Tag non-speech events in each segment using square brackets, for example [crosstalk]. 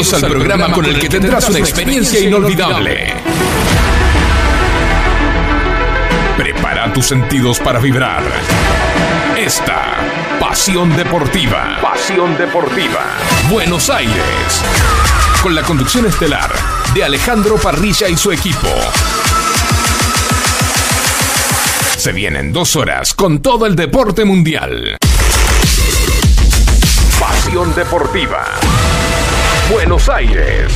Bienvenidos al programa con el que tendrás una experiencia inolvidable. Prepara tus sentidos para vibrar. Esta Pasión Deportiva. Pasión Deportiva. Buenos Aires. Con la conducción estelar de Alejandro Parrilla y su equipo. Se vienen dos horas con todo el deporte mundial. Pasión Deportiva. Buenos Aires.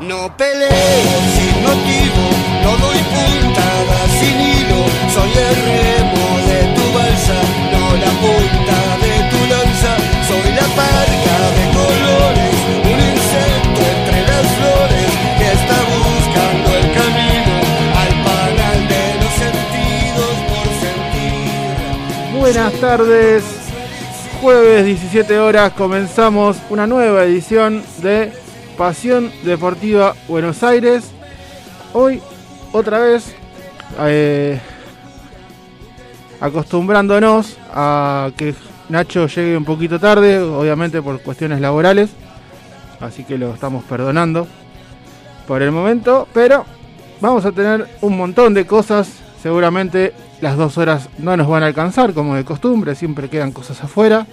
No peleo sin motivo, no doy puntada sin hilo, soy el remo de tu balsa, no la punta de tu lanza, soy la parca de colores, un insecto entre las flores que está buscando el camino al panal de los sentidos por sentir. Buenas tardes. Jueves 17 horas comenzamos una nueva edición de Pasión Deportiva Buenos Aires. Hoy otra vez eh, acostumbrándonos a que Nacho llegue un poquito tarde, obviamente por cuestiones laborales. Así que lo estamos perdonando por el momento. Pero vamos a tener un montón de cosas. Seguramente las dos horas no nos van a alcanzar como de costumbre. Siempre quedan cosas afuera.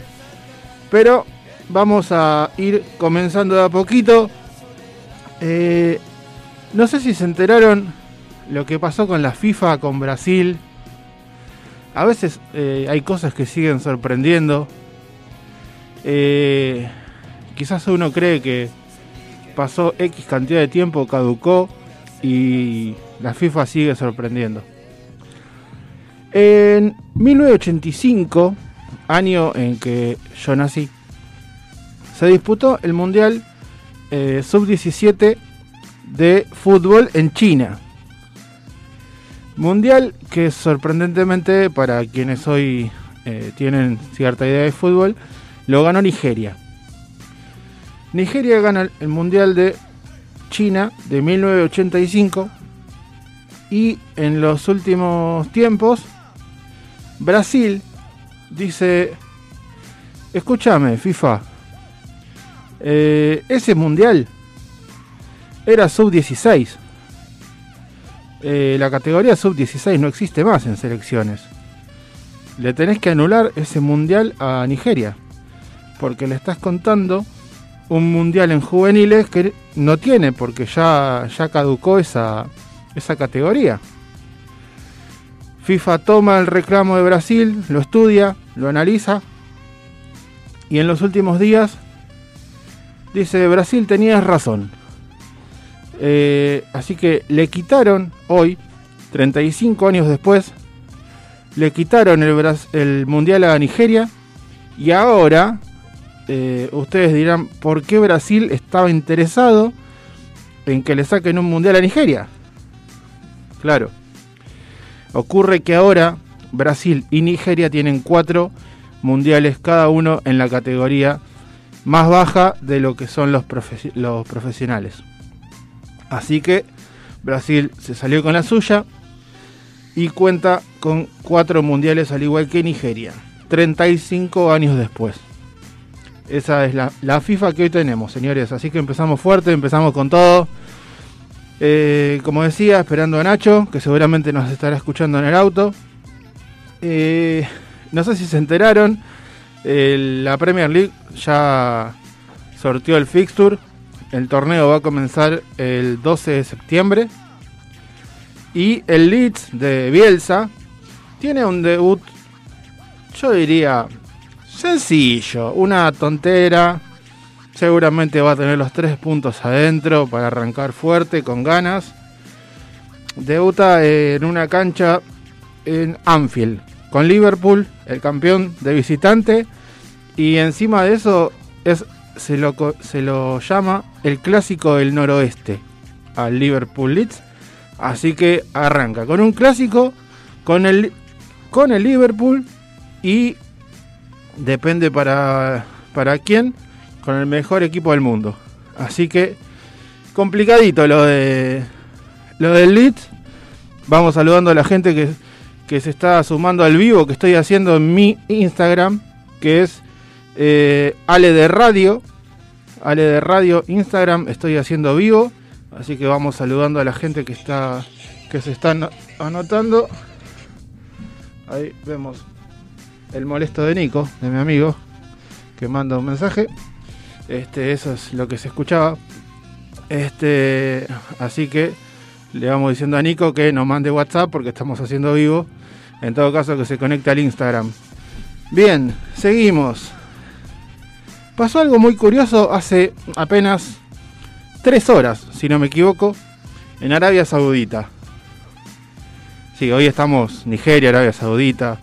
Pero vamos a ir comenzando de a poquito. Eh, no sé si se enteraron lo que pasó con la FIFA con Brasil. A veces eh, hay cosas que siguen sorprendiendo. Eh, quizás uno cree que pasó X cantidad de tiempo, caducó y la FIFA sigue sorprendiendo. En 1985, año en que yo nací, se disputó el Mundial eh, Sub-17 de fútbol en China. Mundial que sorprendentemente para quienes hoy eh, tienen cierta idea de fútbol, lo ganó Nigeria. Nigeria gana el Mundial de China de 1985 y en los últimos tiempos Brasil dice, escúchame FIFA, eh, ese mundial era sub-16. Eh, la categoría sub-16 no existe más en selecciones. Le tenés que anular ese mundial a Nigeria. Porque le estás contando un mundial en juveniles que no tiene, porque ya, ya caducó esa, esa categoría. FIFA toma el reclamo de Brasil, lo estudia, lo analiza y en los últimos días dice Brasil tenías razón. Eh, así que le quitaron hoy, 35 años después, le quitaron el, Mundial a Nigeria y ahora eh, ustedes dirán por qué Brasil estaba interesado en que le saquen un Mundial a Nigeria. Claro. Ocurre que ahora Brasil y Nigeria tienen cuatro mundiales cada uno en la categoría más baja de lo que son los, profesi- los profesionales. Así que Brasil se salió con la suya y cuenta con cuatro mundiales al igual que Nigeria. 35 años después. Esa es la, la FIFA que hoy tenemos, señores. Así que empezamos fuerte, empezamos con todo. Eh, como decía, esperando a Nacho, que seguramente nos estará escuchando en el auto. Eh, no sé si se enteraron, la Premier League ya sortió el fixture. El torneo va a comenzar el 12 de septiembre. Y el Leeds de Bielsa tiene un debut, yo diría, sencillo, una tontera. Seguramente va a tener los tres puntos adentro para arrancar fuerte, con ganas. Debuta en una cancha en Anfield, con Liverpool, el campeón de visitante. Y encima de eso es, se, lo, se lo llama el clásico del noroeste al Liverpool Leeds. Así que arranca con un clásico, con el, con el Liverpool y depende para, para quién, con el mejor equipo del mundo. Así que complicadito lo de lo del Leeds. Vamos saludando a la gente que, que se está sumando al vivo que estoy haciendo en mi Instagram, que es Eh, Ale de Radio, Ale de Radio, Instagram, estoy haciendo vivo. Así que vamos saludando a la gente que está que se están anotando. Ahí vemos el molesto de Nico, de mi amigo, que manda un mensaje. Este, eso es lo que se escuchaba. Este, así que le vamos diciendo a Nico que nos mande WhatsApp porque estamos haciendo vivo. En todo caso, que se conecte al Instagram. Bien, seguimos. Pasó algo muy curioso hace apenas tres horas, si no me equivoco, en Arabia Saudita. Sí, hoy estamos Nigeria, Arabia Saudita.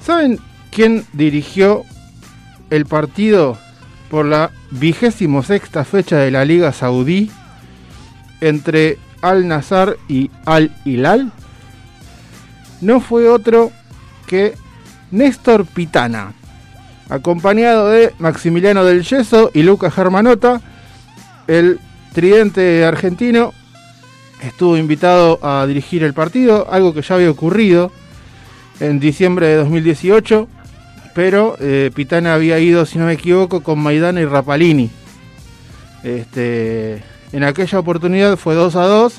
¿Saben quién dirigió el partido por la vigésimo sexta fecha de la Liga Saudí entre Al Nazar y Al Hilal? No fue otro que Néstor Pitana, acompañado de Maximiliano del Yeso y Lucas Germanota, el tridente argentino estuvo invitado a dirigir el partido, algo que ya había ocurrido en diciembre de 2018, pero eh, Pitana había ido, si no me equivoco, con Maidana y Rapalini. Este, en aquella oportunidad fue 2 a 2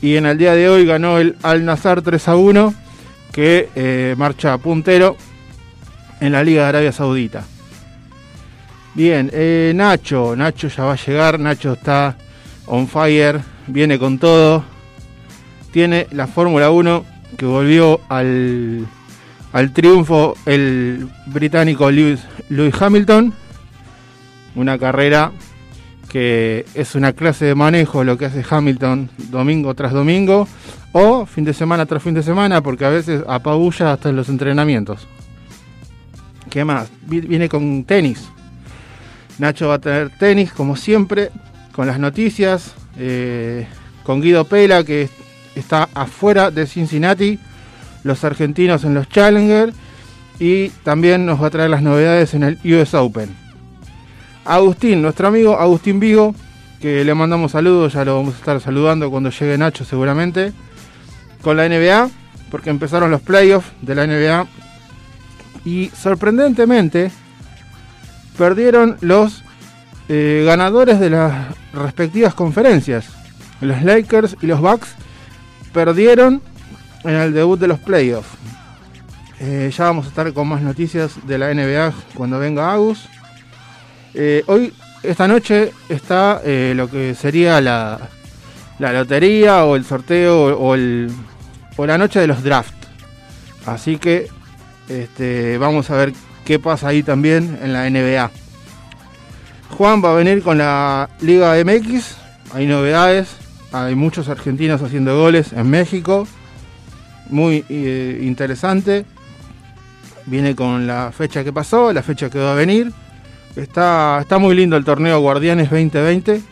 y en el día de hoy ganó el Al Nazar 3 a 1, que eh, marcha puntero en la Liga de Arabia Saudita. Bien, eh, Nacho, Nacho ya va a llegar, Nacho está on fire, viene con todo. Tiene la Fórmula 1 que volvió al, al triunfo el británico Lewis, Hamilton. Una carrera que es una clase de manejo lo que hace Hamilton domingo tras domingo o fin de semana tras fin de semana porque a veces apabulla hasta en los entrenamientos. ¿Qué más? Viene con tenis. Nacho va a tener tenis como siempre, con las noticias, eh, con Guido Pela que está afuera de Cincinnati, los argentinos en los Challenger y también nos va a traer las novedades en el US Open. Agustín, nuestro amigo Agustín Vigo, que le mandamos saludos, ya lo vamos a estar saludando cuando llegue Nacho seguramente, con la NBA, porque empezaron los playoffs de la NBA y sorprendentemente perdieron los eh, ganadores de las respectivas conferencias. Los Lakers y los Bucks perdieron en el debut de los playoffs. Eh, ya vamos a estar con más noticias de la NBA cuando venga Agus. Eh, hoy, esta noche, está lo que sería la, la, lotería o el sorteo o, el, o la noche de los drafts. Así que este, vamos a ver qué pasa ahí también en la NBA. Juan va a venir con la Liga MX. Hay novedades. Hay muchos argentinos haciendo goles en México. Muy eh, interesante. Viene con la fecha que pasó, la fecha que va a venir. Está, está muy lindo el torneo Guardianes 2020.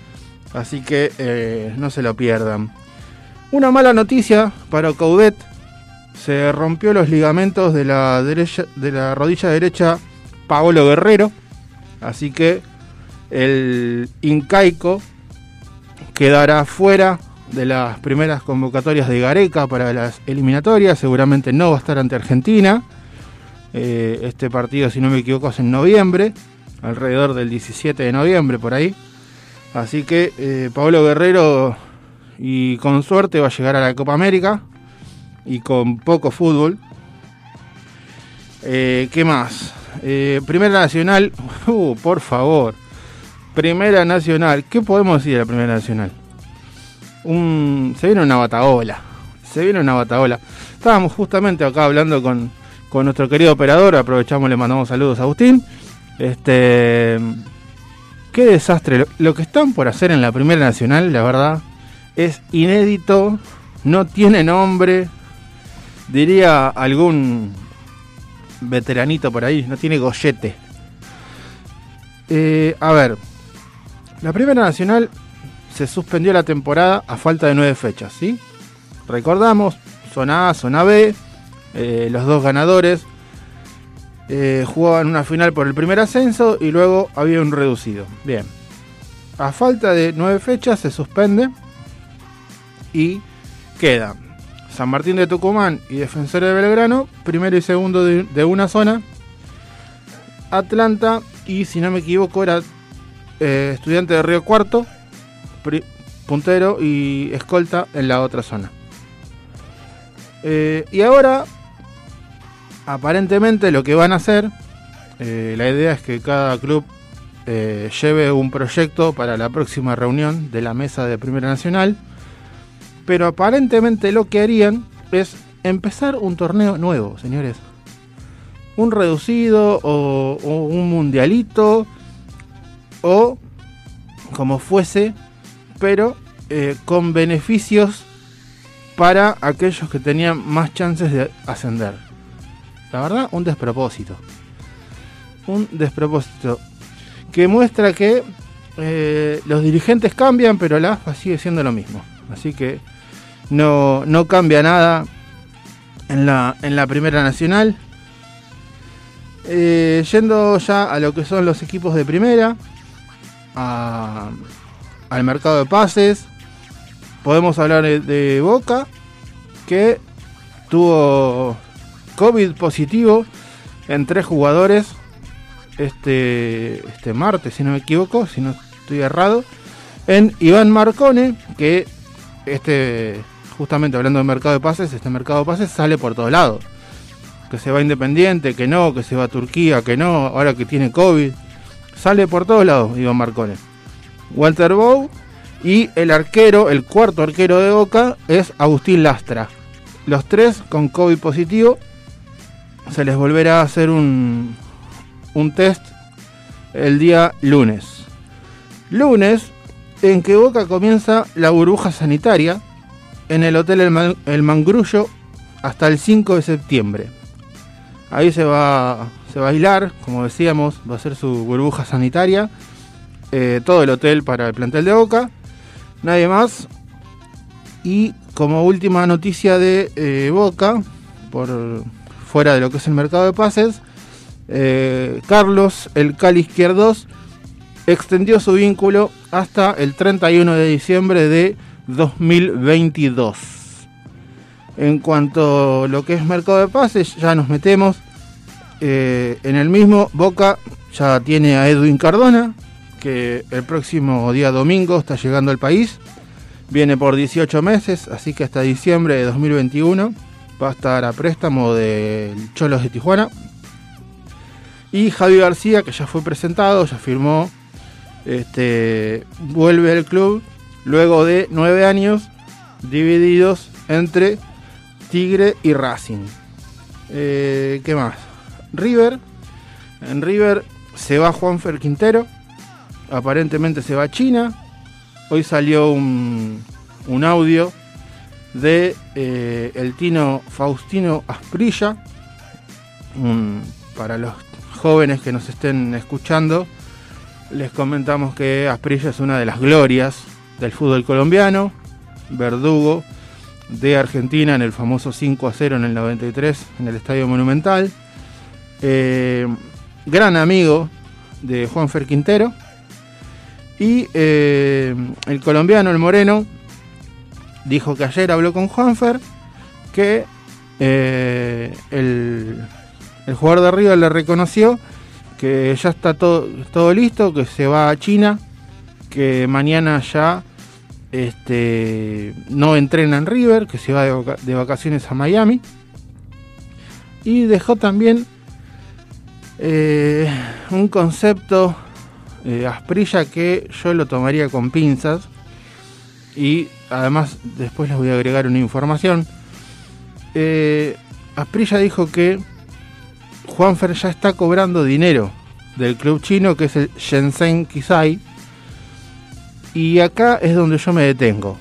Así que eh, no se lo pierdan. Una mala noticia para Coudet. Se rompió los ligamentos de la, derecha, de la rodilla derecha Paolo Guerrero. Así que el incaico quedará fuera de las primeras convocatorias de Gareca para las eliminatorias, seguramente no va a estar ante Argentina. Eh, este partido, si no me equivoco, es en noviembre, alrededor del 17 de noviembre por ahí. Así que eh, Pablo Guerrero y con suerte va a llegar a la Copa América y con poco fútbol. Eh, ¿Qué más? Primera Nacional, [laughs] uh, por favor. Primera Nacional. ¿Qué podemos decir de la Primera Nacional? Se viene una bataola. Se viene una bataola. Estábamos justamente acá hablando con, nuestro querido operador. Aprovechamos, le mandamos saludos a Agustín. Este. Qué desastre. lo, que están por hacer en la Primera Nacional, la verdad, es inédito. No tiene nombre. Diría algún veteranito por ahí. No tiene gollete. Eh, a ver, la Primera Nacional se suspendió la temporada a falta de nueve fechas, ¿sí? Recordamos, zona A, zona B, eh, los dos ganadores eh, jugaban una final por el primer ascenso y luego había un reducido. Bien, a falta de nueve fechas se suspende y quedan San Martín de Tucumán y Defensor de Belgrano, primero y segundo de una zona, Atlanta y si no me equivoco era eh, estudiante de Río Cuarto, puntero y escolta en la otra zona. Eh, y ahora, aparentemente lo que van a hacer, eh, la idea es que cada club lleve un proyecto para la próxima reunión de la mesa de Primera Nacional, pero aparentemente lo que harían es empezar un torneo nuevo, señores un reducido o, un mundialito o como fuese, pero eh, con beneficios para aquellos que tenían más chances de ascender. La verdad, un despropósito. Un despropósito. Que muestra que eh, los dirigentes cambian, pero la AFA sigue siendo lo mismo. Así que no, no cambia nada en la, en la Primera Nacional. Eh, yendo ya a lo que son los equipos de primera, al mercado de pases, podemos hablar de Boca, que tuvo COVID positivo en tres jugadores este, este martes, si no me equivoco, si no estoy errado, en Iván Marcone, que este, justamente hablando del mercado de pases, este mercado de pases sale por todos lados que se va Independiente, que no, que se va a Turquía, que no, ahora que tiene COVID. Sale por todos lados Iván Marcone. Walter Bow y el arquero, el cuarto arquero de Boca es Agustín Lastra. Los tres con COVID positivo. Se les volverá a hacer un, un test el día lunes. Lunes en que Boca comienza la burbuja sanitaria en el Hotel El, Mangrullo hasta el 5 de septiembre. Ahí se va, se va a aislar, como decíamos, va a ser su burbuja sanitaria. Eh, todo el hotel para el plantel de Boca. Nadie más. Y como última noticia de eh, Boca, por fuera de lo que es el mercado de pases, eh, Carlos, el Cali Izquierdos, extendió su vínculo hasta el 31 de diciembre de 2022. En cuanto a lo que es mercado de pases, ya nos metemos en el mismo. Boca ya tiene a Edwin Cardona, que el próximo día domingo está llegando al país. Viene por 18 meses, así que hasta diciembre de 2021 va a estar a préstamo del Cholos de Tijuana. Y Javi García, que ya fue presentado, ya firmó, este, vuelve al club luego de nueve años divididos entre Tigre y Racing. Eh, ¿Qué más? River. En River se va Juanfer Quintero. Aparentemente se va a China. Hoy salió un, audio de eh, el tino Faustino Asprilla. para los jóvenes que nos estén escuchando, les comentamos que Asprilla es una de las glorias del fútbol colombiano. Verdugo de Argentina en el famoso 5 a 0 en el 93 en el Estadio Monumental. Eh, gran amigo de Juan Fer Quintero. Y eh, el colombiano, el moreno, dijo que ayer habló con Juanfer que eh, el, el, jugador de River le reconoció que ya está todo, todo listo, que se va a China, que mañana ya este, no entrena en River, que se va de, vacaciones a Miami. Y dejó también eh, un concepto eh, asprilla que yo lo tomaría con pinzas. Y además después les voy a agregar una información. Eh, Asprilla dijo que Juanfer ya está cobrando dinero del club chino que es el Shenzhen Kisai y acá es donde yo me detengo.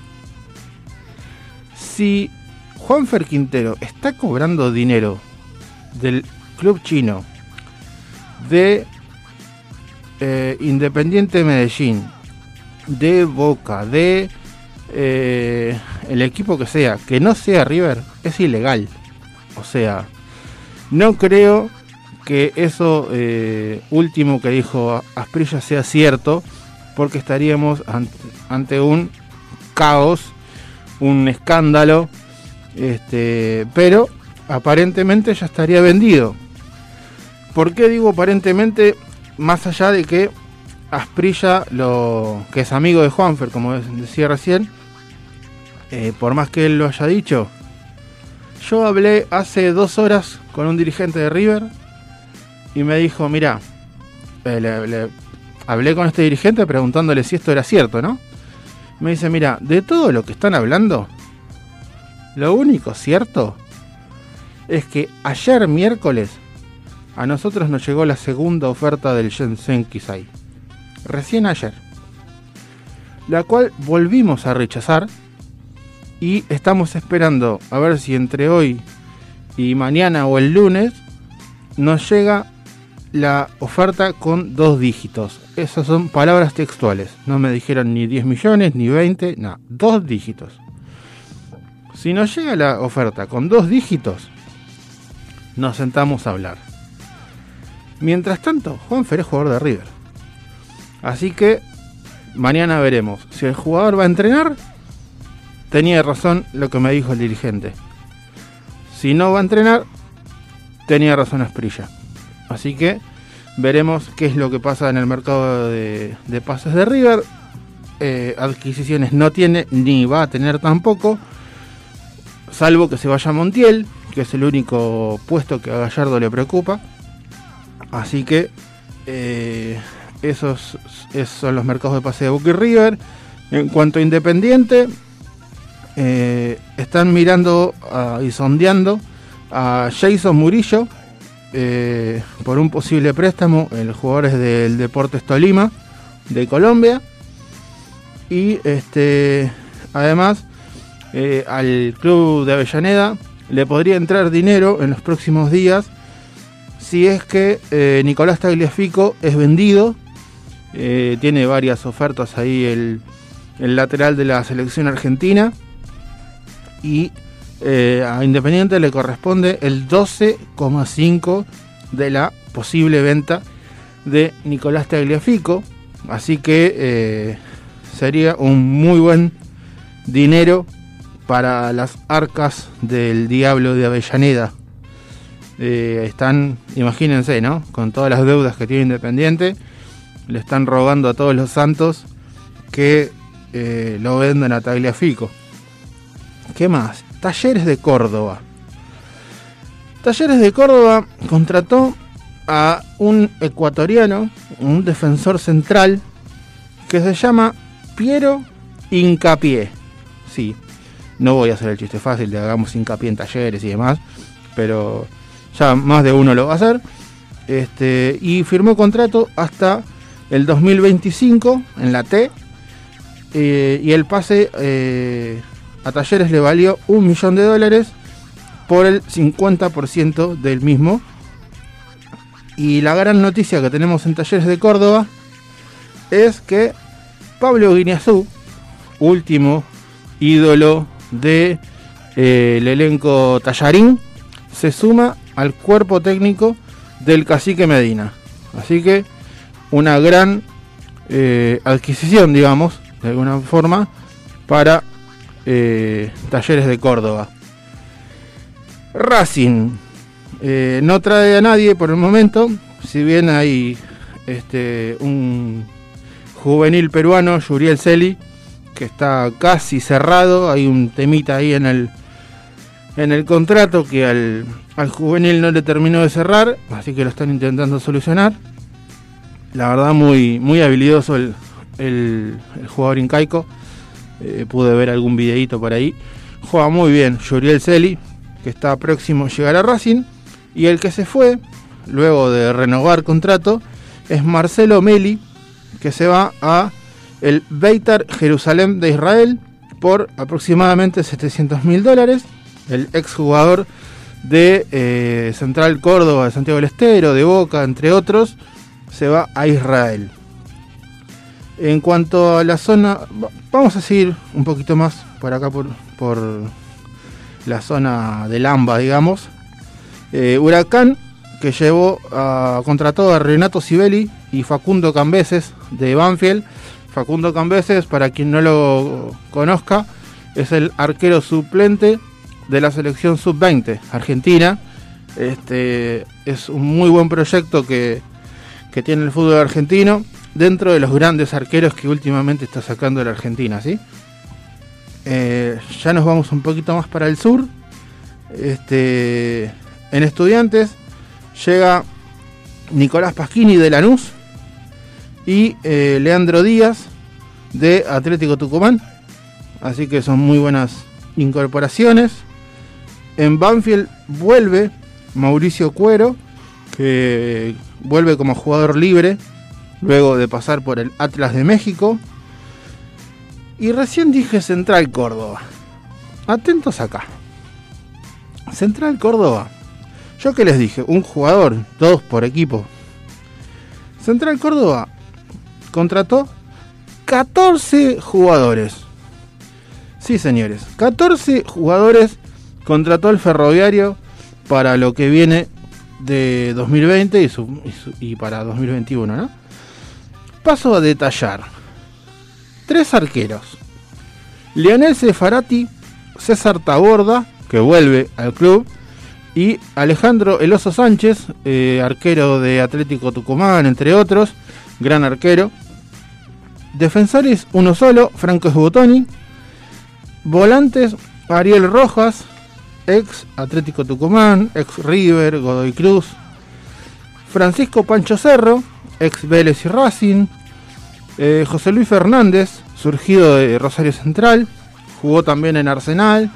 Si Juanfer Quintero está cobrando dinero del club chino de eh, Independiente Medellín, de Boca, de eh, el equipo que sea, que no sea River, es ilegal. O sea, no creo que eso eh, último que dijo Asprilla sea cierto porque estaríamos ante, un caos, un escándalo, este, pero aparentemente ya estaría vendido. ¿Por qué digo aparentemente? Más allá de que Asprilla, lo, que es amigo de Juanfer, como decía recién, eh, por más que él lo haya dicho, yo hablé hace dos horas con un dirigente de River y me dijo, mira, eh, hablé con este dirigente preguntándole si esto era cierto, ¿no? Me dice, mira, de todo lo que están hablando, lo único cierto es que ayer miércoles a nosotros nos llegó la segunda oferta del Shenzhen Kisai. Recién ayer. La cual volvimos a rechazar y estamos esperando a ver si entre hoy y mañana o el lunes nos llega la oferta con dos dígitos. Esas son palabras textuales. No me dijeron ni 10 millones, ni 20, nada. Dos dígitos. Si nos llega la oferta con dos dígitos, nos sentamos a hablar. Mientras tanto, Juan Fer es jugador de River. Así que mañana veremos si el jugador va a entrenar. Tenía razón lo que me dijo el dirigente. Si no va a entrenar, tenía razón Asprilla. Así que veremos qué es lo que pasa en el mercado de, pases de River. Eh, adquisiciones no tiene ni va a tener tampoco. Salvo que se vaya a Montiel, que es el único puesto que a Gallardo le preocupa. Así que eh, esos, son los mercados de pase de Boca River. En cuanto a Independiente, eh, están mirando y sondeando a Jason Murillo eh, por un posible préstamo en los jugadores del Deportes Tolima de Colombia. Y este, además al club de Avellaneda le podría entrar dinero en los próximos días si es que eh, Nicolás Tagliafico es vendido. tiene varias ofertas ahí el, el lateral de la selección argentina. Y eh, a Independiente le corresponde el 12,5 de la posible venta de Nicolás Tagliafico. Así que eh, sería un muy buen dinero para las arcas del diablo de Avellaneda. Eh, están, imagínense, ¿no? Con todas las deudas que tiene Independiente, le están rogando a todos los santos que lo vendan a Tagliafico. ¿Qué más? Talleres de Córdoba. Talleres de Córdoba contrató a un ecuatoriano, un defensor central, que se llama Piero Incapié. Sí, no voy a hacer el chiste fácil de hagamos hincapié en talleres y demás, pero ya más de uno lo va a hacer. Este, y firmó contrato hasta el 2025 en la T. Eh, y el pase eh, a Talleres le valió un millón de dólares por el 50% del mismo. Y la gran noticia que tenemos en Talleres de Córdoba es que Pablo Guineazú, último ídolo del de, eh, elenco Tallarín, se suma al cuerpo técnico del cacique Medina. Así que una gran eh, adquisición, digamos, de alguna forma, para eh, Talleres de Córdoba. Racing eh, no trae a nadie por el momento, si bien hay este, un juvenil peruano, Yuriel Celi, que está casi cerrado, hay un temita ahí en el, en el contrato que al, juvenil no le terminó de cerrar, así que lo están intentando solucionar. La verdad muy, muy habilidoso el, el jugador incaico. Eh, pude ver algún videito por ahí. Juega muy bien Yuriel Celi, que está próximo a llegar a Racing. Y el que se fue, luego de renovar contrato, es Marcelo Meli, que se va a el Beitar Jerusalén de Israel por aproximadamente 700 mil dólares. El exjugador de eh, Central Córdoba, de Santiago del Estero, de Boca, entre otros, se va a Israel. En cuanto a la zona, vamos a seguir un poquito más por acá, por, por la zona de Lamba, digamos. Eh, Huracán, que llevó a contrató a Renato Sibeli y Facundo Cambeses de Banfield. Facundo Cambeses, para quien no lo conozca, es el arquero suplente de la selección sub-20 argentina, Este, es un muy buen proyecto que, que tiene el fútbol argentino dentro de los grandes arqueros que últimamente está sacando la Argentina, ¿sí? Eh, ya nos vamos un poquito más para el sur. Este, en Estudiantes llega Nicolás Pasquini de Lanús y eh, Leandro Díaz de Atlético Tucumán. Así que son muy buenas incorporaciones. En Banfield vuelve Mauricio Cuero, que vuelve como jugador libre luego de pasar por el Atlas de México. Y recién dije Central Córdoba. Atentos acá. Central Córdoba. Yo que les dije, un jugador, dos por equipo. Central Córdoba contrató 14 jugadores. Sí, señores, 14 jugadores contrató el ferroviario para lo que viene de 2020 y, y para 2021, ¿no? Paso a detallar. Tres arqueros. Leonel Sefarati, César Taborda, que vuelve al club, y Alejandro Eloso Sánchez, eh, arquero de Atlético Tucumán, entre otros, gran arquero. Defensores, uno solo, Franco Esbotoni. Volantes, Ariel Rojas, ex Atlético Tucumán, ex River, Godoy Cruz. Francisco Pancho Cerro, ex Vélez y Racing. Eh, José Luis Fernández, surgido de Rosario Central, jugó también en Arsenal.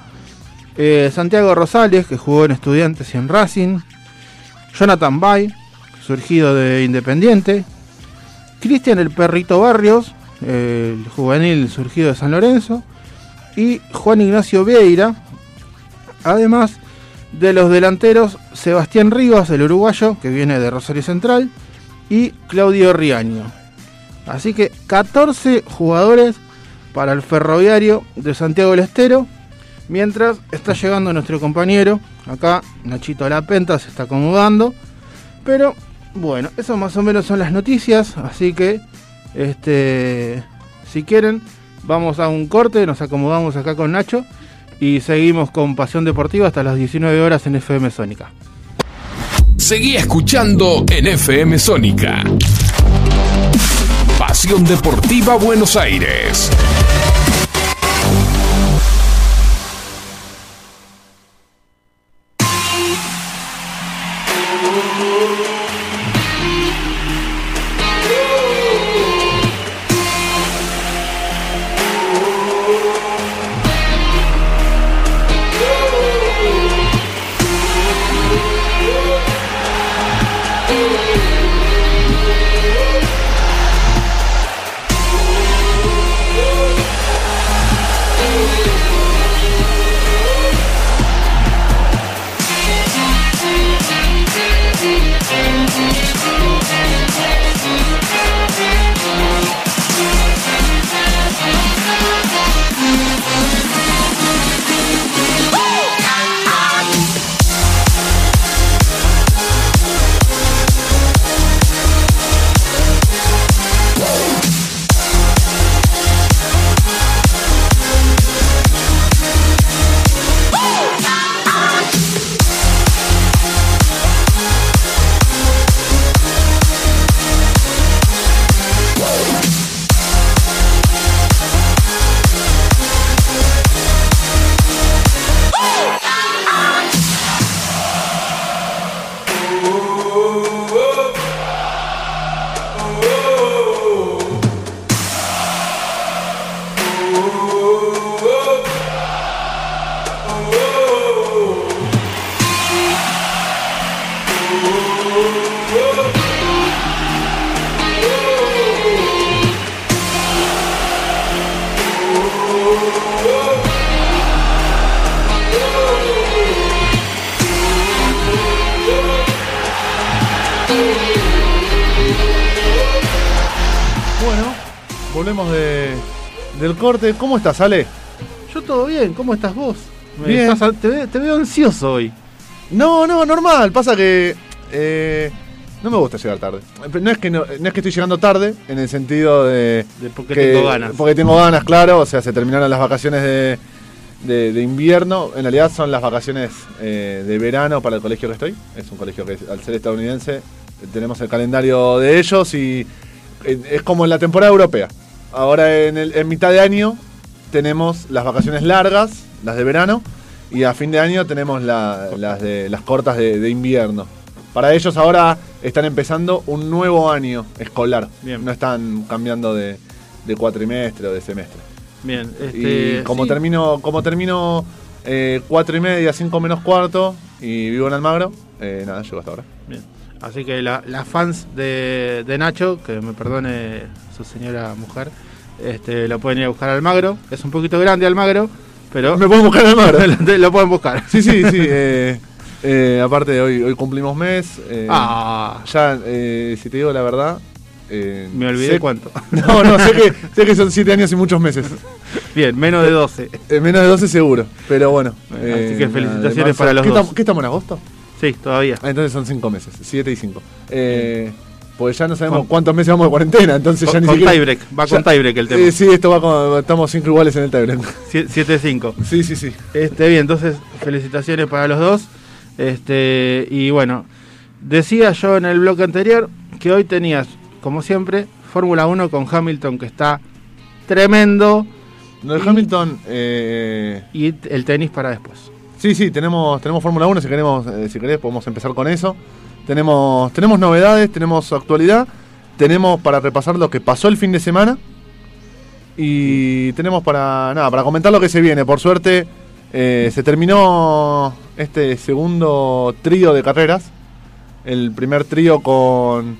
Eh, Santiago Rosales, que jugó en Estudiantes y en Racing. Jonathan Bay, surgido de Independiente. Cristian el Perrito Barrios, el juvenil surgido de San Lorenzo. Y Juan Ignacio Vieira, además de los delanteros Sebastián Rivas, el uruguayo, que viene de Rosario Central, y Claudio Riaño. Así que 14 jugadores para el ferroviario de Santiago del Estero. Mientras está llegando nuestro compañero, acá Nachito Lapenta se está acomodando. Pero bueno, eso más o menos son las noticias. Así que, este, si quieren, vamos a un corte, nos acomodamos acá con Nacho y seguimos con Pasión Deportiva hasta las 19 horas en FM Sónica. Seguí escuchando en FM Sónica. Pasión Deportiva Buenos Aires. ¿Cómo estás, Ale? Yo todo bien, ¿cómo estás vos? Bien. te, veo ansioso hoy. No, no, normal. Pasa que eh, no me gusta llegar tarde. No es, que no, es que estoy llegando tarde, en el sentido de... porque tengo ganas. Porque tengo ganas, claro. O sea, se terminaron las vacaciones de, de, de invierno. En realidad son las vacaciones eh, de verano para el colegio que estoy. Es un colegio que al ser estadounidense tenemos el calendario de ellos y eh, es como en la temporada europea. Ahora en, el- en mitad de año tenemos las vacaciones largas, las de verano, y a fin de año tenemos la- las, de, las cortas de, de invierno. Para ellos ahora están empezando un nuevo año escolar. Bien. No están cambiando de, de cuatrimestre o de semestre. Bien, este, y como sí. termino, como termino eh, cuatro y media, cinco menos cuarto, y vivo en Almagro, eh, nada, llego hasta ahora. Bien. Así que la- las fans de, de Nacho, que me perdone su señora mujer, este, lo pueden ir a buscar al Almagro. Es un poquito grande Almagro, pero Me pueden buscar en Almagro. [laughs] lo, lo pueden buscar. sí, sí, sí. [laughs] eh, eh, aparte hoy, hoy cumplimos mes. eh, Ah, Ya, eh, si te digo la verdad. eh, me olvidé sé- cuánto. [laughs] No, no, sé que, sé que son siete años y muchos meses. Bien, menos de 12. Eh, menos de 12 seguro. Pero bueno. Así que felicitaciones para los ¿Qué dos. ¿Qué estamos en agosto? Sí, todavía. Ah, entonces son cinco meses, siete y cinco. Eh, pues ya no sabemos Con- cuántos meses vamos de cuarentena, entonces ya ni con siquiera. tiebreak, va ya- con tiebreak el tema. Eh, sí, esto va con. Estamos cinco iguales en el tiebreak. 7-5. Sí, sí, sí. Este, bien, entonces felicitaciones para los dos. Este, y bueno, decía yo en el bloque anterior que hoy tenías, como siempre, Fórmula 1 con Hamilton que está tremendo de Y- Hamilton. eh, y el tenis para después. Sí, sí, tenemos, tenemos Fórmula 1. Si queremos, eh, si querés, podemos empezar con eso. Tenemos, tenemos novedades, tenemos actualidad. Tenemos para repasar lo que pasó el fin de semana. Y tenemos para nada, para comentar lo que se viene. Por suerte, eh, se terminó este segundo trío de carreras. El primer trío con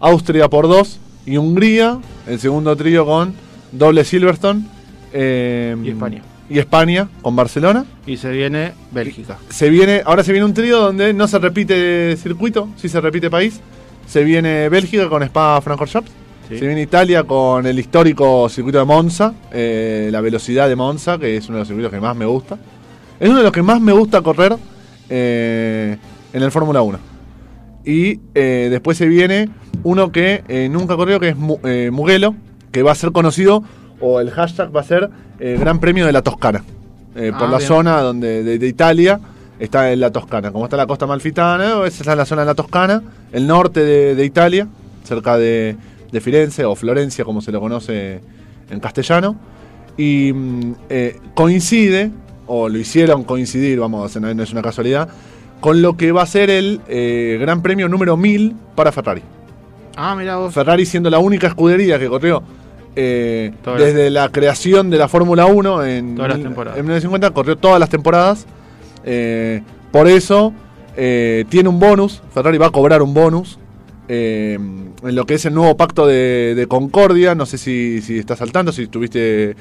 Austria por dos y Hungría. El segundo trío con doble Silverstone. eh, Y España. Y España con Barcelona. Y se viene Bélgica. Se viene, ahora se viene un trío donde no se repite circuito, sí se repite país. Se viene Bélgica con Spa Francorchamps. Sí. Se viene Italia con el histórico circuito de Monza, eh, la velocidad de Monza, que es uno de los circuitos que más me gusta. Es uno de los que más me gusta correr eh, en el Fórmula 1. Y eh, después se viene uno que nunca corrió, que es Mu- Mugello, que va a ser conocido, o el hashtag va a ser eh, Gran Premio de la Toscana. Eh, por Ah, la bien. zona donde de, de Italia está en la Toscana. Como está la costa malfitana, esa es la zona de la Toscana, el norte de, de Italia, cerca de, de Firenze o Florencia, como se lo conoce en castellano. Y mm, eh, coincide, o lo hicieron coincidir, vamos, no no es una casualidad, con lo que va a ser el eh, Gran Premio número 1000 para Ferrari. Ah, mira vos. Ferrari siendo la única escudería que corrió eh, desde la creación de la Fórmula 1 en, Todas las mil- temporadas. en 1950, corrió todas las temporadas. Eh, por eso eh, tiene un bonus, Ferrari va a cobrar un bonus en lo que es el nuevo pacto de, de Concordia. No sé si, si estás saltando, si estuviste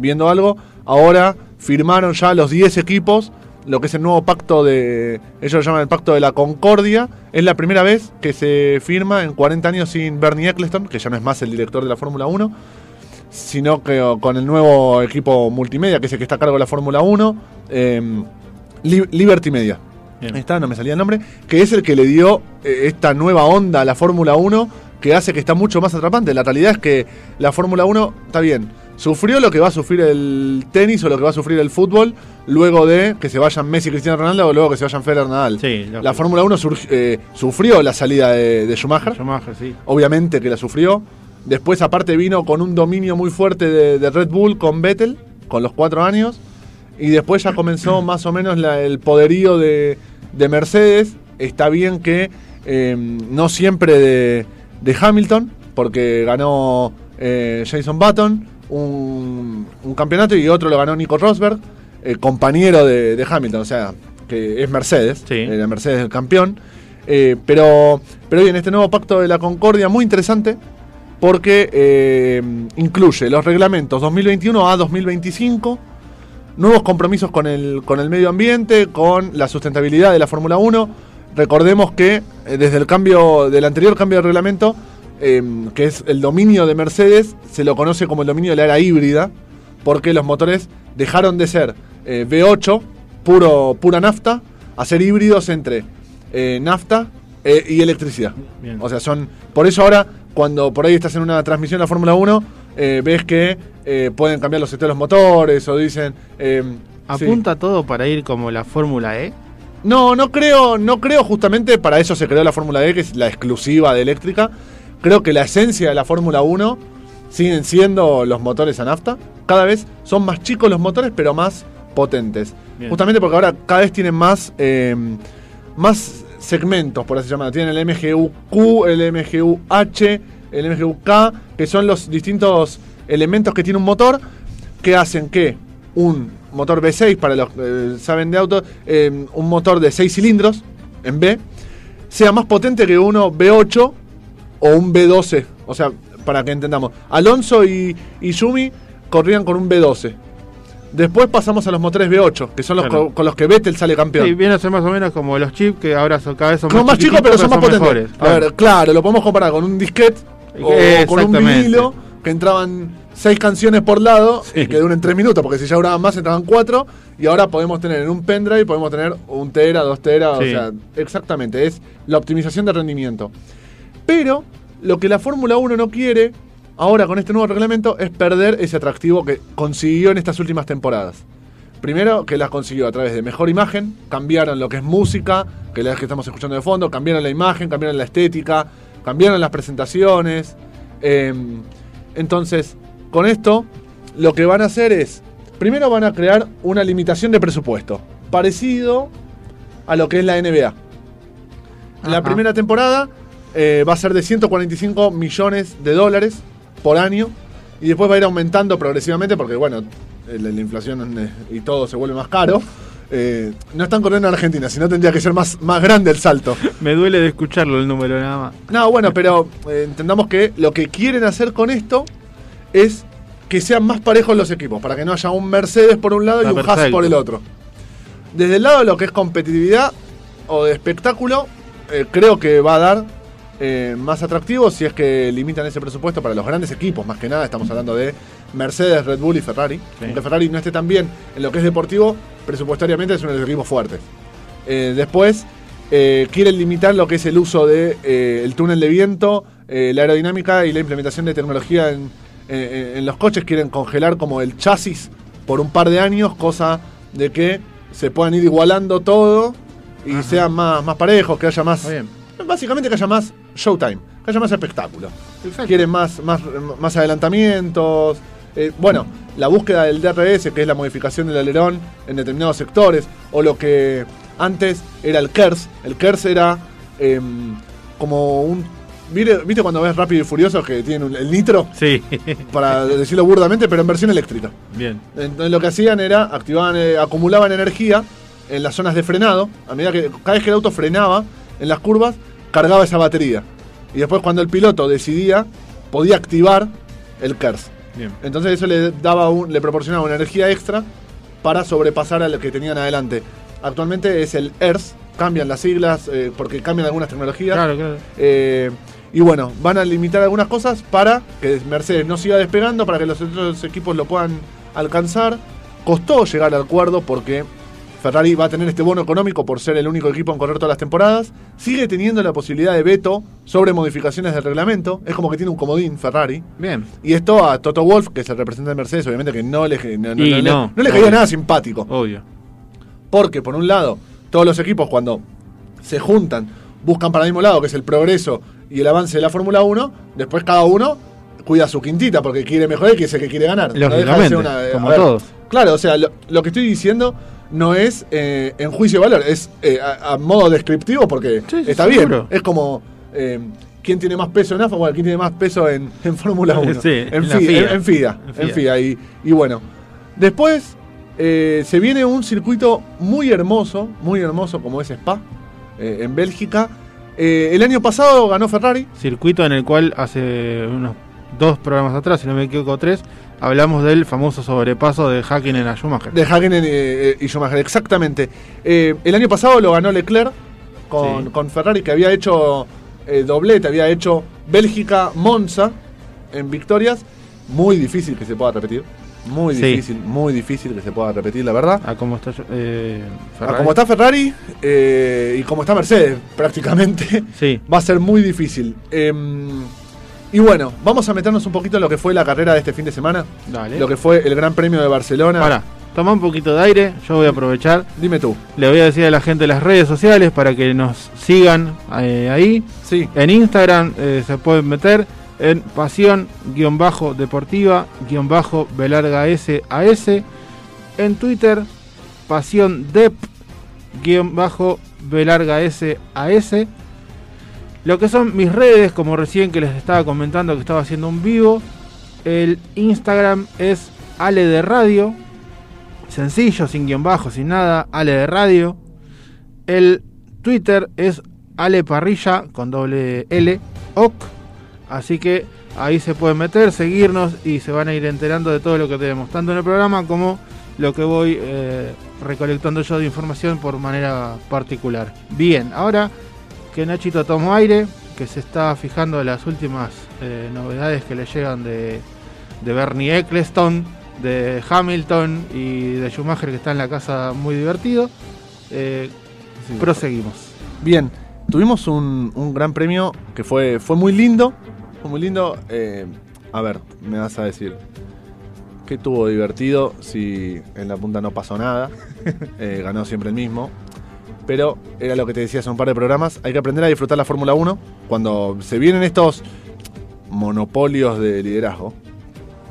viendo algo. Ahora firmaron ya los 10 equipos lo que es el nuevo pacto de. Ellos lo llaman el pacto de la Concordia. Es la primera vez que se firma en 40 años sin Bernie Eccleston, que ya no es más el director de la Fórmula 1, sino que con el nuevo equipo multimedia, que es el que está a cargo de la Fórmula 1, eh, Li- Liberty Media. Bien. Ahí está, no me salía el nombre, que es el que le dio eh, esta nueva onda a la Fórmula 1 que hace que está mucho más atrapante. La realidad es que la Fórmula 1 está bien. Sufrió lo que va a sufrir el tenis o lo que va a sufrir el fútbol luego de que se vayan Messi y Cristiano Ronaldo o luego que se vayan Federer Nadal. Sí, la. Fórmula 1 surg- eh, sufrió la salida de, de Schumacher Schumacher, sí. obviamente que la sufrió. Después, aparte, vino con un dominio muy fuerte de, de Red Bull con Vettel, con los cuatro años. Y después ya comenzó [clears throat] más o menos la- el poderío de, de Mercedes. Está bien que eh, no siempre de, de Hamilton, porque ganó eh, Jason Button un, un campeonato y otro lo ganó Nico Rosberg, eh, compañero de, de Hamilton, o sea, que es Mercedes, Sí. eh, la Mercedes el campeón. Eh, pero, pero bien, este nuevo pacto de la Concordia, muy interesante, porque eh, incluye los reglamentos 2021 a 2025, nuevos compromisos con el, con el medio ambiente, con la sustentabilidad de la Fórmula 1. Recordemos que eh, desde el cambio, del anterior cambio de reglamento, eh, que es el dominio de Mercedes, se lo conoce como el dominio de la era híbrida, porque los motores dejaron de ser eh, V8, puro, pura nafta, a ser híbridos entre eh, nafta eh, y electricidad. Bien. O sea, son. Por eso ahora, cuando por ahí estás en una transmisión de la Fórmula 1, eh, ves que pueden cambiar los esteros motores o dicen. eh, ¿Apunta todo para ir como la Fórmula E? No, no creo, no creo justamente para eso se creó la Fórmula E, que es la exclusiva de eléctrica. Creo que la esencia de la Fórmula 1 siguen siendo los motores a nafta. Cada vez son más chicos los motores, pero más potentes. Bien. Justamente porque ahora cada vez tienen más, eh, más segmentos, por así llamarlo. Tienen el MGU-Q, el MGU-H, el MGU-K, que son los distintos elementos que tiene un motor que hacen que un motor V6, para los que eh, saben de auto, eh, un motor de 6 cilindros en B, sea más potente que uno V8 o un B12. O sea, para que entendamos. Alonso y, y Yumi corrían con un B12. Después pasamos a los motores V8, que son los Claro. co- con los que Vettel sale campeón. Sí, viene a ser más o menos como los chips que ahora son cada vez son Como más chicos, pero son más potentes. mejores. A ver, claro, lo podemos comparar con un disquete o con un vinilo que entraban seis canciones por lado Sí. y que duran tres minutos, porque si ya duraban más entraban cuatro. Y ahora podemos tener en un pendrive, podemos tener un tera, dos teras, o sea, exactamente, es la optimización de rendimiento. Pero lo que la Fórmula 1 no quiere, ahora con este nuevo reglamento, es perder ese atractivo que consiguió en estas últimas temporadas. Primero, que las consiguió a través de mejor imagen, cambiaron lo que es música, que es la que estamos escuchando de fondo, cambiaron la imagen, cambiaron la estética, cambiaron las presentaciones. eh, entonces, con esto, lo que van a hacer es, primero van a crear una limitación de presupuesto, parecido a lo que es la NBA. La Ajá. primera temporada eh, va a ser de 145 millones de dólares por año y después va a ir aumentando progresivamente porque, bueno, la, la inflación y todo se vuelve más caro. Eh, no están corriendo en Argentina, sino tendría que ser más, más grande el salto. Me duele de escucharlo el número nada más. No, bueno, pero eh, entendamos que lo que quieren hacer con esto es que sean más parejos los equipos, para que no haya un Mercedes por un lado y un Haas por el otro. Desde el lado de lo que es competitividad o de espectáculo, eh, creo que va a dar eh, más atractivo si es que limitan ese presupuesto para los grandes equipos, más que nada estamos hablando de Mercedes, Red Bull y Ferrari. Sí. Aunque Ferrari no esté tan bien en lo que es deportivo, presupuestariamente es uno de los equipos fuertes. Eh, después eh, quieren limitar lo que es el uso del de, el túnel de viento, la aerodinámica y la implementación de tecnología en, en los coches. Quieren congelar como el chasis por un par de años, cosa de que se puedan ir igualando todo y Ajá. sean más, más parejos, que haya más... Básicamente que haya más showtime, que haya más espectáculo. Exacto. Quieren más, más, más adelantamientos. Eh, bueno, la búsqueda del DRS, que es la modificación del alerón en determinados sectores, o lo que antes era el KERS. El KERS era em, como un... ¿Viste, cuando ves Rápido y Furioso que tienen el nitro? Sí, Para decirlo burdamente, pero en versión eléctrica. bien. Entonces lo que hacían era, activaban, eh, acumulaban energía en las zonas de frenado. A medida que cada vez que el auto frenaba en las curvas, cargaba esa batería. Y después cuando el piloto decidía, podía activar el KERS. Bien. Entonces eso le daba un- le proporcionaba una energía extra para sobrepasar a lo que tenían adelante. Actualmente es el ERS, cambian las siglas eh, porque cambian algunas tecnologías. Claro, claro. Eh, y bueno, van a limitar algunas cosas para que Mercedes no siga despegando, para que los otros equipos lo puedan alcanzar. Costó llegar al acuerdo porque Ferrari va a tener este bono económico por ser el único equipo en correr todas las temporadas. Sigue teniendo la posibilidad de veto sobre modificaciones del reglamento. Es como que tiene un comodín Ferrari. Bien. Y esto a Toto Wolf, que es el representante de Mercedes, obviamente que no le, no, no- Y no le- no, no le caía nada simpático. Obvio. Porque, por un lado, todos los equipos cuando se juntan, buscan para el mismo lado, que es el progreso y el avance de la Fórmula 1, después cada uno cuida su quintita porque quiere mejorar y que es el que quiere ganar. De una- como ver, todos. Claro, o sea, lo, lo que estoy diciendo no es eh, en juicio de valor, es eh, a, a modo descriptivo porque Sí, está seguro. bien. Es como... eh, ¿Quién tiene más peso en AFA? Bueno, ¿quién tiene más peso en, en Fórmula 1? Sí, en, FIA, FIA. en- FIA. En. Y, y bueno, después eh, se viene un circuito muy hermoso, muy hermoso como es Spa, eh, en Bélgica. Eh, el año pasado ganó Ferrari. Circuito en el cual hace unos dos programas atrás, si no me equivoco, tres, hablamos del famoso sobrepaso de Hakkinen a Schumacher. De Hakkinen eh, eh, y Schumacher, exactamente. Eh, el año pasado lo ganó Leclerc con, Sí. con Ferrari, que había hecho eh, doblete, había hecho Bélgica, Monza en victorias. Muy difícil que se pueda repetir. Muy Sí. difícil, muy difícil que se pueda repetir, la verdad. A cómo está Ferrari. Como está Ferrari y como está Mercedes, [laughs] prácticamente, Sí. va a ser muy difícil. Y bueno, vamos a meternos un poquito en lo que fue la carrera de este fin de semana. Dale. Lo que fue el Gran Premio de Barcelona. Pará, toma un poquito de aire, yo voy a aprovechar. Dime tú. Le voy a decir a la gente las redes sociales para que nos sigan eh, ahí. Sí. En Instagram eh, se pueden meter en pasión-deportiva-belarga SAS. En Twitter, pasión dep-belarga SAS. Lo que son mis redes, como recién que les estaba comentando que estaba haciendo un vivo. El Instagram es Ale de Radio. Sencillo, sin guion bajo, sin nada. Ale de Radio. El Twitter es Ale Parrilla con doble L, OK. Así que ahí se pueden meter, seguirnos y se van a ir enterando de todo lo que tenemos, tanto en el programa como lo que voy eh, recolectando yo de información por manera particular. Bien, ahora que Nachito tomó aire, que se está fijando en las últimas eh, novedades que le llegan de, de Bernie Eccleston, de Hamilton y de Schumacher que está en la casa muy divertido. eh, proseguimos. Bien, tuvimos un, un gran premio que fue, fue muy lindo. Fue muy lindo. eh, a ver, me vas a decir. ¿Qué tuvo divertido si en la punta no pasó nada? [laughs] Eh, ganó siempre el mismo. Pero era lo que te decía hace un par de programas. Hay que aprender a disfrutar la Fórmula 1 cuando se vienen estos monopolios de liderazgo.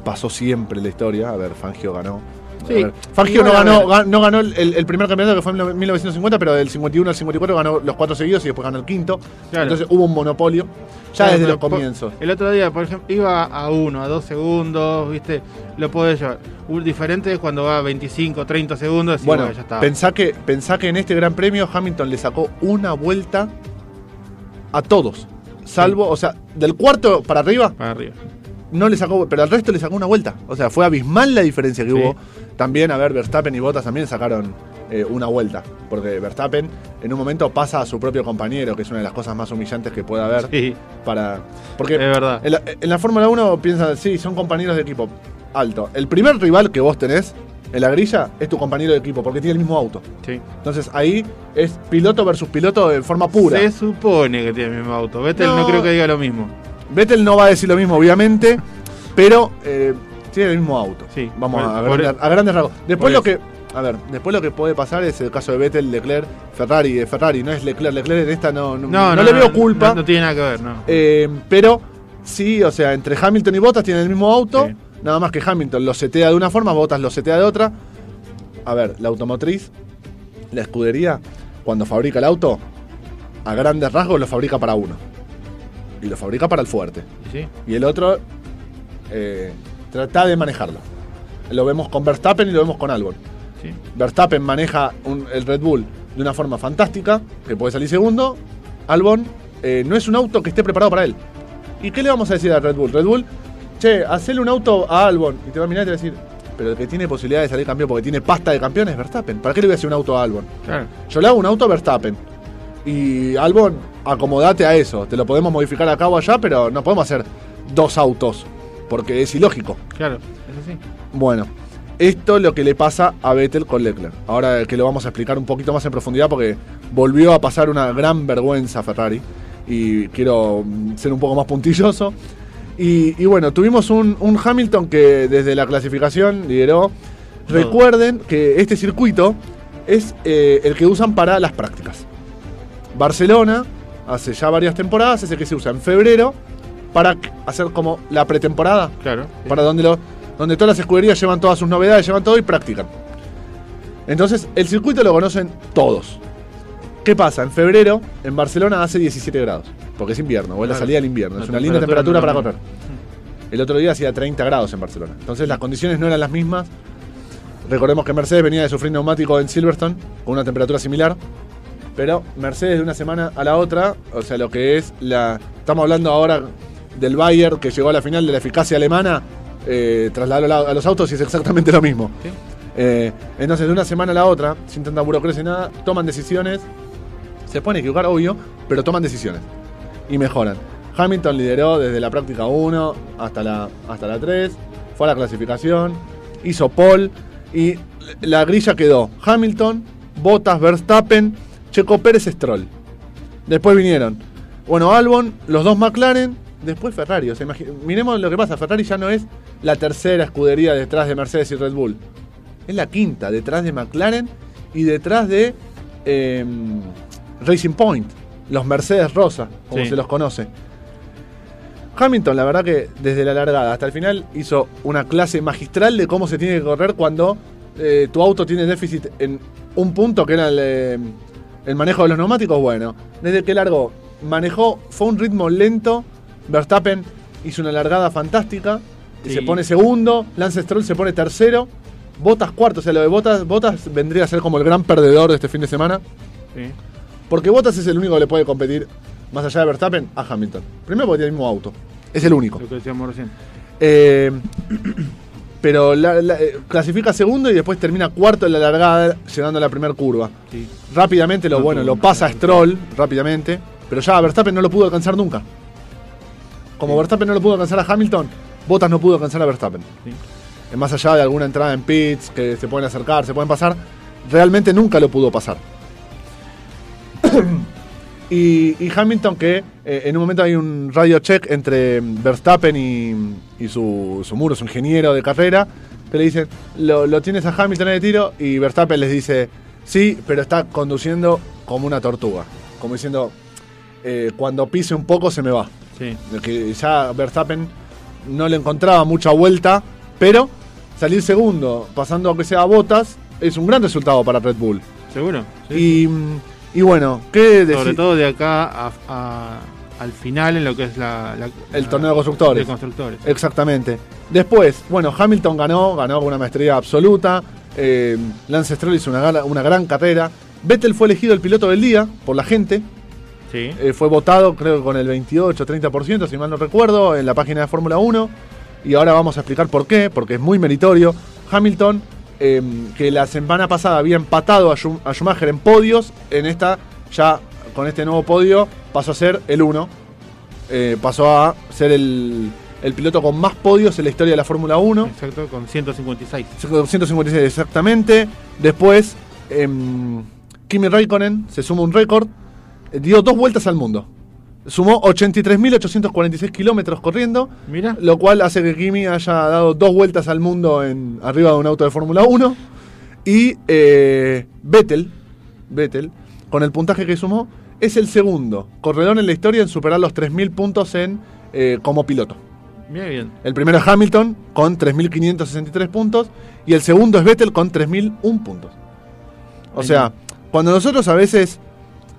Pasó siempre la historia. A ver, Fangio ganó. Sí, Fangio no ganó, no ganó el, el primer campeonato que fue en 1950, pero del 51 al 54 ganó los cuatro seguidos y después ganó el quinto. Claro. Entonces hubo un monopolio ya Claro, desde los comienzos. El otro día, por ejemplo, iba a 1, a 2 segundos, ¿viste? Lo podés llevar. Un diferente es cuando va a 25, 30 segundos y Bueno, bueno, ya está. pensá que, pensá que en este gran premio Hamilton le sacó una vuelta a todos. Salvo, o sea, del cuarto para arriba Para arriba. no le sacó, pero al resto le sacó una vuelta. O sea, fue abismal la diferencia que Sí. hubo. También, a ver, Verstappen y Bottas también sacaron eh, una vuelta. Porque Verstappen en un momento pasa a su propio compañero, que es una de las cosas más humillantes que puede haber. Sí, Para, porque es verdad. en la, Fórmula 1 piensan, sí, son compañeros de equipo. Alto. El primer rival que vos tenés en la grilla es tu compañero de equipo, porque tiene el mismo auto. Sí. Entonces ahí es piloto versus piloto en forma pura. Se supone que tiene el mismo auto. Vettel no, No. creo que diga lo mismo. Vettel no va a decir lo mismo, obviamente, pero eh, tiene el mismo auto. Sí, Vamos por- a, por grandes, e- a grandes rasgos. Después lo que. A ver, después lo que puede pasar es el caso de Vettel, Leclerc, Ferrari. De Ferrari no es Leclerc. Leclerc en esta no, no, No, no le veo culpa. No, no tiene nada que ver, no. Eh, pero sí, o sea, entre Hamilton y Bottas tienen el mismo auto. Sí. Nada más que Hamilton lo setea de una forma, Bottas lo setea de otra. A ver, la automotriz, la escudería, cuando fabrica el auto, a grandes rasgos lo fabrica para uno. Y lo fabrica para el fuerte. Sí. Y el otro eh, trata de manejarlo. Lo vemos con Verstappen y lo vemos con Albon. sí. Verstappen maneja un- el Red Bull de una forma fantástica, que puede salir segundo. Albon eh, no es un auto que esté preparado para él. ¿Y qué le vamos a decir a Red Bull? Red Bull, che, hacele un auto a Albon. Y te va a mirar y te va a decir, pero el que tiene posibilidad de salir campeón porque tiene pasta de campeón es Verstappen. ¿Para qué le voy a hacer un auto a Albon? Claro. Yo le hago un auto a Verstappen. Y Albon, acomodate a eso. Te lo podemos modificar acá o allá, pero no podemos hacer dos autos. Porque es ilógico. Claro, es así. Bueno, esto es lo que le pasa a Vettel con Leclerc. Ahora que lo vamos a explicar un poquito más en profundidad porque volvió a pasar una gran vergüenza a Ferrari y quiero mm, ser un poco más puntilloso. Y, y bueno, tuvimos un, un Hamilton que desde la clasificación lideró. Recuerden que este circuito es eh, el que usan para las prácticas. Barcelona, hace ya varias temporadas, es el que se usa en febrero para hacer como la pretemporada Claro. sí. para donde, lo, donde todas las escuderías llevan todas sus novedades, llevan todo y practican. Entonces, el circuito lo conocen todos. ¿Qué pasa? En febrero, en Barcelona hace 17 grados, porque es invierno, o es la salida del invierno, La es una linda temperatura no para correr. El otro día hacía 30 grados en Barcelona, entonces las condiciones no eran las mismas. Recordemos que Mercedes venía de sufrir neumático en Silverstone, con una temperatura similar, pero Mercedes de una semana a la otra, o sea, lo que es la... Estamos hablando ahora del Bayer que llegó a la final de la eficacia alemana, eh, trasladado a los autos y es exactamente lo mismo. Sí. Eh, entonces, de una semana a la otra, sin tanta burocracia ni nada, toman decisiones. Se pueden equivocar, obvio, pero toman decisiones. Y mejoran. Hamilton lideró desde la práctica 1 hasta la, hasta la 3. Fue a la clasificación. Hizo pole. Y la grilla quedó Hamilton, Bottas, Verstappen, Checo Pérez, Stroll. Después vinieron, bueno, Albon, los dos McLaren, después Ferrari. O sea, miremos lo que pasa. Ferrari ya no es la tercera escudería detrás de Mercedes y Red Bull. Es la quinta, detrás de McLaren y detrás de eh, Racing Point, los Mercedes Rosa, como Sí. se los conoce. Hamilton, la verdad que desde la largada hasta el final hizo una clase magistral de cómo se tiene que correr cuando eh, tu auto tiene déficit en un punto que era el, eh, el manejo de los neumáticos. Bueno, desde que largó, manejó, fue un ritmo lento. Verstappen hizo una largada fantástica y Sí. se pone segundo. Lance Stroll se pone tercero. Botas cuarto, o sea, lo de Botas, Botas vendría a ser como el gran perdedor de este fin de semana. Sí. Porque Bottas es el único que le puede competir, más allá de Verstappen, a Hamilton. Primero porque tiene el mismo auto. Es el único. Lo que decíamos recién. Eh, pero la- la- eh, clasifica segundo y después termina cuarto en la largada, llegando a la primera curva. Sí. Rápidamente lo No bueno, lo pasa a. Stroll, rápidamente. Pero ya Verstappen no lo pudo alcanzar nunca. Como Sí. Verstappen no lo pudo alcanzar a Hamilton, Bottas no pudo alcanzar a Verstappen. Sí. Más allá de alguna entrada en pits, que se pueden acercar, se pueden pasar, realmente nunca lo pudo pasar. y, y Hamilton que eh, en un momento hay un radio check entre Verstappen y, y su, su muro, su ingeniero de carrera, que le dicen, lo, lo tienes a Hamilton en el tiro y Verstappen les dice, sí, pero está conduciendo como una tortuga. Como diciendo, eh, cuando pise un poco se me va. Sí. Que ya Verstappen no le encontraba mucha vuelta, pero salir segundo, pasando aunque sea a botas, es un gran resultado para Red Bull. ¿Seguro? Sí. Y, y bueno, ¿qué Sobre todo de acá a- a- al final en lo que es la, la- El la- torneo de constructores. de constructores. Exactamente. Después, bueno, Hamilton ganó, ganó con una maestría absoluta. eh, Lance Stroll hizo una, una gran carrera. Vettel fue elegido el piloto del día por la gente. Sí. Eh, fue votado, creo que con el 28-30%, si mal no recuerdo, en la página de Fórmula 1. Y ahora vamos a explicar por qué, porque es muy meritorio. Hamilton, eh, que la semana pasada había empatado a, Schum- a Schumacher en podios, en esta, ya con este nuevo podio, pasó a ser el 1. Eh, pasó a ser el, el piloto con más podios en la historia de la Fórmula 1. Exacto, con 156. 156 exactamente. Después, em, Kimi Raikkonen se suma un récord. Dio dos vueltas al mundo. Sumó 83.846 kilómetros corriendo, Mira. lo cual hace que Kimi haya dado dos vueltas al mundo en, arriba de un auto de Fórmula 1. Y eh, Vettel, Vettel, con el puntaje que sumó, es el segundo corredor en la historia en superar los 3.000 puntos en, eh, como piloto. Mira bien. El primero es Hamilton con 3.563 puntos y el segundo es Vettel con 3.001 puntos. O sea, cuando nosotros a veces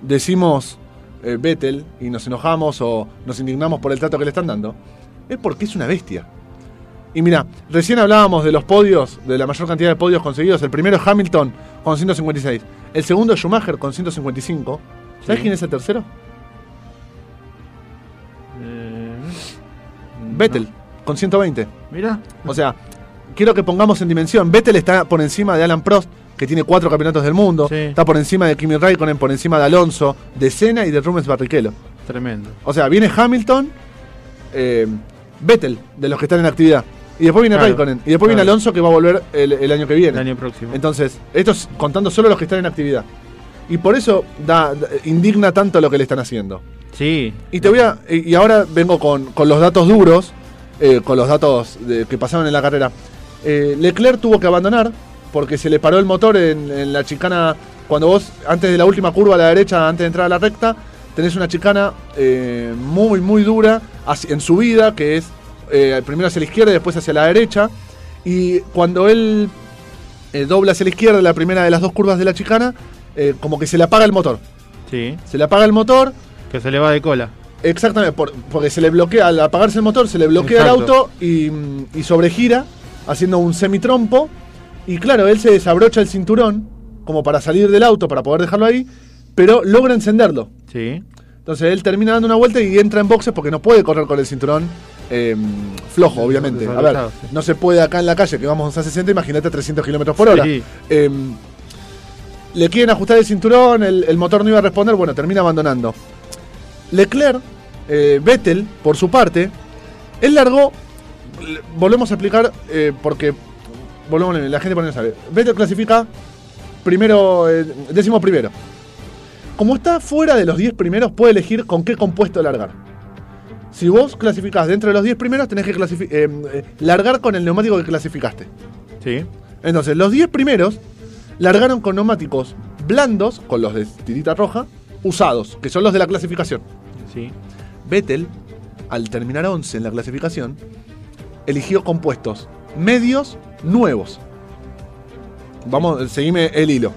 decimos eh, Vettel y nos enojamos o nos indignamos por el trato que le están dando, es porque es una bestia. Y mira, recién hablábamos de los podios, de la mayor cantidad de podios conseguidos. El primero es Hamilton con 156. El segundo es Schumacher con 155. ¿Sabes Sí. quién es el tercero? Eh, Vettel, no. con 120. Mira. O sea, quiero que pongamos en dimensión. Vettel está por encima de Alan Prost, que tiene cuatro campeonatos del mundo. Sí. Está por encima de Kimi Raikkonen, por encima de Alonso, de Senna y de Rubens Barrichello. Tremendo. O sea, viene Hamilton, eh, Vettel, de los que están en actividad. Y después viene Claro, Raikkonen. Y después viene. Alonso, que va a volver el, el año que viene. El año próximo. Entonces, esto es contando solo los que están en actividad. Y por eso da, da- indigna tanto lo que le están haciendo. sí. Y te voy a. Y y ahora vengo con, con los datos duros, eh, con los datos de- que pasaron en la carrera. Eh, Leclerc tuvo que abandonar porque se le paró el motor en, en la chicana. Cuando vos, antes de la última curva a la derecha, antes de entrar a la recta, tenés una chicana eh, muy, muy dura en subida, que es eh, primero hacia la izquierda y después hacia la derecha. Y cuando él eh, dobla hacia la izquierda, la primera de las dos curvas de la chicana, como que se le apaga el motor. Sí. Se le apaga el motor, Que se le va de cola. Exactamente, por- porque se le bloquea, al apagarse el motor, se le bloquea Exacto. el auto y, y sobregira, haciendo un semitrompo. Y claro, él se desabrocha el cinturón, como para salir del auto, para poder dejarlo ahí, pero logra encenderlo. Sí. Entonces él termina dando una vuelta y entra en boxes porque no puede correr con el cinturón eh, flojo, obviamente. A ver, no se puede acá en la calle, que vamos a 60, imagínate 300 kilómetros por hora. Sí. Eh, le quieren ajustar el cinturón, el, el motor no iba a responder, bueno, termina abandonando. Leclerc, eh, Vettel, por su parte, él largó, volvemos a explicar, eh, porque volvemos, la gente por ahí no sabe. Vettel clasifica primero, eh, décimo primero. Como está fuera de los 10 primeros, puede elegir con qué compuesto largar. Si vos clasificás dentro de los 10 primeros, tenés que eh, eh, largar con el neumático que clasificaste. Sí. Entonces, los 10 primeros largaron con neumáticos blandos, con los de tirita roja, usados, que son los de la clasificación. Sí. Vettel, al terminar 11 en la clasificación, eligió compuestos medios nuevos. Vamos, seguime el hilo.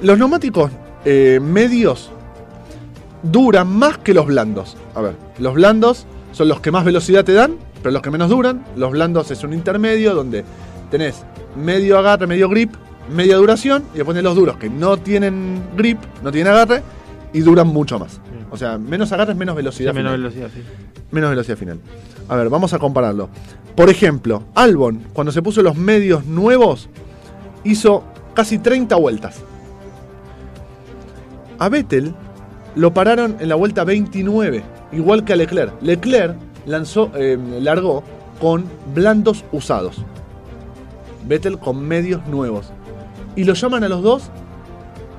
Los neumáticos eh, medios duran más que los blandos. A ver, los blandos son los que más velocidad te dan, pero los que menos duran. Los blandos es un intermedio donde tenés medio agarre, medio grip, media duración, y después tenés los duros que no tienen grip, no tienen agarre y duran mucho más. O sea, menos agarres, menos velocidad. Sí, menos final. velocidad, sí. Menos velocidad final. A ver, vamos a compararlo. Por ejemplo, Albon, cuando se puso los medios nuevos, hizo casi 30 vueltas. A Vettel lo pararon en la vuelta 29, igual que a Leclerc. Leclerc lanzó, eh, largó con blandos usados. Vettel con medios nuevos. Y lo llaman a los dos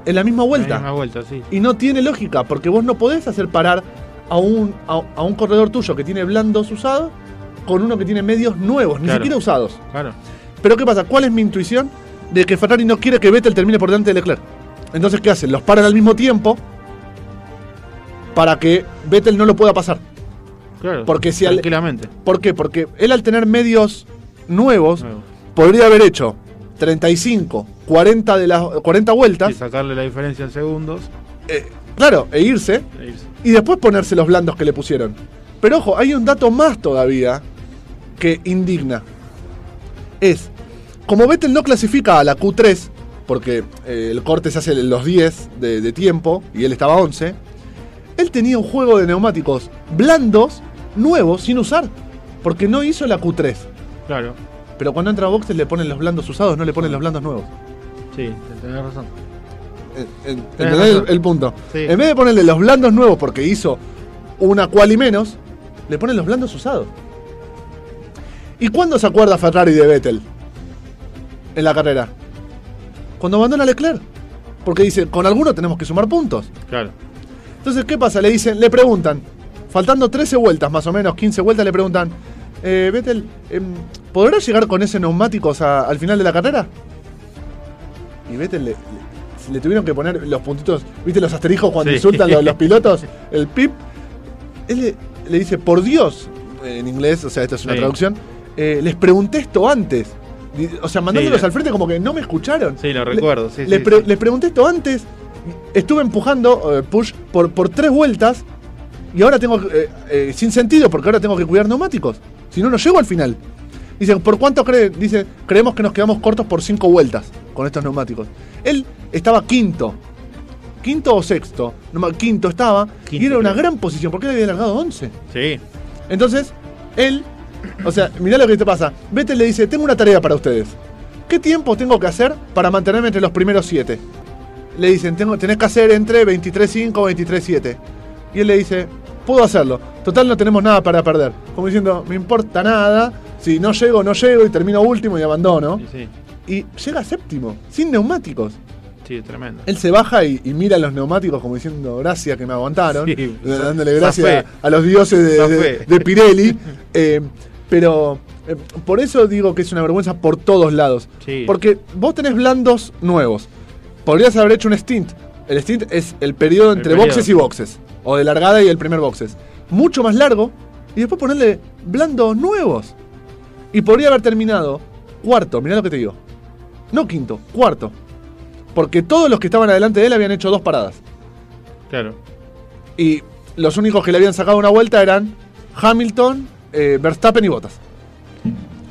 en la misma vuelta. La misma vuelta, sí. Y no tiene lógica, porque vos no podés hacer parar a un, a, a un corredor tuyo que tiene blandos usados con uno que tiene medios nuevos, ni siquiera usados. Claro. Pero ¿qué pasa? ¿Cuál es mi intuición? De que Ferrari no quiere que Vettel termine por delante de Leclerc. Entonces, ¿qué hacen? Los paran al mismo tiempo para que Vettel no lo pueda pasar. Claro. Porque si al- Tranquilamente. ¿Por qué? Porque él al tener medios nuevos, Nuevo. podría haber hecho 35, 40, de las, 40 vueltas, Y sacarle la diferencia en segundos. eh, claro, e irse, e irse. y después ponerse los blandos que le pusieron. Pero ojo, hay un dato más todavía que indigna. Es, como Vettel no clasifica a la Q3, porque eh, el corte se hace en los 10 de, de tiempo y él estaba 11, él tenía un juego de neumáticos blandos, nuevos, sin usar, porque no hizo la Q3. Claro. Pero cuando entra a boxes le ponen los blandos usados, no le ponen los blandos nuevos. Sí, tenés razón. Eh, eh, ¿Entendés el, punto? Sí. En vez de ponerle los blandos nuevos porque hizo una cual y menos, le ponen los blandos usados. ¿Y cuándo se acuerda Ferrari de Vettel? En la carrera. Cuando abandona Leclerc. Porque dice, con alguno tenemos que sumar puntos. Claro. Entonces, ¿qué pasa? Le dicen, le preguntan, faltando 13 vueltas más o menos, 15 vueltas, le preguntan, eh, Vettel, em, ¿podrás llegar con ese neumáticos a- al final de la carrera? Y Vettel le, le- le tuvieron que poner los puntitos, ¿viste los asteriscos cuando Sí. insultan los, los pilotos? [laughs] El pip. Él le, le dice, por Dios, en inglés, o sea, esto es una Sí. traducción, eh, les pregunté esto antes. O sea, mandándolos Sí, al frente como que no me escucharon. Sí, lo recuerdo. Sí, pre-. Les pregunté esto antes. Estuve empujando, eh, push, por, por tres vueltas. Y ahora tengo eh, eh, sin sentido, porque ahora tengo que cuidar neumáticos. Si no, no llego al final. Dice, ¿por cuánto cree? Dice, creemos que nos quedamos cortos por cinco vueltas con estos neumáticos. Él estaba quinto. Quinto o sexto. No, quinto estaba. y Quinto, era una creo. gran posición, porque él había largado 11. Sí. Entonces, él, o sea, mirá lo que te pasa. Vettel le dice, tengo una tarea para ustedes. ¿Qué tiempo tengo que hacer para mantenerme entre los primeros siete? Le dicen, tengo, tenés que hacer entre 23.5 y 23.7. Y él le dice, puedo hacerlo. Total, no tenemos nada para perder. Como diciendo, me importa nada. Si no llego, no llego y termino último y abandono. Sí, sí. Y llega séptimo, sin neumáticos. Sí, tremendo. Él se baja y, y mira los neumáticos como diciendo gracias que me aguantaron. Sí, dándole gracias a, a los dioses de, de- Pirelli. [laughs] Eh, pero eh, por eso digo que es una vergüenza por todos lados. Sí. Porque vos tenés blandos nuevos. Podrías haber hecho un stint. El stint es el periodo El entre periodo. boxes y boxes. O de largada y el primer boxes. Mucho más largo. Y después ponerle blandos nuevos. Y podría haber terminado cuarto. Mirá lo que te digo. No quinto, cuarto. Porque todos los que estaban adelante de él habían hecho dos paradas. Claro. Y los únicos que le habían sacado una vuelta eran Hamilton, eh, Verstappen y Bottas.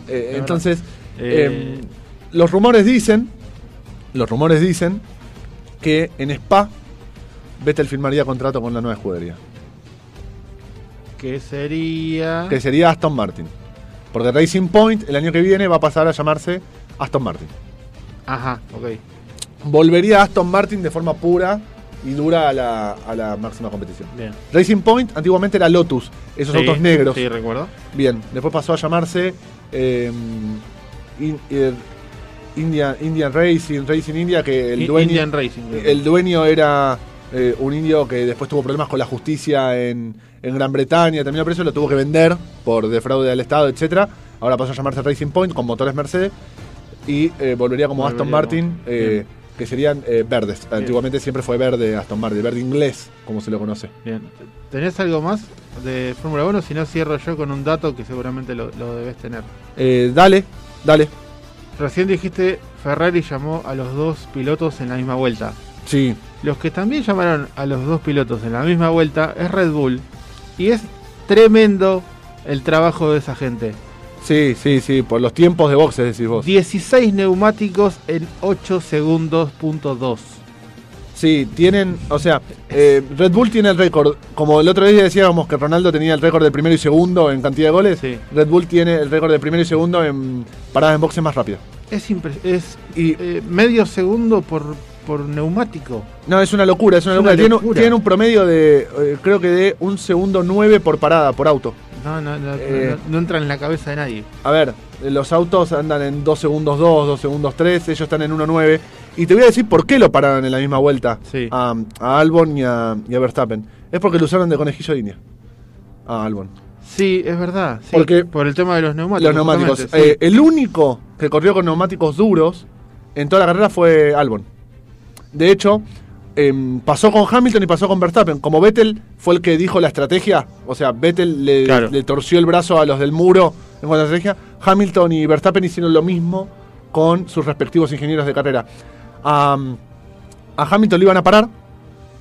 Eh, entonces, Eh, los rumores dicen, los rumores dicen que en Spa Vettel firmaría contrato con la nueva escudería, ¿Qué sería? que sería Aston Martin. Porque Racing Point el año que viene va a pasar a llamarse Aston Martin. Ajá, ok. Volvería Aston Martin de forma pura y dura a la, a la máxima competición. Bien. Racing Point antiguamente era Lotus, esos Sí, autos negros. Sí, recuerdo. Bien, después pasó a llamarse eh, In- eh, Indian, Indian Racing, Racing India, que el dueño, Indian Racing. el dueño era eh, un indio que después tuvo problemas con la justicia en, en Gran Bretaña, terminó preso, lo tuvo que vender por defraude al Estado, etcétera. Ahora pasó a llamarse Racing Point con motores Mercedes. y eh, volvería como Aston Martin, eh, que serían eh, verdes. Antiguamente siempre fue verde Aston Martin, verde inglés, como se lo conoce. Bien. ¿Tenés algo más de Fórmula 1? Si no, cierro yo con un dato que seguramente lo, lo debes tener. Dale, dale. Recién dijiste Ferrari llamó a los dos pilotos en la misma vuelta. Sí, Los que también llamaron a los dos pilotos en la misma vuelta es Red Bull. Y es tremendo el trabajo de esa gente. sí, sí, sí, por los tiempos de boxes decís vos. 16 neumáticos en 8 segundos, punto 2. Sí, tienen, o sea, eh, Red Bull tiene el récord, como el otro día decíamos que Ronaldo tenía el récord de primero y segundo en cantidad de goles, Sí. Red Bull tiene el récord de primero y segundo en paradas en boxes más rápidas. Es, es Y eh, medio segundo por, por neumático. no, es una locura, es una Es locura. una Tiene, locura. tiene un promedio de, eh, creo que de un segundo nueve por parada, por auto. No, no, no, Eh. no- no entra en la cabeza de nadie. A ver, los autos andan en 2 segundos 2, 2 segundos 3, ellos están en 1.9. Y te voy a decir por qué lo pararon en la misma vuelta Sí. a, a Albon y a, y a Verstappen. Es porque lo usaron de conejillo de India. A Albon. Sí, es verdad. sí, Porque- por el tema de los neumáticos. Los neumáticos. Eh, el único que corrió con neumáticos duros en toda la carrera fue Albon. De hecho, em, pasó con Hamilton y pasó con Verstappen. Como Vettel fue el que dijo la estrategia, o sea, Vettel le, Claro. le torció el brazo a los del muro en cuanto a la estrategia, Hamilton y Verstappen hicieron lo mismo con sus respectivos ingenieros de carrera. A, a Hamilton le iban a parar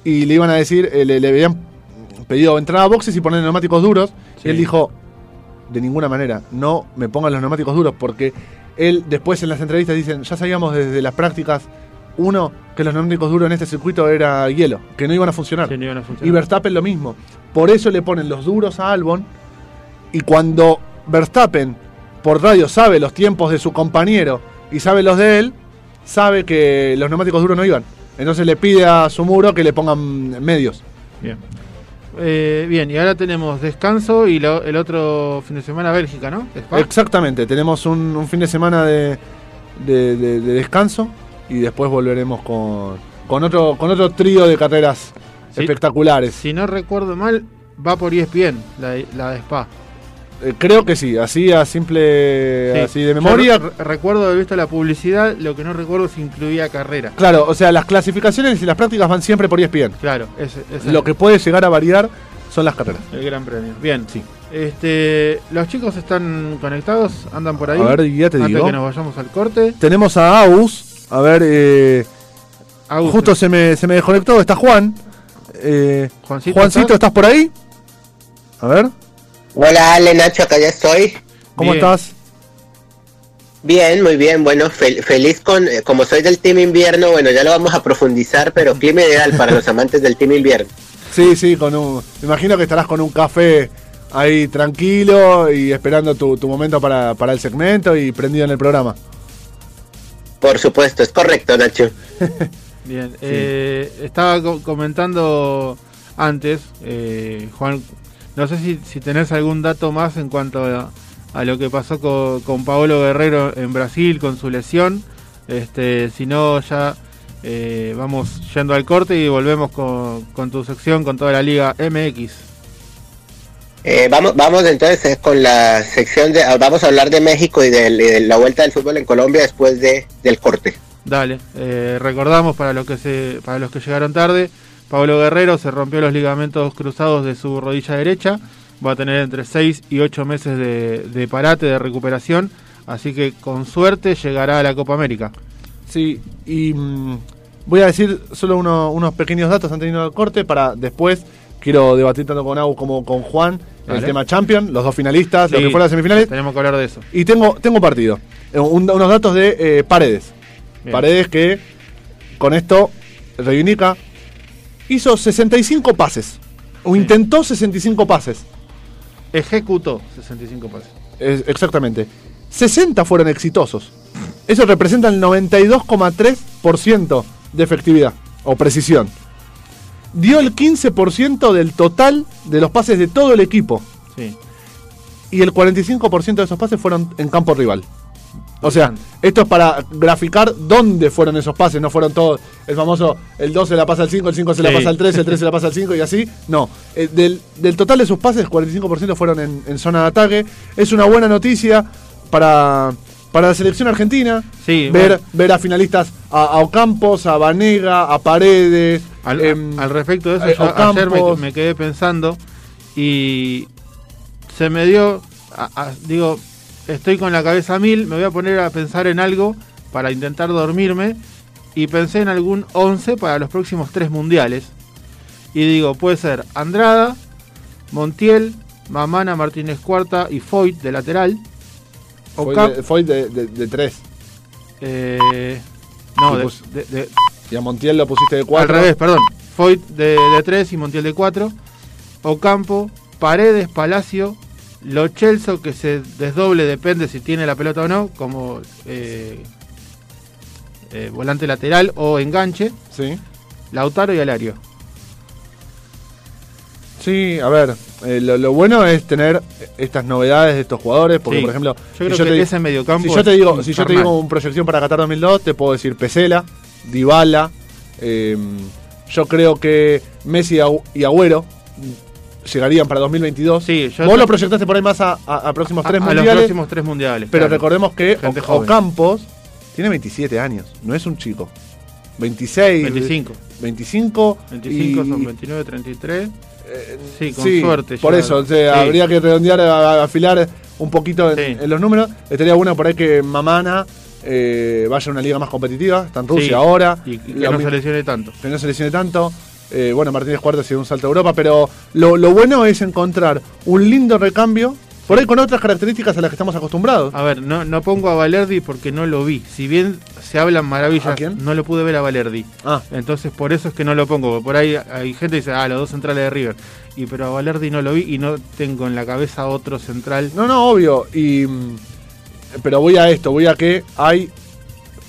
y le iban a decir, eh, le, le habían pedido entrar a boxes y poner neumáticos duros. Sí. Y él dijo, de ninguna manera, no me pongan los neumáticos duros, porque él después en las entrevistas dicen, ya sabíamos desde las prácticas, uno, que los neumáticos duros en este circuito era hielo, que no iban a funcionar. sí, no iban a Y funcionar. Verstappen lo mismo. Por eso le ponen los duros a Albon. Y cuando Verstappen por radio sabe los tiempos de su compañero y sabe los de él, sabe que los neumáticos duros no iban. Entonces le pide a su muro que le pongan medios. Bien. Eh, bien, y ahora tenemos descanso y lo- el otro fin de semana Bélgica, ¿no? Spa. Exactamente, tenemos un, un fin de semana de, de- de- de descanso y después volveremos con, con otro con otro trío de carreras Sí. espectaculares. Si no recuerdo mal, va por ESPN, la, la de Spa. Eh, creo que sí, así a simple Sí. así de memoria. re- recuerdo haber visto la publicidad, lo que no recuerdo si incluía carrera. Claro, o sea, las clasificaciones y las prácticas van siempre por ESPN. Claro, ese, ese Lo es que puede llegar a variar son las carreras. el gran premio. Bien, Sí. Este, los chicos están conectados, andan por ahí. A ver, ya te Antes digo. que nos vayamos al corte. Tenemos a Aus. A ver, eh, Agus, justo se me, se me desconectó. Está Juan. Eh, Juancito, Juancito, ¿estás? ¿estás por ahí? A ver, Hola Ale, Nacho, acá ya estoy. ¿cómo Bien. estás? Bien, muy bien. Bueno, fel- feliz con, eh, como soy del Team Invierno, bueno, ya lo vamos a profundizar, pero clima ideal para los amantes del Team Invierno. [laughs] Sí, sí, con un. Me imagino que estarás con un café ahí tranquilo y esperando tu, tu momento para, para el segmento y prendido en el programa. Por supuesto, es correcto, Nacho. [laughs] Bien, eh, estaba co- comentando antes, eh, Juan, no sé si, si tenés algún dato más en cuanto a, a lo que pasó co- con, Paolo Guerrero en Brasil con su lesión. Este, si no, ya eh, vamos yendo al corte y volvemos con, con tu sección con toda la Liga MX. Eh, vamos, vamos entonces con la sección de, ah, vamos a hablar de México y de, la vuelta del fútbol en Colombia después de, del corte. Dale, eh, recordamos para los que se, para los que llegaron tarde, Pablo Guerrero se rompió los ligamentos cruzados de su rodilla derecha, va a tener entre 6 y 8 meses de, de parate, de recuperación, así que con suerte llegará a la Copa América. Sí, y mm, voy a decir solo uno- unos pequeños datos antes de irnos al corte para después. Quiero debatir tanto con Agus como con Juan el Dale. tema Champion, los dos finalistas, Sí, que fueron las semifinales. Tenemos que hablar de eso. Y tengo, tengo partido. Eh, un- unos datos de eh, Paredes. Bien. Paredes que con esto reivindica. Hizo 65 pases. O Sí. intentó 65 pases. Ejecutó 65 pases. Es- exactamente. 60 fueron exitosos. Eso representa el 92,3% de efectividad o precisión. Dio el 15% del total de los pases de todo el equipo. Sí. Y el 45% de esos pases fueron en campo rival. O sea, esto es para graficar dónde fueron esos pases, no fueron todos el famoso, el 2 se la pasa al 5, el 5 se la Sí. pasa al 3, el 3 se la pasa al 5 y así. No, Eh, del, del total de sus pases, el 45% fueron en, en zona de ataque. Es una buena noticia para, para la selección argentina, Sí, ver, bueno. ver a finalistas a, a Ocampos, a Vanega, a Paredes. Al, em, al respecto de eso, eh, yo ayer me, quedé pensando y se me dio, a- a- digo, estoy con la cabeza a mil, me voy a poner a pensar en algo para intentar dormirme y pensé en algún 11 para los próximos tres mundiales. Y digo, puede ser Andrada, Montiel, Mamana, Martínez Cuarta y Foyt de lateral. Fue Ocam- de, de- de- de tres. eh, no, de, Y a Montiel lo pusiste de cuatro. Al revés, perdón. Foyt de, de 3 y Montiel de 4. Ocampo, Paredes, Palacio, Lo Chelso que se desdoble, depende si tiene la pelota o no, como eh, eh, volante lateral o enganche. Sí. Lautaro y Alario. Sí, a ver, eh, lo, lo bueno es tener estas novedades de estos jugadores, porque Sí. por ejemplo, Yo si creo yo que te, ese mediocampo si yo te digo, si yo te digo una proyección para Qatar 2002, te puedo decir Pesela, Dybala, eh, yo creo que Messi y Agüero llegarían para 2022. Sí, yo Vos lo proyectaste por ahí más a, a- a próximos A- tres a, los mundiales, próximos tres mundiales. pero claro. recordemos que O-. Ocampos tiene 27 años, no es un chico. 26, 25. 25, 25 y- son 29, 33. eh, Sí, con suerte Por ya- eso, o sea, sí. habría que redondear, afilar un poquito en, Sí. en los números. Estaría bueno por ahí que Mamana eh, vaya a una liga más competitiva. Está en Rusia Sí, ahora. Y, y que no se lesione tanto. que no se lesione tanto. Eh, bueno, Martínez Cuarta ha sido un salto a Europa, pero lo, lo bueno es encontrar un lindo recambio, por ahí con otras características a las que estamos acostumbrados. A ver, no, no pongo a Valerdi porque no lo vi. Si bien se hablan maravillas, ¿A quién? no lo pude ver a Valerdi. Ah, Entonces por eso es que no lo pongo. Por ahí hay gente que dice, ah, los dos centrales de River. Y pero a Valerdi no lo vi y no tengo en la cabeza otro central. no, no, obvio. Y, pero voy a esto, voy a que hay,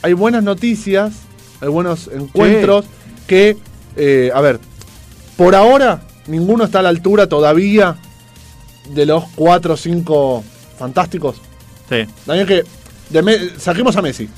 hay buenas noticias, hay buenos encuentros que, eh, a ver, por ahora ninguno está a la altura todavía de los cuatro o cinco fantásticos. Sí. También que de saquemos a Messi,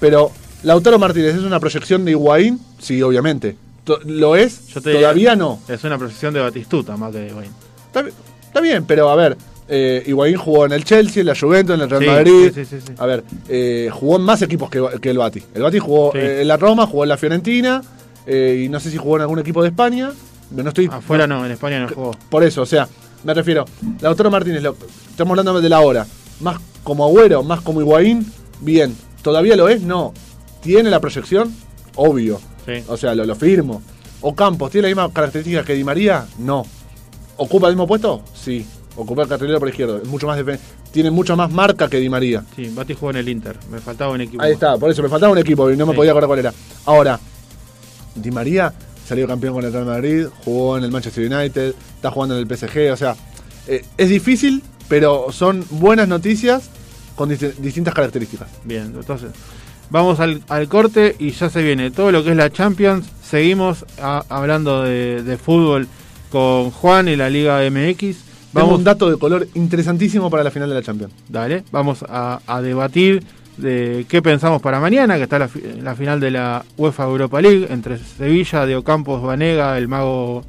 pero Lautaro Martínez es una proyección de Higuaín, sí, obviamente. ¿Lo es? Yo te Todavía diría- no. Es una procesión de Batistuta más que de. Está, bi- está bien, pero a ver, eh, Higuaín jugó en el Chelsea, en la Juventus, en el Real Sí, Madrid. sí, sí. A ver, eh, jugó en más equipos que, que el Bati. El Bati jugó eh, en la Roma, jugó en la Fiorentina, eh, y no sé si jugó en algún equipo de España. No estoy Afuera no, en España no jugó. por eso, o sea, me refiero, Lautaro Martínez, lo- estamos hablando de la hora, más como Agüero, más como Higuaín, bien. ¿Todavía lo es? No. ¿Tiene la proyección? Obvio. Sí. O sea, lo, lo firmo. ¿Ocampos tiene la misma característica que Di María? No. ¿Ocupa el mismo puesto? Sí. Ocupa el carrilero por izquierdo. Es mucho más tiene mucho más marca que Di María. Sí, Bati jugó en el Inter. Me faltaba un equipo. Ahí está, por eso me faltaba un equipo y no me Sí. podía acordar cuál era. Ahora, Di María salió campeón con el Real Madrid, jugó en el Manchester United, está jugando en el PSG, o sea, eh, es difícil, pero son buenas noticias con disti- distintas características. Bien, entonces vamos al, al corte y ya se viene todo lo que es la Champions. Seguimos a- hablando de, de fútbol con Juan y la Liga MX. Tengo Vamos, un dato de color interesantísimo para la final de la Champions. dale, vamos a, a debatir de qué pensamos para mañana, que está la, fi- la final de la UEFA Europa League entre Sevilla, de Ocampos, Vanega, el mago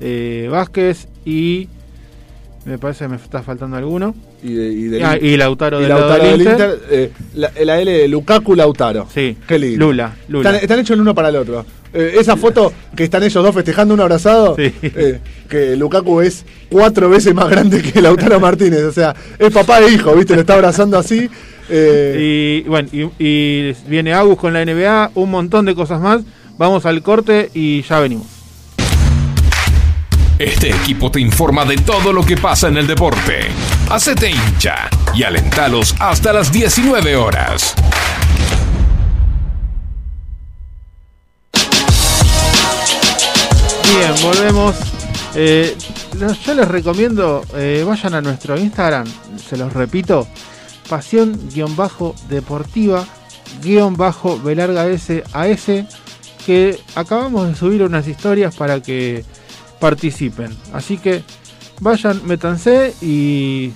eh, Vázquez y me parece que me está faltando alguno. Y, de- y del- Ah, y Lautaro y del Lautaro del del Inter. Inter, eh, la, la L de Lukaku Lautaro. Sí, Qué lindo. Lula, Lula. Están, están hechos el uno para el otro. Eh, esa foto que están ellos dos festejando un abrazado, Sí. eh, que Lukaku es cuatro veces más grande que Lautaro Martínez. O sea, es papá e hijo, ¿viste? Lo está abrazando así. eh, Y bueno, y, y viene Agus con la NBA, un montón de cosas más. Vamos al corte y ya venimos. Este equipo te informa de todo lo que pasa en el deporte. Hacete hincha y alentalos hasta las 19 horas. Volvemos. Eh, yo les recomiendo, eh, vayan a nuestro Instagram, se los repito, pasión-deportiva-velarga S a S, que acabamos de subir unas historias para que participen. Así que vayan, métanse y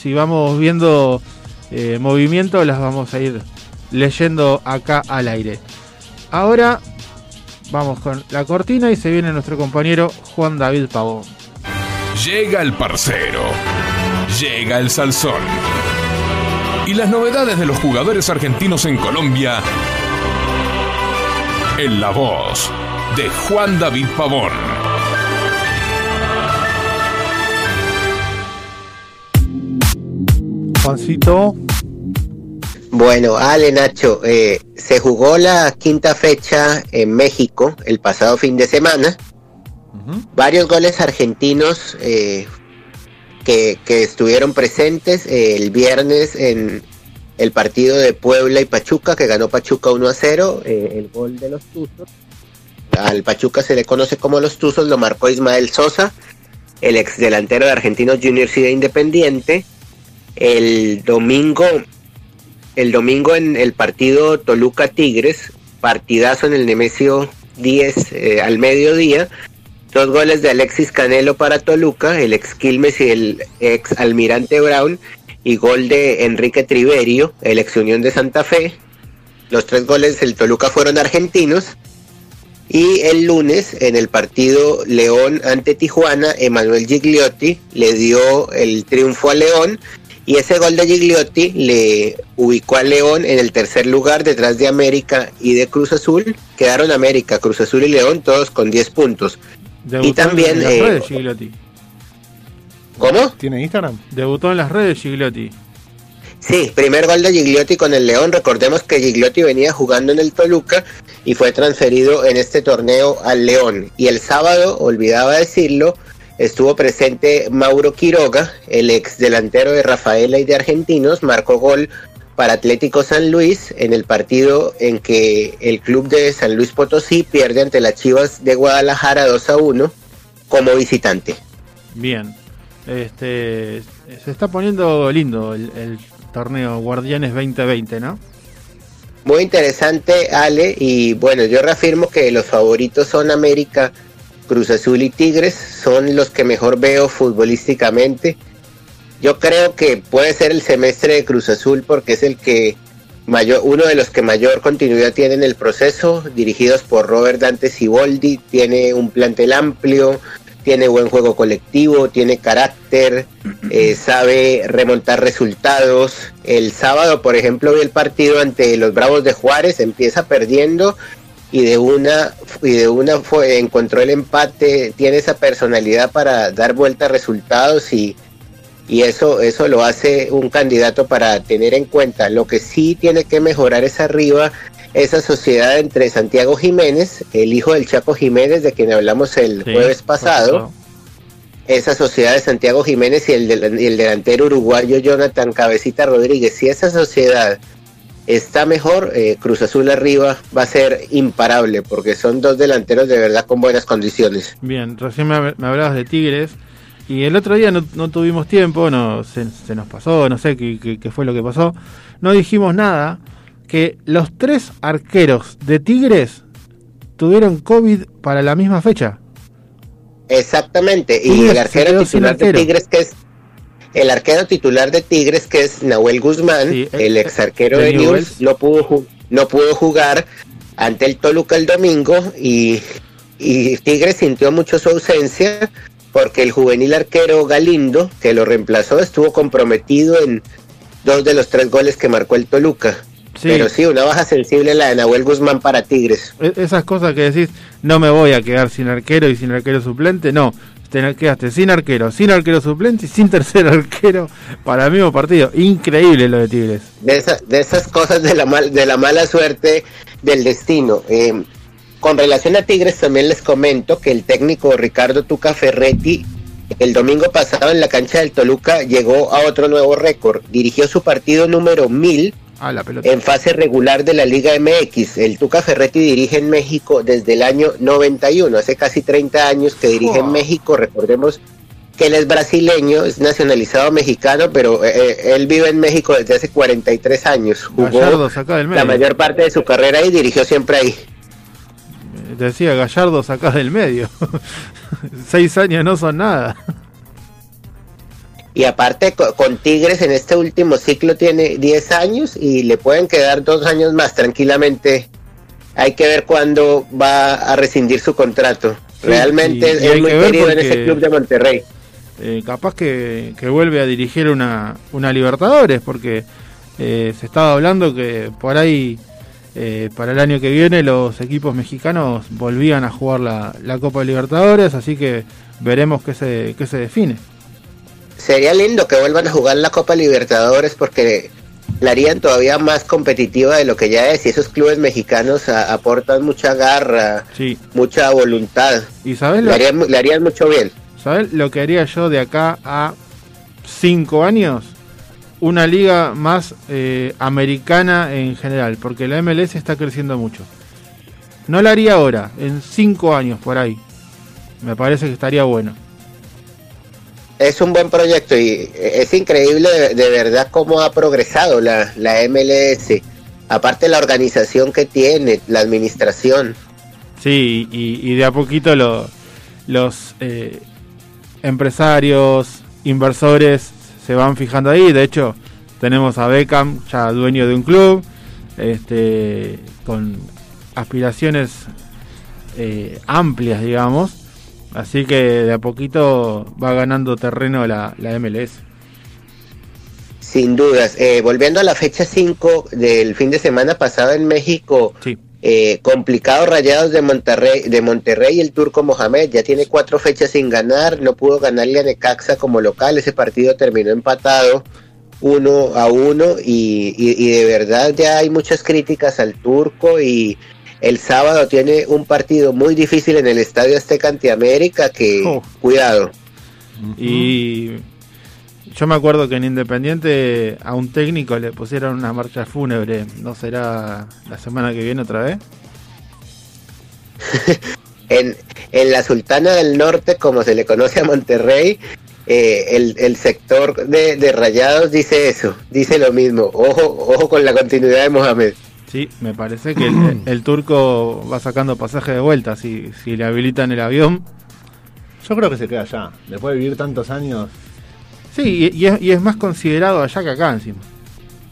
si vamos viendo eh, movimiento las vamos a ir leyendo acá al aire. Ahora vamos con la cortina y se viene nuestro compañero Juan David Pavón. Llega el parcero. Llega el salsón. y las novedades de los jugadores argentinos en Colombia en la voz de Juan David Pavón. Juancito, Bueno, Ale Nacho, eh, se jugó la quinta fecha en México el pasado fin de semana. Varios goles argentinos eh, que, que estuvieron presentes eh, el viernes en el partido de Puebla y Pachuca, que ganó Pachuca 1 a 0. eh, el gol de los Tuzos. Al Pachuca se le conoce como los Tuzos, lo marcó Ismael Sosa, el ex delantero de Argentinos Juniors y de Independiente. El domingo el domingo en el partido Toluca Tigres, partidazo en el Nemesio 10 eh, al mediodía, dos goles de Alexis Canelo para Toluca, el ex Quilmes y el ex Almirante Brown, y gol de Enrique Triverio, el ex Unión de Santa Fe. Los tres goles del Toluca fueron argentinos. Y el lunes, en el partido León ante Tijuana, Emanuel Gigliotti le dio el triunfo a León y ese gol de Gigliotti le ubicó a León en el tercer lugar detrás de América y de Cruz Azul. Quedaron América, Cruz Azul y León todos con 10 puntos. debutó Y también, en las eh, redes Gigliotti. ¿Cómo? ¿Tiene Instagram? Debutó en las redes Gigliotti. Sí, primer gol de Gigliotti con el León. Recordemos que Gigliotti venía jugando en el Toluca y fue transferido en este torneo al León. Y el sábado, olvidaba decirlo, estuvo presente Mauro Quiroga, el ex delantero de Rafaela y de Argentinos, marcó gol para Atlético San Luis en el partido en que el club de San Luis Potosí pierde ante las Chivas de Guadalajara 2 a 1 como visitante. Bien. Este se está poniendo lindo el, el torneo Guardianes 2020, ¿no? Muy interesante, Ale, y bueno, yo reafirmo que los favoritos son América, Cruz Azul y Tigres, son los que mejor veo futbolísticamente. Yo creo que puede ser el semestre de Cruz Azul porque es el que mayor, uno de los que mayor continuidad tiene en el proceso, dirigidos por Robert Dante Siboldi, tiene un plantel amplio, tiene buen juego colectivo, tiene carácter, eh, sabe remontar resultados. El sábado, por ejemplo, vi el partido ante los Bravos de Juárez, empieza perdiendo y de una y de una fue encontró el empate, tiene esa personalidad para dar vuelta a resultados y y eso eso lo hace un candidato para tener en cuenta. Lo que sí tiene que mejorar es arriba esa sociedad entre Santiago Jiménez, el hijo del Chaco Jiménez de quien hablamos el Sí, jueves pasado, esa sociedad de Santiago Jiménez y el, del- el delantero uruguayo Jonathan Cabecita Rodríguez. Si esa sociedad está mejor, eh, Cruz Azul arriba va a ser imparable porque son dos delanteros de verdad con buenas condiciones. Bien, recién me, me hablabas de Tigres y el otro día no, no tuvimos tiempo, no se, se nos pasó, no sé qué, qué- qué fue lo que pasó. No dijimos nada que los tres arqueros de Tigres tuvieron COVID para la misma fecha. Exactamente, y Tigres el arquero titular de. Tigres que es el arquero titular de Tigres que es Nahuel Guzmán, Sí, eh, el ex arquero de de. Newell's, no pudo no pudo jugar ante el Toluca el domingo y, y Tigres sintió mucho su ausencia porque el juvenil arquero Galindo, que lo reemplazó, estuvo comprometido en dos de los tres goles que marcó el Toluca. Sí. Pero sí, una baja sensible la de Nahuel Guzmán para Tigres. E- Esas cosas que decís, no me voy a quedar sin arquero y sin arquero suplente, no. Te quedaste sin arquero, sin arquero suplente y sin tercer [laughs] arquero para el mismo partido. Increíble lo de Tigres. de, esa- de esas cosas de la, mal, de la mala suerte del destino. Eh, con relación a Tigres también les comento que el técnico Ricardo Tuca Ferretti el domingo pasado en la cancha del Toluca llegó a otro nuevo récord. Dirigió su partido número 1000 Ah, la pelota. en fase regular de la Liga MX. El Tuca Ferretti dirige en México desde el año 91, hace casi 30 años que dirige en. México. Recordemos que él es brasileño, es nacionalizado mexicano, pero eh, eh, él vive en México desde hace 43 años. Jugó Gallardo saca del medio. la mayor parte de su carrera y dirigió siempre ahí. Decía Gallardo sacás del medio. [laughs] Seis años no son nada. Y aparte co- con Tigres en este último ciclo tiene 10 años y le pueden quedar dos años más tranquilamente. Hay que ver cuándo va a rescindir su contrato. Sí, Realmente y- es muy que querido en ese club de Monterrey. Eh, capaz que, que vuelve a dirigir una, una Libertadores, porque eh, se estaba hablando que por ahí eh, para el año que viene los equipos mexicanos volvían a jugar la, la Copa Libertadores, así que veremos qué se, qué se define. Sería lindo que vuelvan a jugar la Copa Libertadores porque la harían todavía más competitiva de lo que ya es y esos clubes mexicanos a, aportan mucha garra, sí. mucha voluntad. ¿Y sabes le, harían, le harían mucho bien. ¿Sabes lo que haría yo de acá a cinco años? una liga más eh, americana en general, porque la MLS está creciendo mucho. No la haría ahora, en cinco años por ahí. Me parece que estaría bueno. Es un buen proyecto y es increíble de, verdad cómo ha progresado la, la MLS. Aparte la organización que tiene, la administración. Sí, y, de a poquito los eh, empresarios, inversores se van fijando ahí. De hecho, tenemos a Beckham, ya dueño de un club, este, con aspiraciones eh, amplias, digamos. Así que de a poquito va ganando terreno la, la MLS. Sin dudas. Eh, volviendo a la fecha 5 del fin de semana pasado en México, sí. eh, complicado Rayados de Monterrey, de Monterrey, el turco Mohamed ya tiene cuatro fechas sin ganar, no pudo ganarle a Necaxa como local, ese partido terminó empatado uno a uno y, y, de verdad ya hay muchas críticas al turco y el sábado tiene un partido muy difícil en el Estadio Azteca Antiamérica que Oh. cuidado. Y yo me acuerdo que en Independiente a un técnico le pusieron una marcha fúnebre. ¿No será la semana que viene otra vez? [laughs] En, en la Sultana del Norte, como se le conoce a Monterrey, eh, el, el sector de, de Rayados dice eso, dice lo mismo. Ojo, ojo con la continuidad de Mohamed. Sí, me parece que el, [clears throat] el turco va sacando pasaje de vuelta. Si, si le habilitan el avión. Yo creo que se queda allá. Después de vivir tantos años. Sí, y, y es, y es más considerado allá que acá encima.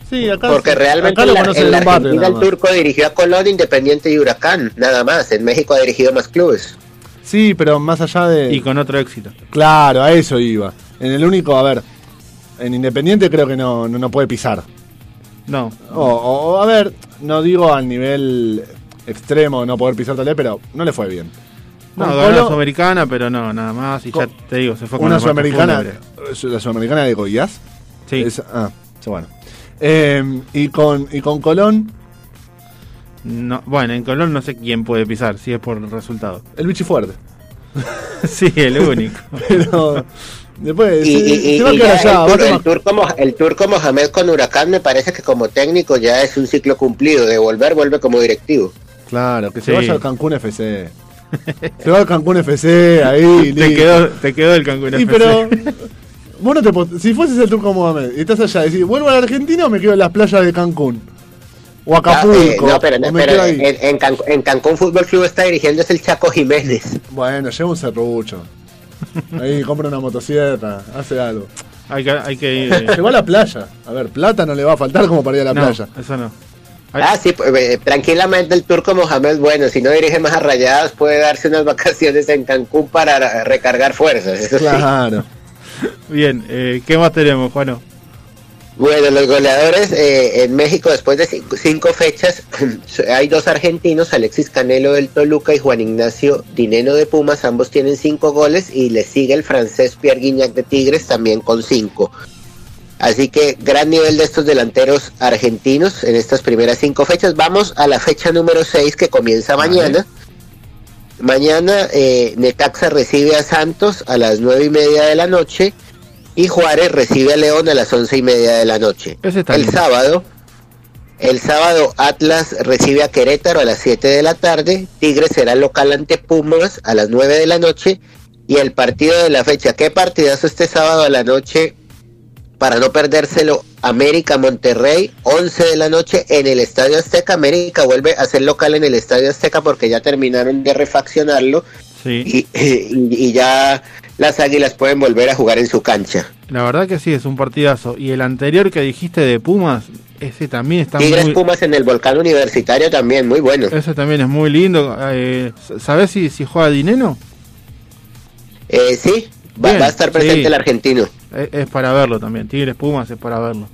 Sí, acá Porque realmente acá en lo la, conocen en la. Argentina el más. turco dirigió a Colón, Independiente y Huracán, nada más. En México ha dirigido más clubes. Sí, pero más allá de. Y con otro éxito. Claro, a eso iba. En el único, a ver. En Independiente creo que no, no, no puede pisar. No, O, o, a ver, no digo al nivel extremo no poder pisar tal vez, pero no le fue bien. no ganó la Sudamericana, pero no, nada más. Y ya te digo, se fue con una sudamericana. fúnebre. ¿La sudamericana de Goiás? Sí, Es- ah, bueno. Eh, y, con, y con Colón, no, bueno, en Colón no sé quién puede pisar, si es por resultado. el bichi fuerte. [laughs] sí, el único. [laughs] Pero después Y, se, y- y- se va a y quedar ya allá. va a el, tur- tomar- el turco, Mo- el turco Mohamed con Huracán me parece que como técnico ya es un ciclo cumplido. De volver, vuelve como directivo. Claro, que se Sí. vaya al Cancún FC. se va al Cancún FC, ahí. te, quedó, te quedó el Cancún Y FC. pero. Vos no te pot- si fueses el turco Mohamed y estás allá, decís, ¿vuelvo a la Argentina o me quedo en las playas de Cancún? O Ah, Acapulco. eh, no, pero, o me pero en, en Can- en Cancún Fútbol Club está dirigiendo es el Chaco Jiménez. Bueno, lleva un serrucho. Ahí compra una motosierra, hace algo. Hay que, hay que ir. eh, Se va a la playa. A ver, plata no le va a faltar como para ir a la no, playa. eso no. Hay- Ah, sí, pues, eh, tranquilamente el turco Mohamed, bueno, si no dirige más a rayadas, puede darse unas vacaciones en Cancún para ra- recargar fuerzas. Eso sí. Claro. Bien, eh, ¿qué más tenemos, Juano? Bueno, los goleadores eh, en México después de cinco, cinco fechas [clears throat] hay dos argentinos, Alexis Canelo del Toluca y Juan Ignacio Dineno de Pumas, ambos tienen cinco goles y le sigue el francés Pierre Guignac de Tigres también con cinco. Así que gran nivel de estos delanteros argentinos en estas primeras cinco fechas. Vamos a la fecha número seis que comienza mañana. Mañana eh, Necaxa recibe a Santos a las nueve y media de la noche y Juárez recibe a León a las once y media de la noche. El sábado, el sábado Atlas recibe a Querétaro a las 7 de la tarde, Tigres será local ante Pumas a las 9 de la noche y el partido de la fecha, ¿qué partidazo este sábado a la noche? Para no perdérselo, América Monterrey, 11 de la noche en el Estadio Azteca. América vuelve a ser local en el Estadio Azteca porque ya terminaron de refaccionarlo Sí, y, [laughs] y- y ya las águilas pueden volver a jugar en su cancha. la verdad que sí, es un partidazo. Y el anterior que dijiste de Pumas, ese también está Tigres muy... Pumas en el volcán universitario también, muy bueno. Ese también es muy lindo. Eh, ¿Sabés si, si juega Dineno? Eh, sí, va, Bien, va a estar presente sí. el argentino. Es, es para verlo también. Tigres Pumas es para verlo.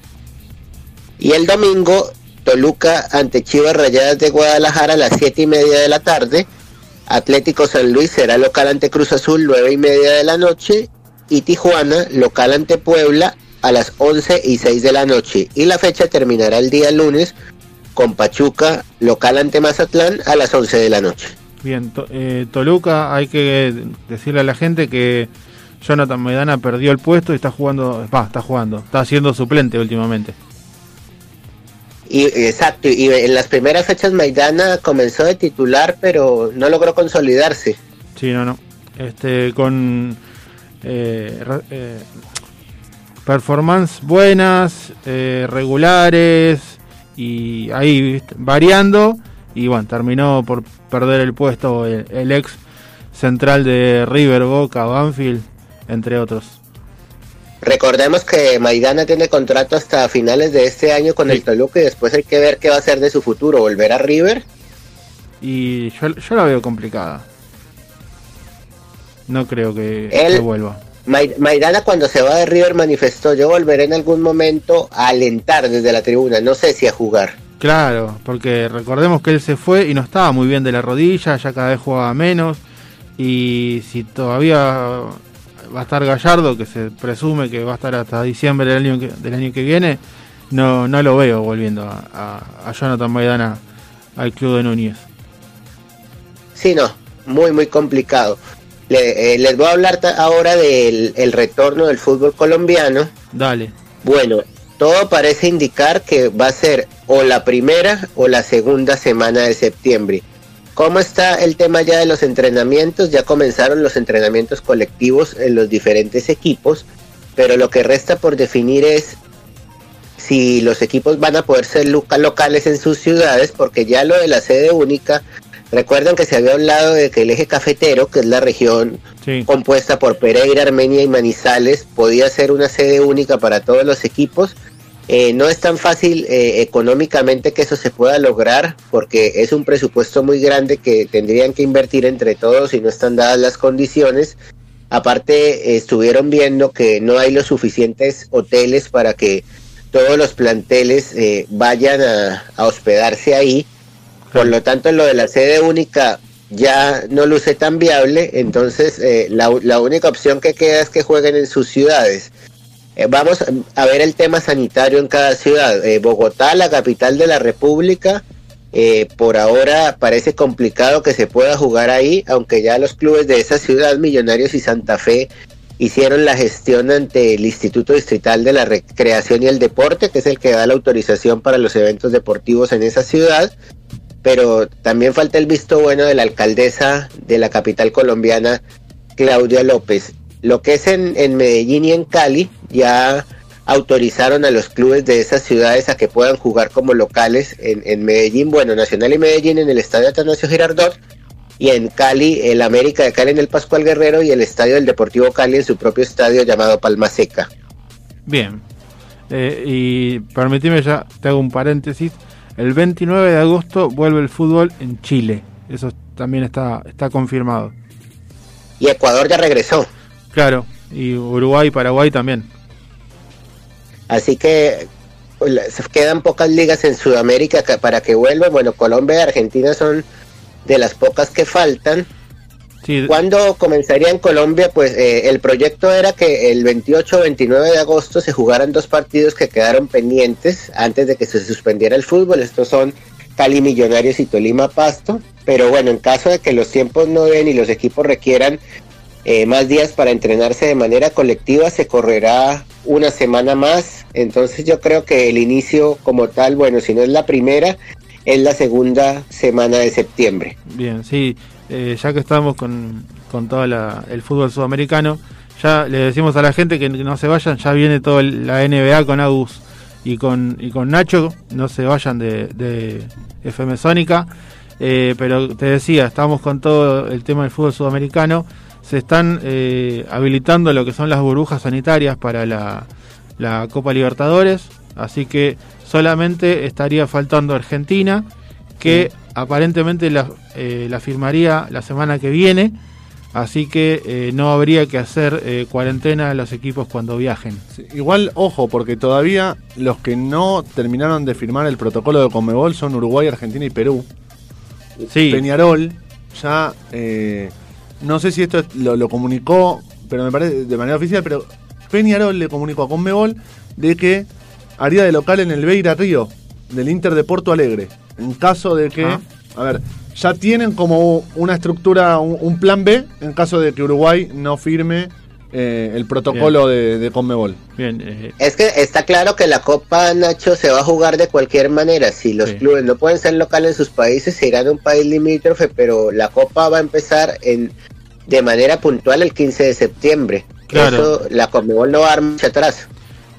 Y el domingo, Toluca ante Chivas Rayadas de Guadalajara a las 7 y media de la tarde. Atlético San Luis será local ante Cruz Azul 9 y media de la noche. Y Tijuana local ante Puebla a las 11 y 6 de la noche. Y la fecha terminará el día lunes con Pachuca local ante Mazatlán a las 11 de la noche. Bien, to- eh, Toluca, hay que decirle a la gente que Jonathan Maidana perdió el puesto y está jugando, va, está jugando, está siendo suplente últimamente. Y exacto, y en las primeras fechas Maidana comenzó de titular, pero no logró consolidarse. Sí, no, no. Este, con eh, eh, performance buenas, eh, regulares y ahí variando. Y bueno, terminó por perder el puesto el, el ex central de River, Boca, Banfield, entre otros. Recordemos que Maidana tiene contrato hasta finales de este año con Sí. el Toluca y después hay que ver qué va a hacer de su futuro, volver a River. Y yo, yo la veo complicada. No creo que, Él- que vuelva. Mai- Maidana cuando se va de River manifestó, yo volveré en algún momento a alentar desde la tribuna, no sé si a jugar. Claro, porque recordemos que él se fue y no estaba muy bien de la rodilla, ya cada vez jugaba menos. Y si todavía va a estar Gallardo, que se presume que va a estar hasta diciembre del año que, del año que viene, no, no lo veo volviendo a, a- a Jonathan Maidana al club de Núñez. Sí, no, muy, muy complicado. Le- eh, les voy a hablar ahora del el retorno del fútbol colombiano. Dale. Bueno, todo parece indicar que va a ser o la primera o la segunda semana de septiembre. ¿Cómo está el tema ya de los entrenamientos? Ya comenzaron los entrenamientos colectivos en los diferentes equipos, pero lo que resta por definir es si los equipos van a poder ser loca- locales en sus ciudades, porque ya lo de la sede única, recuerdan que se había hablado de que el eje cafetero, que es la región Sí. compuesta por Pereira, Armenia y Manizales, podía ser una sede única para todos los equipos. Eh, no es tan fácil eh, económicamente que eso se pueda lograr porque es un presupuesto muy grande que tendrían que invertir entre todos y no están dadas las condiciones. Aparte, eh, estuvieron viendo que no hay los suficientes hoteles para que todos los planteles eh, vayan a, a hospedarse ahí. Por lo tanto, lo de la sede única ya no luce tan viable, entonces eh, la, la única opción que queda es que jueguen en sus ciudades. Eh, vamos a ver el tema sanitario en cada ciudad. Eh, Bogotá, la capital de la República, eh, por ahora parece complicado que se pueda jugar ahí, aunque ya los clubes de esa ciudad, Millonarios y Santa Fe, hicieron la gestión ante el Instituto Distrital de la Recreación y el Deporte, que es el que da la autorización para los eventos deportivos en esa ciudad pero también falta el visto bueno de la alcaldesa de la capital colombiana, Claudia López. Lo que es en, en Medellín y en Cali, ya autorizaron a los clubes de esas ciudades a que puedan jugar como locales en, en Medellín, bueno, Nacional y Medellín en el Estadio Atanasio Girardot, y en Cali, el América de Cali en el Pascual Guerrero y el Estadio del Deportivo Cali en su propio estadio llamado Palma Seca. Bien. Eh, y permitime ya, te hago un paréntesis. El 29 de agosto vuelve el fútbol en Chile. Eso también está, está confirmado. Y Ecuador ya regresó. Claro, y Uruguay y Paraguay también. Así que se quedan pocas ligas en Sudamérica para que vuelvan. Bueno, Colombia y Argentina son de las pocas que faltan. Sí, ¿Cuándo comenzaría en Colombia? Pues eh, el proyecto era que el 28-29 de agosto se jugaran dos partidos que quedaron pendientes antes de que se suspendiera el fútbol. Estos son Cali Millonarios y Tolima Pasto. Pero bueno, en caso de que los tiempos no den y los equipos requieran eh, más días para entrenarse de manera colectiva, se correrá una semana más. Entonces yo creo que el inicio como tal, bueno, si no es la primera, es la segunda semana de septiembre. Bien, sí, eh, ya que estamos con, con todo la- el fútbol sudamericano, ya le decimos a la gente que no se vayan, ya viene toda la NBA con Agus y con, y con Nacho, no se vayan de, FM Sónica, eh, pero te decía, estamos con todo el tema del fútbol sudamericano, se están eh, habilitando lo que son las burbujas sanitarias para la, la Copa Libertadores, así que solamente estaría faltando Argentina, que aparentemente la, eh, la firmaría la semana que viene, Así que eh, no habría que hacer eh, cuarentena a los equipos cuando viajen. Sí, igual, ojo, porque todavía los que no terminaron de firmar el protocolo de Conmebol son Uruguay, Argentina y Perú. Sí, Peñarol ya, no sé si esto es- lo, lo comunicó, pero me parece de manera oficial, pero Peñarol le comunicó a Conmebol de que haría de local en el Beira Río, del Inter de Porto Alegre. En caso de que, Ah. a ver, ya tienen como una estructura, un, un plan B, en caso de que Uruguay no firme eh, el protocolo de, de Conmebol. bien. eh, Es que está claro que la Copa Nacho se va a jugar de cualquier manera. Si los Sí. clubes no pueden ser locales en sus países, se irán a un país limítrofe, pero la Copa va a empezar en de manera puntual el 15 de septiembre. Claro. Eso la Conmebol no va a dar mucho atrás.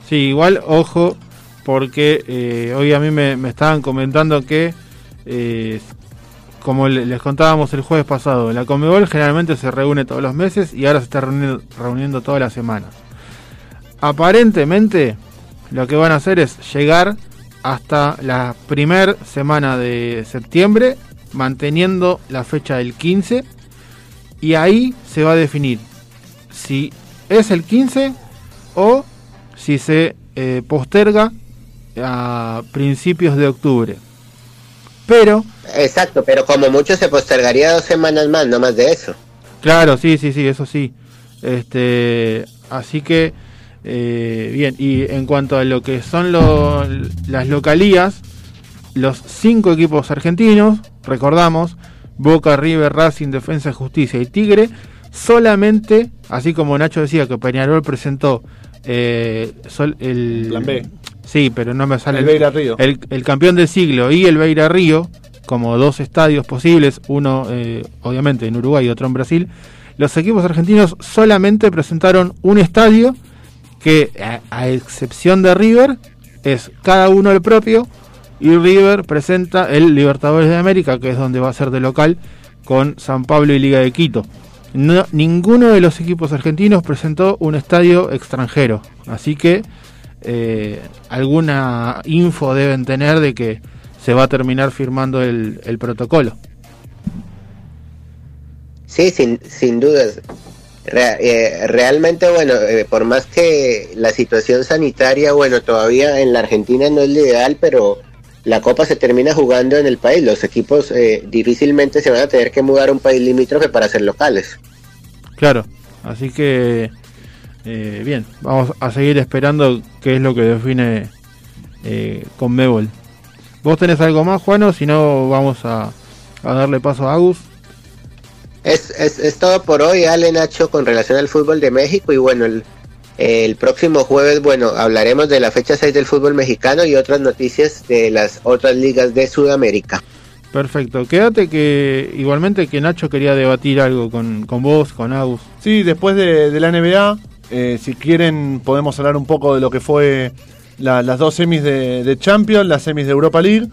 Sí, igual, ojo, porque eh, hoy a mí me, me estaban comentando que, eh, como le- les contábamos el jueves pasado, la Comebol generalmente se reúne todos los meses y ahora se está reuniendo, todas las semanas. Aparentemente, lo que van a hacer es llegar hasta la primer semana de septiembre, manteniendo la fecha del 15, y ahí se va a definir si es el 15 o si se eh, posterga a principios de octubre. Pero, Exacto, pero como mucho se postergaría dos semanas más, no más de eso. claro, sí, sí, sí, eso sí. Este, así que, eh, bien, y en cuanto a lo que son lo- las localías, los cinco equipos argentinos, recordamos, Boca, River, Racing, Defensa, Justicia y Tigre, solamente, así como Nacho decía que Peñarol presentó eh, sol- el Plan B. Sí, pero no me sale El Beira Río. el, el campeón del siglo y el Beira Río, como dos estadios posibles, uno eh, obviamente en Uruguay y otro en Brasil, los equipos argentinos solamente presentaron un estadio que, a, excepción de River, es cada uno el propio y River presenta el Libertadores de América, que es donde va a ser de local, con San Pablo y Liga de Quito. No- ninguno de los equipos argentinos presentó un estadio extranjero, así que eh, alguna info deben tener de que se va a terminar firmando el, el protocolo. Sí, sin, sin dudas. Re- eh, realmente, bueno, eh, por más que la situación sanitaria, bueno, todavía en la Argentina no es lo ideal, pero la Copa se termina jugando en el país. Los equipos eh, difícilmente se van a tener que mudar a un país limítrofe para ser locales. Claro, así que eh, bien, vamos a seguir esperando qué es lo que define eh, Conmebol. ¿Vos tenés algo más, Juan, o si no vamos a, a darle paso a Agus? Es, es, es todo por hoy, Ale Nacho, con relación al fútbol de México. Y bueno, el, el próximo jueves, bueno, hablaremos de la fecha 6 del fútbol mexicano y otras noticias de las otras ligas de Sudamérica. Perfecto, quédate que igualmente que Nacho quería debatir algo con, con vos, con Agus. Sí, después de, de la NBA, eh, si quieren podemos hablar un poco de lo que fue la- las dos semis de, de Champions, las semis de Europa League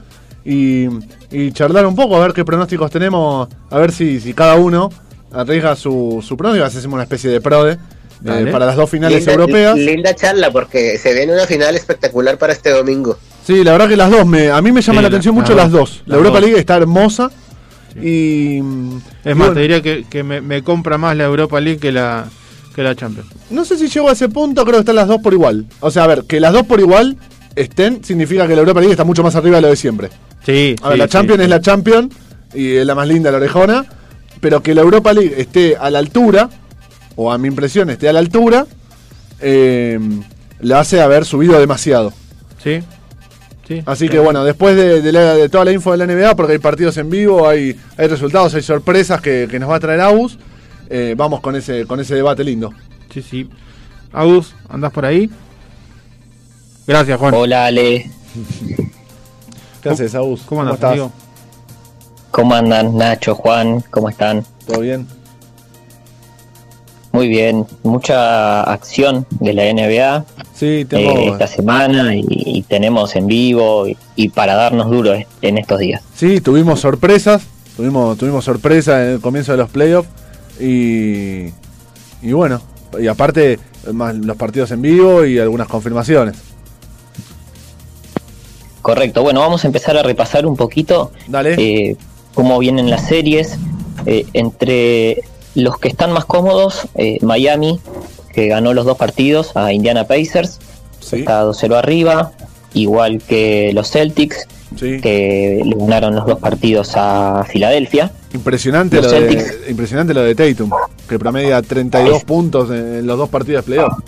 y, y charlar un poco, a ver qué pronósticos tenemos, a ver si, si cada uno arriesga su, su pronóstico, hacemos una especie de prode eh, para las dos finales linda, europeas. linda charla porque se viene una final espectacular para este domingo. Sí, la verdad que las dos, me, a mí me llama Sí, la atención la- mucho las las dos. La Europa dos. League está hermosa y... Es y más, bueno, te diría que, que me, me compra más la Europa League que la, que la Champions. No sé si llego a ese punto, creo que están las dos por igual. O sea, a ver, que las dos por igual estén significa que la Europa League está mucho más arriba de lo de siempre. Sí, A ver, sí, la Champions sí. es la Champions y es la más linda, la orejona, pero que la Europa League esté a la altura, o a mi impresión esté a la altura, eh, la hace haber subido demasiado. Sí, sí. Así Sí. que bueno, después de, de la- de toda la info de la NBA, porque hay partidos en vivo, hay, hay resultados, hay sorpresas que, que nos va a traer Agus, eh, vamos con ese, con ese debate lindo. Sí, sí. Agus, ¿andás por ahí? Gracias, Juan. Hola Ale, [laughs] ¿Qué haces, Agus? ¿Cómo andas, estás? ¿cómo andan Nacho, Juan? ¿Cómo están? ¿Todo bien? Muy bien, mucha acción de la NBA Sí, eh, tengo. esta semana y, y tenemos en vivo y, y para darnos duro es- en estos días. Sí, tuvimos sorpresas. Tuvimos, tuvimos sorpresa en el comienzo de los playoffs. Y, y bueno, y aparte, más los partidos en vivo y algunas confirmaciones. Correcto, bueno, vamos a empezar a repasar un poquito Dale. eh, cómo vienen las series. Eh, entre los que están más cómodos, eh, Miami, que ganó los dos partidos a Indiana Pacers, Sí. está 2-0 arriba, igual que los Celtics, Sí. que le ganaron los dos partidos a Filadelfia. Impresionante lo, de, impresionante lo de Tatum, que promedia 32 puntos en los dos partidos de playoff.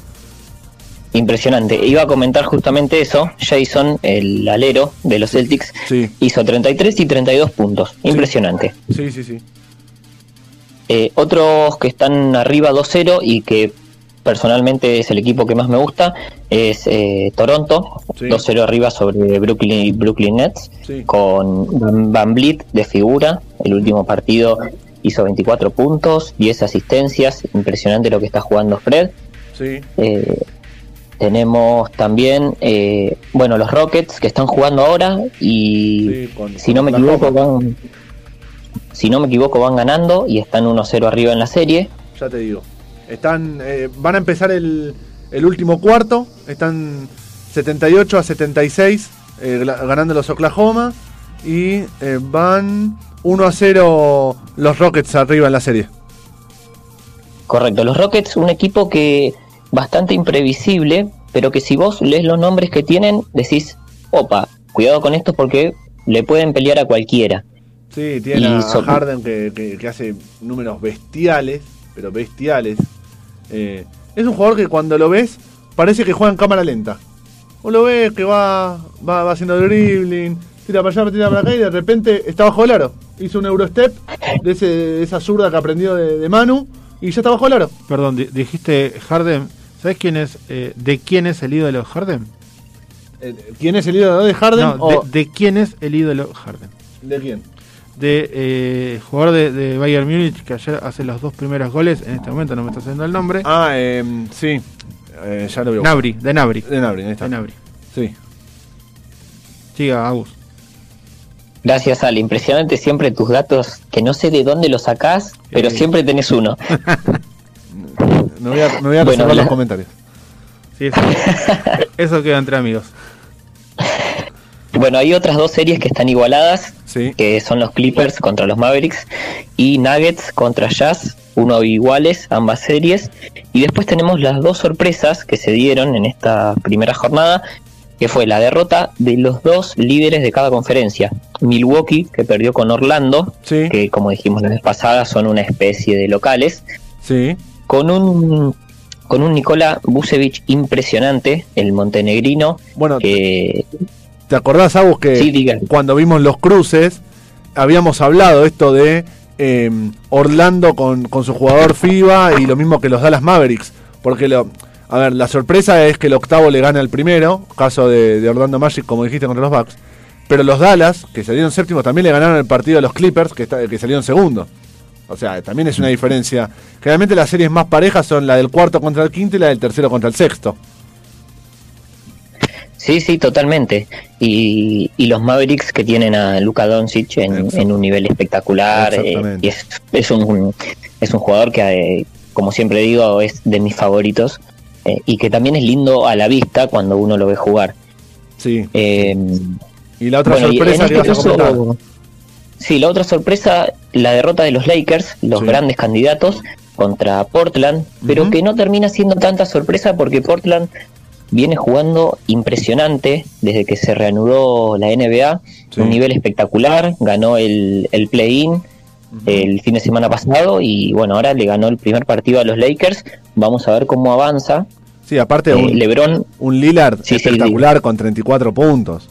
Impresionante. Iba a comentar justamente eso. Jason, el alero de los Celtics, Sí. hizo 33 y 32 puntos. Impresionante. Sí, sí, sí. Eh, otros que están arriba 2-0 y que personalmente es el equipo que más me gusta es eh, Toronto, Sí. 2-0 arriba sobre Brooklyn, Brooklyn Nets, Sí. con Van- Vliet de figura. El último partido hizo 24 puntos, 10 asistencias. Impresionante lo que está jugando Fred. Sí. Eh, tenemos también, eh, bueno, los Rockets que están jugando ahora y con- si no me equivoco van, si no me equivoco van ganando y están 1-0 arriba en la serie. Ya te digo. Están, eh, van a empezar el, el último cuarto. Están 78 a 76 eh, ganando los Oklahoma. Y eh, van 1 a 0 los Rockets arriba en la serie. Correcto, los Rockets, un equipo que bastante imprevisible, pero que si vos lees los nombres que tienen, decís, opa, cuidado con esto porque le pueden pelear a cualquiera. Sí, tiene Y a so- Harden que, que- que hace números bestiales, pero bestiales. Eh, es un jugador que cuando lo ves parece que juega en cámara lenta. O lo ves que va, va, va haciendo dribbling, tira para allá, tira para acá y de repente está bajo el aro. Hizo un Eurostep de, ese, de esa zurda que aprendió de, de Manu y ya está bajo el aro. Perdón, di- dijiste Harden. ¿Sabes quién es, eh, de quién es el ídolo Harden? Eh, ¿Quién es el ídolo de Harden No, o de, de quién es el ídolo Harden? de quién? De eh, jugador de, de Bayern Múnich que ayer hace los dos primeros goles. En este momento no me está haciendo el nombre. Ah, eh, sí. Eh, ya lo veo. Nabri, de Nabri. De Nabri, ahí está. De Nabri. Sí. Siga, Agus. Gracias, Ale. Impresionante siempre tus datos, que no sé de dónde los sacás, pero Eh. siempre tenés uno. [laughs] Me voy a, me voy a Bueno, la- los comentarios. Sí, eso, eso queda entre amigos. [laughs] Bueno, hay otras dos series que están igualadas, Sí. que son los Clippers contra los Mavericks y Nuggets contra Jazz, uno iguales, ambas series. Y después tenemos las dos sorpresas que se dieron en esta primera jornada, que fue la derrota de los dos líderes de cada conferencia. Milwaukee, que perdió con Orlando, Sí. que como dijimos la vez pasada son una especie de locales, Sí. con un con un Nikola Vucevic impresionante, el montenegrino, Bueno, que ¿te acordás, Agus, que Sí, cuando vimos los cruces habíamos hablado esto de eh, Orlando con, con su jugador FIBA y lo mismo que los Dallas Mavericks? Porque, lo, a ver, la sorpresa es que el octavo le gana al primero, caso de, de Orlando Magic, como dijiste, contra los Bucks. Pero los Dallas, que salieron séptimos, también le ganaron el partido a los Clippers, que, está- que salieron segundo. O sea, también es una diferencia. Generalmente las series más parejas son la del cuarto contra el quinto y la del tercero contra el sexto. Sí, sí, totalmente. Y, y los Mavericks que tienen a Luka Doncic en, un nivel espectacular. eh, y es, es, un, es un jugador que, eh, como siempre digo, es de mis favoritos. eh, y que también es lindo a la vista cuando uno lo ve jugar. Sí. Eh, Y la otra bueno, sorpresa que este vas a caso- comentar. Sí, la otra sorpresa, la derrota de los Lakers, los Sí. grandes candidatos contra Portland, pero que no termina siendo tanta sorpresa porque Portland viene jugando impresionante desde que se reanudó la NBA, Sí. un nivel espectacular, ganó el, el play-in el fin de semana pasado y bueno, ahora le ganó el primer partido a los Lakers, vamos a ver cómo avanza. Sí, aparte Eh, un, LeBron, un Lillard Sí, sí, espectacular con 34 puntos.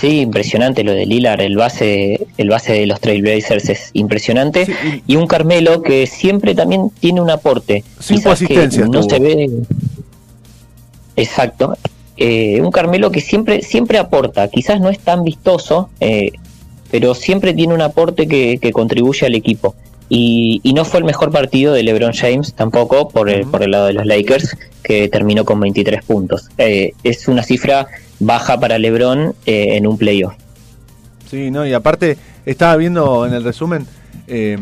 sí, impresionante lo de Lillard, el base, el base de los Trailblazers es impresionante. Sí, y un Carmelo que siempre también tiene un aporte. Cinco asistencias No tuvo. se ve. Exacto. Eh, un Carmelo que siempre, siempre aporta. Quizás no es tan vistoso, eh, pero siempre tiene un aporte que, que contribuye al equipo. Y, y no fue el mejor partido de LeBron James tampoco por el, Ujú. por el lado de los Lakers, que terminó con 23 puntos. Eh, es una cifra baja para LeBron eh, en un playoff. Sí, no, y aparte estaba viendo en el resumen eh,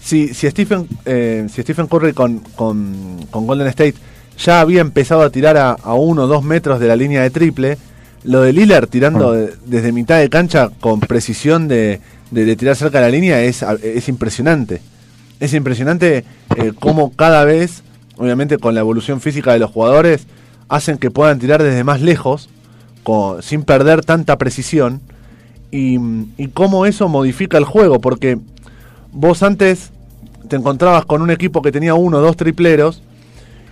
si, si Stephen eh, si Stephen Curry con, con, con Golden State ya había empezado a tirar a, a uno o dos metros de la línea de triple, lo de Lillard tirando Ah. de- desde mitad de cancha con precisión de, de- de tirar cerca de la línea es, es impresionante. es impresionante eh, cómo cada vez, obviamente con la evolución física de los jugadores, hacen que puedan tirar desde más lejos, con- sin perder tanta precisión, y, y cómo eso modifica el juego, porque vos antes te encontrabas con un equipo que tenía uno o dos tripleros,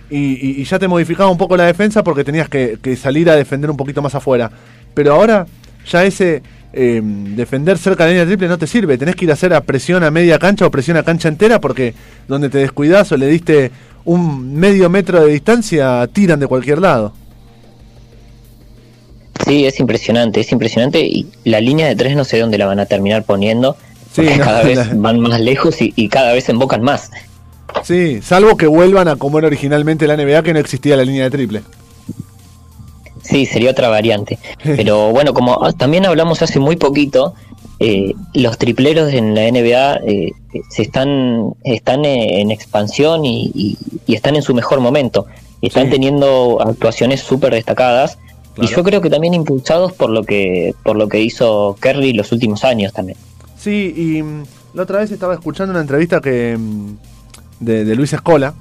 y, y- y ya te modificaba un poco la defensa porque tenías que, que salir a defender un poquito más afuera. Pero ahora ya ese eh, defender cerca de la línea triple no te sirve. Tenés que ir a hacer a presión a media cancha o presión a cancha entera porque donde te descuidas o le diste un medio metro de distancia, tiran de cualquier lado. Sí, es impresionante, es impresionante y la línea de tres no sé dónde la van a terminar poniendo. Sí, porque no, cada vez [laughs] la- van más lejos y, y cada vez embocan más. Sí, salvo que vuelvan a como era originalmente la NBA que no existía la línea de triple. Sí, sería otra variante. [laughs] Pero bueno, como ah, también hablamos hace muy poquito, eh, los tripleros en la NBA eh, se están, están eh, en expansión y, y- y están en su mejor momento. Están Sí. teniendo actuaciones súper destacadas y yo creo que también impulsados por lo que por lo que hizo Kerry los últimos años también. Sí, y mm, la otra vez estaba escuchando una entrevista que mm, de, Luis Escola,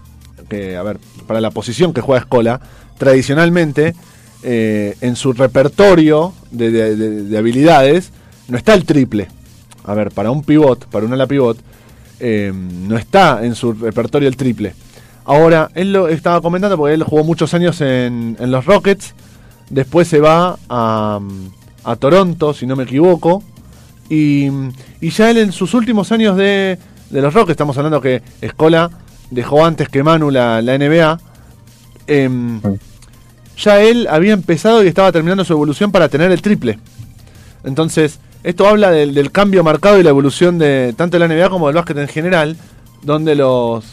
que, a ver, para la posición que juega Escola, tradicionalmente eh, en su repertorio de, de- de- de habilidades no está el triple. A ver, para un pivot, para un ala pivot, eh, no está en su repertorio el triple. Ahora, él lo estaba comentando porque él jugó muchos años en, los Rockets, después se va a, a Toronto, si no me equivoco, y, y ya él en sus últimos años de, de los Rockets, estamos hablando que Escola dejó antes que Manu la, la NBA, em, ya él había empezado y estaba terminando su evolución para tener el triple. Entonces, esto habla del, del cambio marcado y la evolución de tanto de la NBA como del básquet en general, donde los,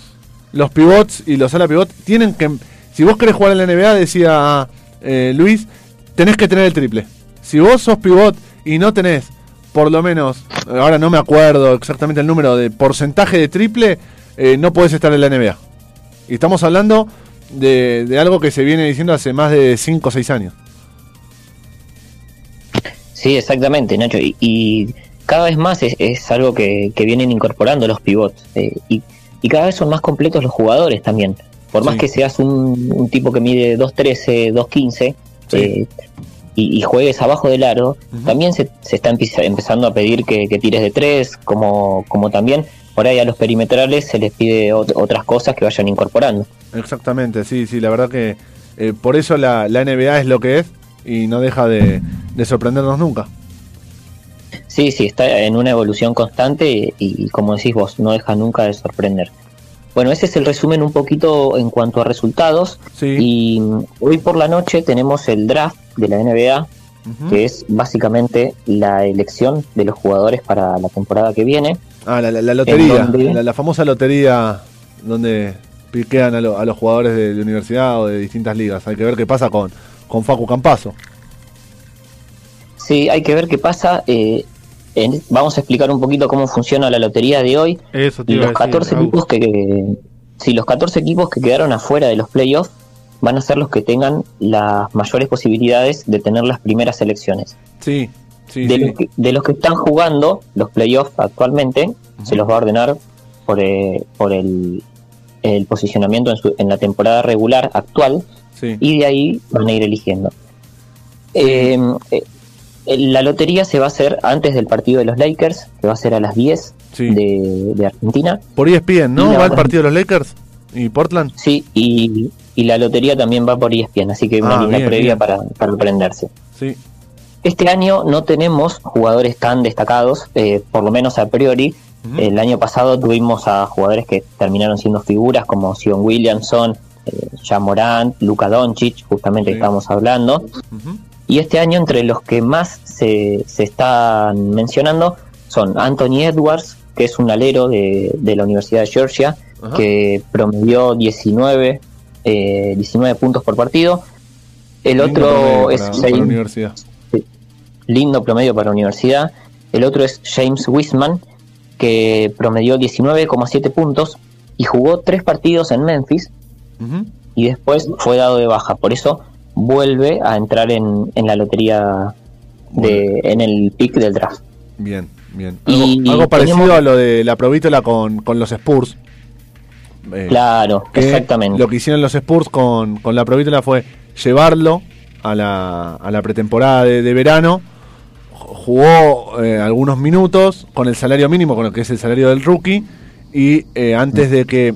los pivots y los ala pivot tienen que... Si vos querés jugar en la NBA, decía eh, Luis, tenés que tener el triple. Si vos sos pivot y no tenés, por lo menos, ahora no me acuerdo exactamente el número de porcentaje de triple, eh, no podés estar en la NBA. Y estamos hablando de, de algo que se viene diciendo hace más de 5 o 6 años. Sí, exactamente, Nacho. Y, y cada vez más es, es algo que, que vienen incorporando los pivots. eh, y, y cada vez son más completos los jugadores también. Por más Sí. que seas un, un tipo que mide 2.13, 2.15 Sí. eh, y, y juegues abajo del aro, también se, se está empieza- empezando a pedir que, que tires de tres, como, como también por ahí a los perimetrales se les pide ot- otras cosas que vayan incorporando. Exactamente, sí, sí, la verdad que eh, por eso la, la NBA es lo que es y no deja de, de sorprendernos nunca. Sí, sí, está en una evolución constante y, y como decís vos, no deja nunca de sorprender. Bueno, ese es el resumen un poquito en cuanto a resultados. Sí. Y mm, hoy por la noche tenemos el draft de la NBA, que es básicamente la elección de los jugadores para la temporada que viene. Ah, la, la- la lotería, la, la famosa lotería donde piquean a, lo- a los jugadores de, de universidad o de distintas ligas. Hay que ver qué pasa con, con Facu Campazo. Sí, hay que ver qué pasa. eh, en- vamos a explicar un poquito cómo funciona la lotería de hoy. Eso te iba a los decir, 14 Agus. equipos que, que- sí, los 14 equipos que quedaron afuera de los playoffs van a ser los que tengan las mayores posibilidades de tener las primeras selecciones. Sí, sí, de, sí. Los que, de los que están jugando los playoffs actualmente, se los va a ordenar por, eh, por el, el posicionamiento en, su- en la temporada regular actual sí. y de ahí van a ir eligiendo. Eh, eh, la lotería se va a hacer antes del partido de los Lakers, que va a ser a las 10 Sí. de, de Argentina. Por ESPN, ¿no? ¿Va el partido de los Lakers y Portland? Sí, y, y la lotería también va por ESPN, así que una Ah, linda bien, previa bien. para, para aprenderse. Sí. Este año no tenemos jugadores tan destacados, eh, por lo menos a priori. El año pasado tuvimos a jugadores que terminaron siendo figuras como Sion Williamson, eh, Jan Morant, Luka Doncic, justamente Sí. que estábamos hablando. Y este año entre los que más se, se están mencionando son Anthony Edwards, que es un alero de, de la Universidad de Georgia, Ajá. que promedió 19, eh, 19 puntos por partido. El Lindo otro es para- para la James- lindo promedio para la universidad. El otro es James Wiseman, que promedió 19,7 puntos y jugó tres partidos en Memphis y después fue dado de baja. Por eso vuelve a entrar en, en la lotería de, en el pick del draft. Bien, Bien. Y Algo, algo parecido tenemos- a lo de la provítola con, con los Spurs. Eh, Claro, exactamente. Lo que hicieron los Spurs con, con la provítola fue llevarlo a la, a la pretemporada de, de verano. Ju- Jugó eh, algunos minutos con el salario mínimo, con lo que es el salario del rookie. Y eh, antes de que.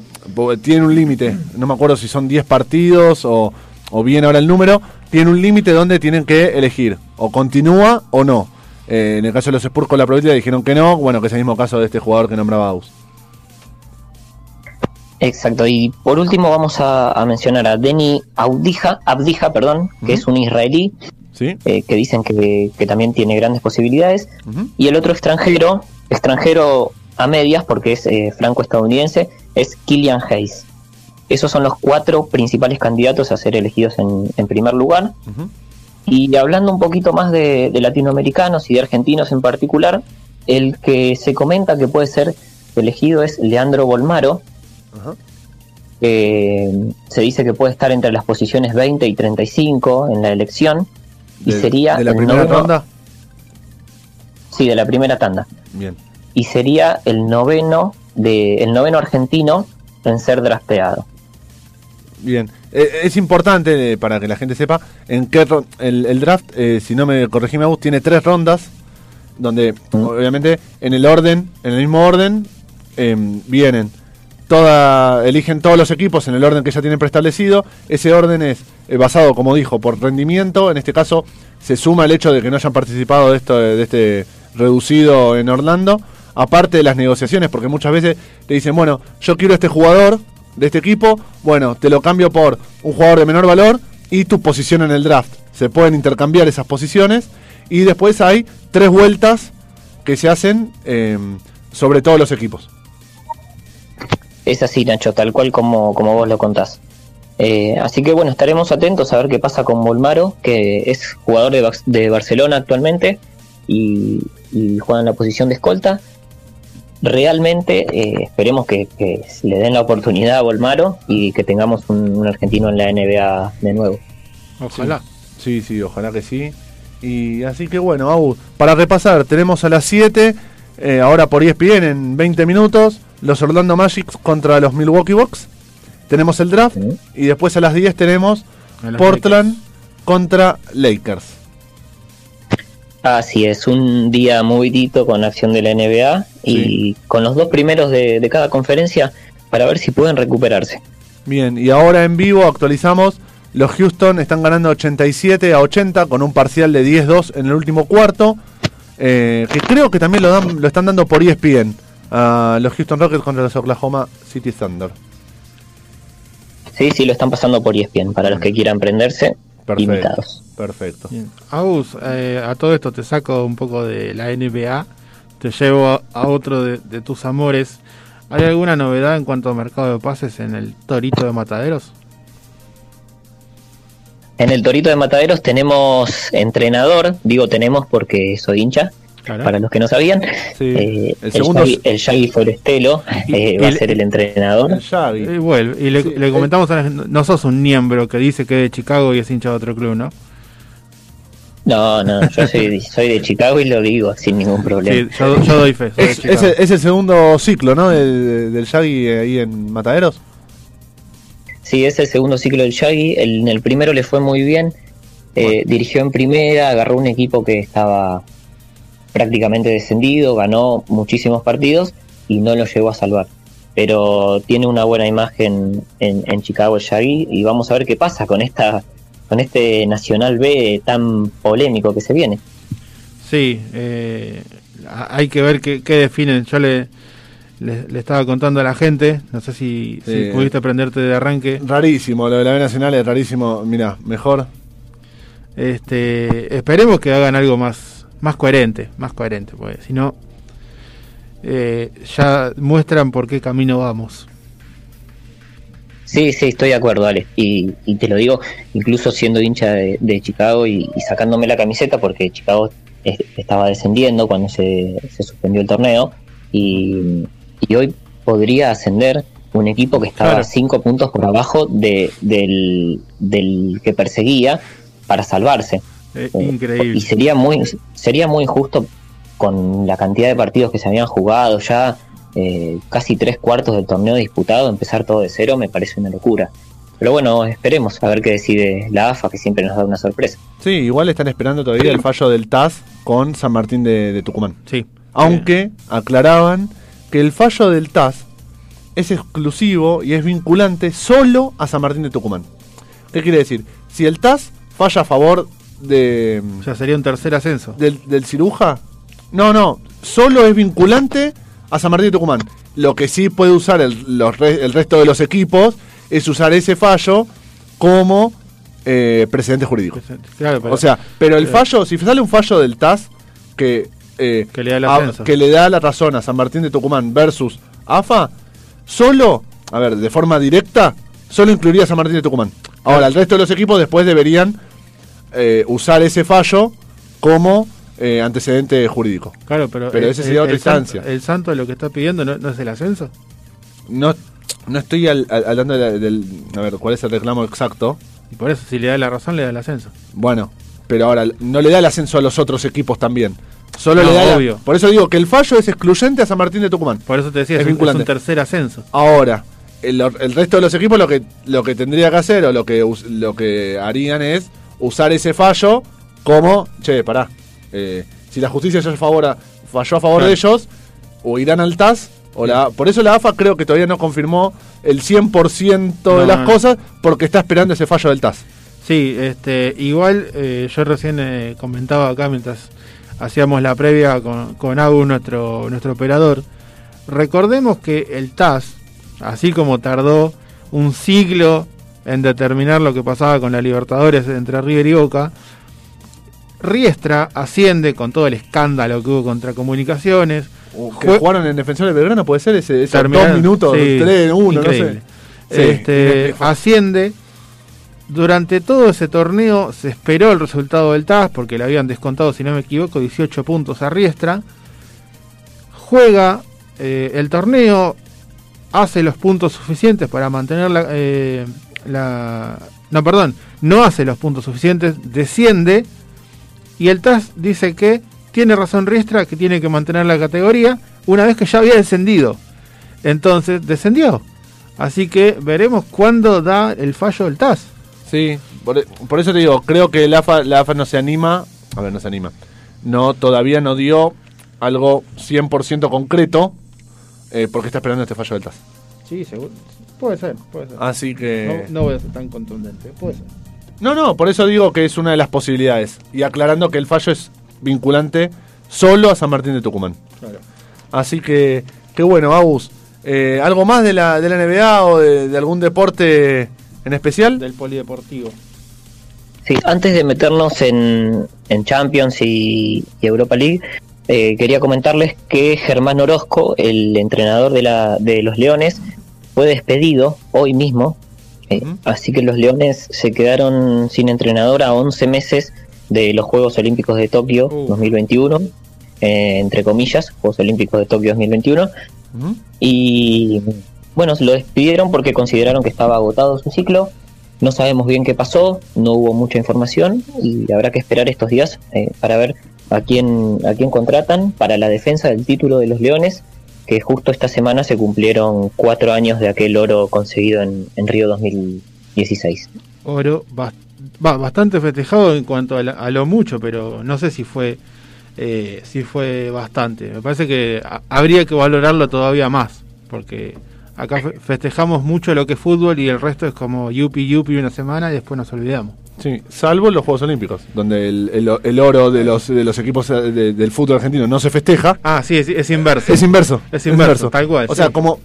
Tiene un límite, no me acuerdo si son 10 partidos o, o bien ahora el número. Tiene un límite donde tienen que elegir o continúa o no. Eh, en el caso de los Spurs con la provítola dijeron que no. Bueno, que es el mismo caso de este jugador que nombraba Aus. Exacto, y por último vamos a, a mencionar a Deni Abdija, Abdija perdón, que es un israelí ¿Sí? eh, que dicen que, que también tiene grandes posibilidades. Y el otro extranjero, extranjero a medias porque es eh, franco-estadounidense, es Killian Hayes. Esos son los cuatro principales candidatos a ser elegidos en, en primer lugar. Y hablando un poquito más de, de latinoamericanos y de argentinos en particular, el que se comenta que puede ser elegido es Leandro Bolmaro, Ajá. se dice que puede estar entre las posiciones 20 y 35 en la elección. Y De- sería de la primera noveno- ronda. Sí, de la primera tanda. Bien. Y sería el noveno de el noveno argentino en ser drafteado. Bien, Eh, es importante eh, para que la gente sepa en qué el, el draft, eh, si no me corregí me tiene tres rondas, donde Mm. obviamente en el orden, en el mismo orden, em, vienen eligen todos los equipos en el orden que ya tienen preestablecido. Ese orden es eh, basado, como dijo, por rendimiento. En este caso se suma el hecho de que no hayan participado de esto, de este reducido en Orlando. Aparte de las negociaciones, porque muchas veces te dicen, bueno, yo quiero este jugador de este equipo, bueno, te lo cambio por un jugador de menor valor y tu posición en el draft. Se pueden intercambiar esas posiciones y después hay tres vueltas que se hacen em, sobre todos los equipos. Es así, Nacho, tal cual como, como vos lo contás. Eh, así que bueno, estaremos atentos a ver qué pasa con Bolmaro, que es jugador de, de Barcelona actualmente y, y juega en la posición de escolta. Realmente eh, esperemos que, que le den la oportunidad a Bolmaro y que tengamos un, un argentino en la NBA de nuevo. Ojalá. Sí, sí, ojalá que sí. Y así que bueno, Au, para repasar, tenemos a las 7, eh, ahora por ESPN en 20 minutos, los Orlando Magic contra los Milwaukee Bucks. Tenemos el draft Sí. y después a las 10 tenemos Portland contra Lakers. Así es, un día movidito con acción de la NBA y con los dos primeros de, de cada conferencia para ver si pueden recuperarse. Bien, y ahora en vivo actualizamos. Los Houston están ganando 87 a 80 con un parcial de 10-2 en el último cuarto. Eh, que creo que también lo, dan, lo están dando por ESPN. A los Houston Rockets contra los Oklahoma City Thunder. Sí, sí, lo están pasando por ESPN para los que quieran prenderse, Perfecto. invitados. Perfecto. Bien. Agus, eh, a todo esto te saco un poco de la NBA, te llevo a, a otro de, de tus amores. ¿Hay alguna novedad en cuanto a mercado de pases en el Torito de Mataderos? En el Torito de Mataderos tenemos entrenador, digo tenemos porque soy hincha, Claro. para los que no sabían. Sí. Eh, el el, segundo Shaggy, el Shaggy Forestelo eh, va a ser el entrenador. El Shaggy. Y, vuelve, y le, Sí, le eh. comentamos a la gente, no sos un miembro que dice que es de Chicago y es hincha de otro club, ¿no? No, no, yo soy, soy de Chicago y lo digo sin ningún Sí, problema. yo, yo doy fe. soy de Es, es el, es el segundo ciclo, ¿no? Del, del Shaggy ahí en Mataderos. Sí, es el segundo ciclo del Shaggy. El- en el primero le fue muy bien. Eh, Dirigió en primera, agarró un equipo que estaba prácticamente descendido, ganó muchísimos partidos y no lo llegó a salvar. Pero tiene una buena imagen en, en Chicago el Shaggy y vamos a ver qué pasa con esta con este Nacional B tan polémico que se viene. Sí, eh, hay que ver qué, qué definen. Yo le, le, le estaba contando a la gente, no sé si, si pudiste prenderte de arranque. Rarísimo, lo de la B Nacional es rarísimo. Mira, mejor. Este, esperemos que hagan algo más, más coherente, más coherente, porque si no, eh, ya muestran por qué camino vamos. Sí, sí, estoy de acuerdo, Ale. Y, y te lo digo, incluso siendo hincha de, de Chicago y, y sacándome la camiseta, porque Chicago es- estaba descendiendo cuando se, se suspendió el torneo. Y, y hoy podría ascender un equipo que estaba Claro. cinco puntos por abajo de, del, del que perseguía para salvarse. Eh, Eh, increíble. Y sería muy, sería muy injusto con la cantidad de partidos que se habían jugado, ya eh, casi tres cuartos del torneo disputado, empezar todo de cero me parece una locura. Pero bueno, esperemos a ver qué decide la AFA, que siempre nos da una sorpresa. Sí, igual están esperando todavía el fallo del TAS con San Martín de, de Tucumán. Sí. Aunque aclaraban que el fallo del TAS es exclusivo y es vinculante solo a San Martín de Tucumán. ¿Qué quiere decir? Si el TAS falla a favor de, O sea, sería un tercer ascenso. del, del ciruja, no, no, solo es vinculante a San Martín de Tucumán. Lo que sí puede usar el, los el resto de los equipos es usar ese fallo como eh, precedente jurídico. Claro, pero- o sea, pero el pero- fallo, si sale un fallo del TAS que, eh, Que le da el a- ascenso. que le da la razón a San Martín de Tucumán versus AFA, solo, a ver, de forma directa, solo incluiría a San Martín de Tucumán. Ahora, el resto de los equipos después deberían eh, usar ese fallo como eh, antecedente jurídico. Claro, pero, Pero ese sería el- otra el santo- instancia. el santo lo que está pidiendo no, no es el ascenso. No, no estoy al- al- hablando de la- del... A ver, ¿cuál es el reclamo exacto? Y por eso, si le da la razón, le da el ascenso. Bueno, pero ahora no le da el ascenso a los otros equipos también. Solo No, le da la- obvio. Por eso digo que el fallo es excluyente a San Martín de Tucumán. Por eso te decía, Es es, un, es un tercer ascenso. Ahora, el, el resto de los equipos lo que lo que tendría que hacer o lo que lo que harían es usar ese fallo como, che, pará, eh, si la justicia ya favor a- falló a favor Claro. de ellos, o irán al TAS, o la, por eso la AFA creo que todavía no confirmó el 100% de No, las no, no. cosas, porque está esperando ese fallo del TAS. Sí, este, igual eh, yo recién eh, comentaba acá mientras hacíamos la previa con, con Agu, nuestro, nuestro operador. Recordemos que el TAS, así como tardó un siglo en determinar lo que pasaba con la Libertadores entre River y Boca, Riestra asciende con todo el escándalo que hubo contra comunicaciones. Que Jue- jugaron en Defensor de Belgrano, puede ser ese, Terminaron- dos minutos, sí, tres, uno, increíble. no sé. Este, asciende. Durante todo ese torneo se esperó el resultado del TAS porque le habían descontado, si no me equivoco, 18 puntos a Riestra. Juega eh, el torneo, hace los puntos suficientes para mantener la, eh, la- No, perdón, no hace los puntos suficientes, desciende y el TAS dice que tiene razón Riestra, que tiene que mantener la categoría una vez que ya había descendido. Entonces descendió. Así que veremos cuándo da el fallo del TAS. Sí, por, por eso te digo, creo que la AFA, la AFA no se anima, a ver, no se anima, no, todavía no dio algo 100% concreto, eh, porque está esperando este fallo del TAS. Sí, seguro. Puede ser, puede ser. Así que... No, no voy a ser tan contundente, puede ser. No, no, por eso digo que es una de las posibilidades, y aclarando que el fallo es vinculante solo a San Martín de Tucumán. Claro. Así que, qué bueno, Agus. Eh, ¿Algo más de la, de la NBA o de, de algún deporte en especial? Del polideportivo. Sí, antes de meternos en, en Champions y, y Europa League, eh, quería comentarles que Germán Orozco, el entrenador de, la, de los Leones, fue despedido hoy mismo. Eh. Así que los Leones se quedaron sin entrenador a 11 meses de los Juegos Olímpicos de Tokio Uh. 2021, eh, entre comillas, Juegos Olímpicos de Tokio 2021. Ujú. Y bueno, lo despidieron porque consideraron que estaba agotado su ciclo. No sabemos bien qué pasó, no hubo mucha información y habrá que esperar estos días eh, para ver a quién, a quién contratan para la defensa del título de los Leones, que justo esta semana se cumplieron cuatro años de aquel oro conseguido en, en Río 2016. Oro bastante festejado en cuanto a, a lo mucho, pero no sé si fue eh, si fue bastante. Me parece que habría que valorarlo todavía más, porque acá fe- festejamos mucho lo que es fútbol y el resto es como yupi yupi una semana y después nos olvidamos. Sí, salvo los Juegos Olímpicos, donde el, el- el oro de los, de los equipos eh, de- del fútbol argentino no se festeja. Ah, sí, es, es inverso. Es inverso. Es inverso, tal cual, O sea, como.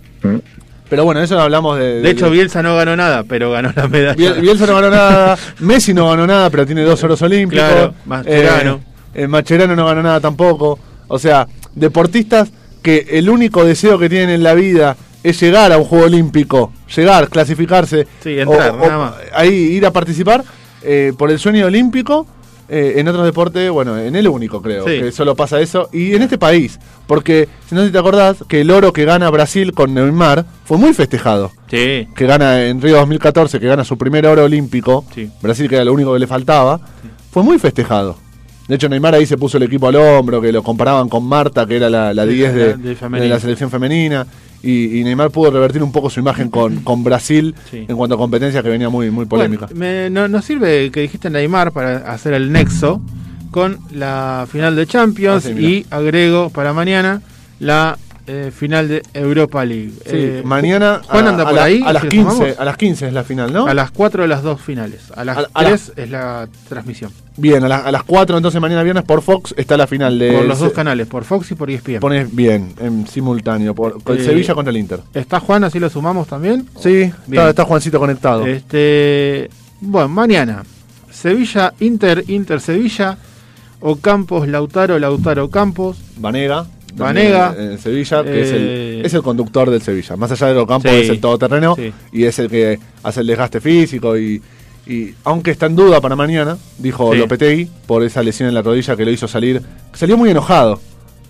Pero bueno, eso no hablamos de. De hecho, Bielsa no ganó nada, pero ganó la medalla. Biel- Bielsa no ganó nada. Messi no ganó nada, pero tiene dos oros olímpicos. Claro, Mascherano. Eh, eh, Mascherano no ganó nada tampoco. O sea, deportistas que el único deseo que tienen en la vida es llegar a un juego olímpico, llegar, clasificarse, Sí, entrar, o- o- nada más. ahí ir a participar eh, por el sueño olímpico. eh, en otros deportes, bueno, en el único creo, Sí. que solo pasa eso. Y en este país, porque si no te acordás, que el oro que gana Brasil con Neymar fue muy festejado Sí, que gana en Río 2014, que gana su primer oro olímpico, Sí. Brasil que era lo único que le faltaba, fue muy festejado. De hecho, Neymar ahí se puso el equipo al hombro, que lo comparaban con Marta, que era la, la Sí, 10 de, la selección femenina. Y, y Neymar pudo revertir un poco su imagen con, con Brasil Sí. en cuanto a competencia que venía muy, muy polémica. Bueno, me- no, nos sirve que dijiste Neymar para hacer el nexo con la final de Champions Ah, sí, y agrego para mañana la eh, final de Europa League. Sí, Eh, mañana Juan a, anda a por la- ahí, a las si lo 15, sumamos. a las 15 es la final, ¿no? A las 4 de las dos finales. A las A- a la- 3 es la transmisión. Bien, a, la- a las 4 entonces mañana viernes por Fox está la final de por los dos canales, por Fox y por ESPN. Pones bien, en simultáneo, por, con Eh, Sevilla contra el Inter. ¿Está Juan? Así lo sumamos también. Sí, Bien. está, está Juancito conectado. Este, bueno, mañana. Sevilla, Inter, Inter, Sevilla. O Campos, Lautaro, Lautaro, Campos. Vanega. Vanega. En, en Sevilla, que es, Eh, el, es el conductor del Sevilla. Más allá de los campos, Sí. es el todoterreno Sí. y es el que hace el desgaste físico. Y, y aunque está en duda para mañana, dijo Sí. Lopetegui, por esa lesión en la rodilla que lo hizo salir. Salió muy enojado,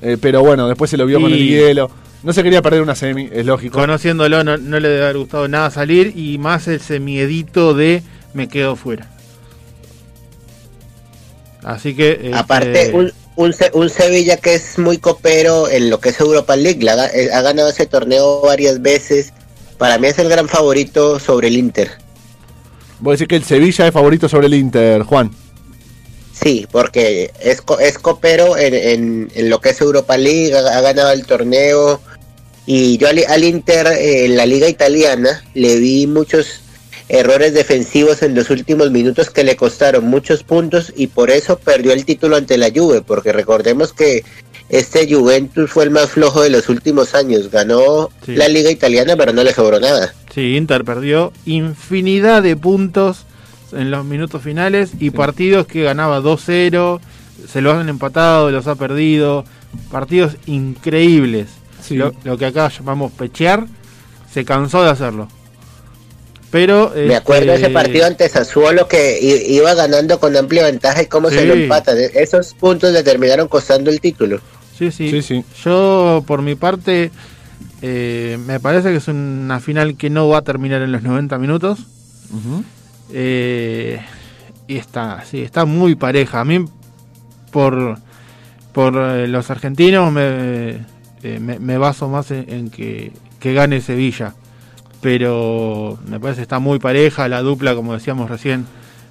eh, pero bueno, después se lo vio con el hielo. No se quería perder una semi, es lógico. Conociéndolo, no, no le debe haber gustado nada salir. Y más ese miedito de me quedo fuera. Así que. este, Aparte, un, un, un Sevilla que es muy copero en lo que es Europa League, la ha, eh, ha ganado ese torneo varias veces. Para mí es el gran favorito sobre el Inter. Voy a decir que el Sevilla es favorito sobre el Inter, Juan. Sí, porque es, es copero en, en, en lo que es Europa League, ha, ha ganado el torneo. Y yo al, al Inter eh, en la liga italiana le vi muchos errores defensivos en los últimos minutos que le costaron muchos puntos y por eso perdió el título ante la Juve, porque recordemos que este Juventus fue el más flojo de los últimos años, ganó Sí. la liga italiana pero no le sobró nada. Sí, Inter perdió infinidad de puntos en los minutos finales y partidos que ganaba 2-0, se los han empatado, los ha perdido. Partidos increíbles. Sí. Lo, lo que acá llamamos pechear, se cansó de hacerlo. Pero. Me acuerdo de este, ese partido ante Sassuolo que iba ganando con amplia ventaja y cómo se lo empatan. E- Esos puntos le terminaron costando el título. Sí, sí. Sí, sí. Yo, por mi parte, eh, me parece que es una final que no va a terminar en los 90 minutos. Eh, y está, sí, está muy pareja. A mí, por, por eh, los argentinos, me, eh, me, me baso más en, en que, que gane Sevilla. Pero me parece que está muy pareja. La dupla, como decíamos recién,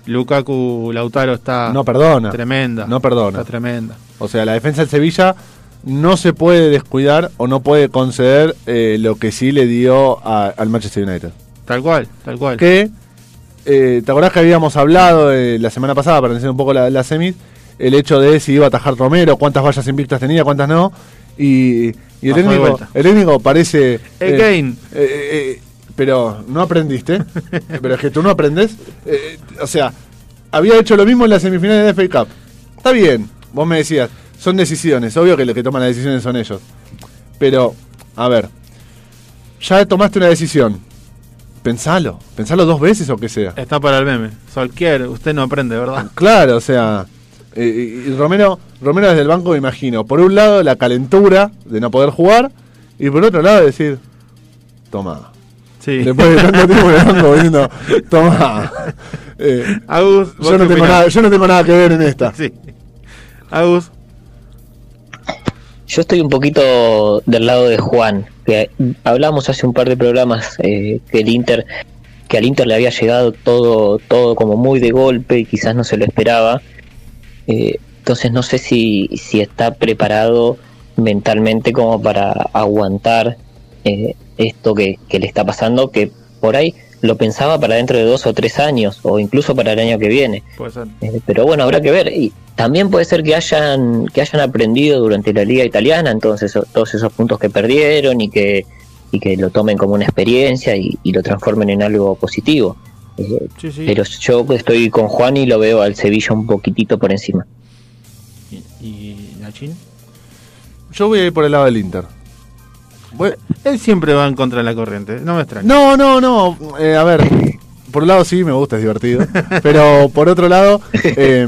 Lukaku Lautaro está No perdona. tremenda. No perdona. Está tremenda. O sea, la defensa del Sevilla no se puede descuidar o no puede conceder eh, lo que sí le dio a- al Manchester United. Tal cual, tal cual. Que, eh, ¿te acordás que habíamos hablado eh, la semana pasada, para entender un poco la, la semis, el hecho de si iba a atajar Romero, cuántas vallas invictas tenía, cuántas no, y, y el, técnico, el técnico parece... Again. eh, pero no aprendiste, [laughs] pero es que tú no aprendes. Eh, o sea, había hecho lo mismo en la semifinal de FA Cup. Está bien, vos me decías, son decisiones, obvio que los que toman las decisiones son ellos. Pero, a ver, ya tomaste una decisión. Pensalo, pensalo dos veces o que sea. Está para el meme. Solquier, usted no aprende, ¿verdad? Claro, o sea, eh, y Romero, Romero desde el banco me imagino, por un lado la calentura de no poder jugar y por otro lado decir, toma. Sí. Después de tanto tiempo en el banco diciendo, toma. [laughs] Eh, Agus, ¿vos yo, no tengo nada, yo no tengo nada que ver en esta. Sí. Agus, Yo estoy un poquito del lado de Juan, que hablamos hace un par de programas eh, que el Inter, que al Inter le había llegado todo, todo como muy de golpe y quizás no se lo esperaba. Eh, entonces no sé si, si está preparado mentalmente como para aguantar eh, esto que, que le está pasando, que por ahí lo pensaba para dentro de dos o tres años, o incluso para el año que viene. puede ser. Eh, pero bueno, habrá que ver. Y también puede ser que hayan que hayan aprendido durante la liga italiana, entonces todos esos puntos que perdieron y que y que lo tomen como una experiencia y, y lo transformen en algo positivo. Eh, Sí, sí. Pero yo estoy con Juan y lo veo al Sevilla un poquitito por encima. ¿Y, y Nachín? Yo voy a ir por el lado del Inter. Él siempre va en contra de la corriente, no me extraña. No, no, no. eh, a ver, por un lado sí, me gusta, es divertido. [laughs] pero por otro lado, eh,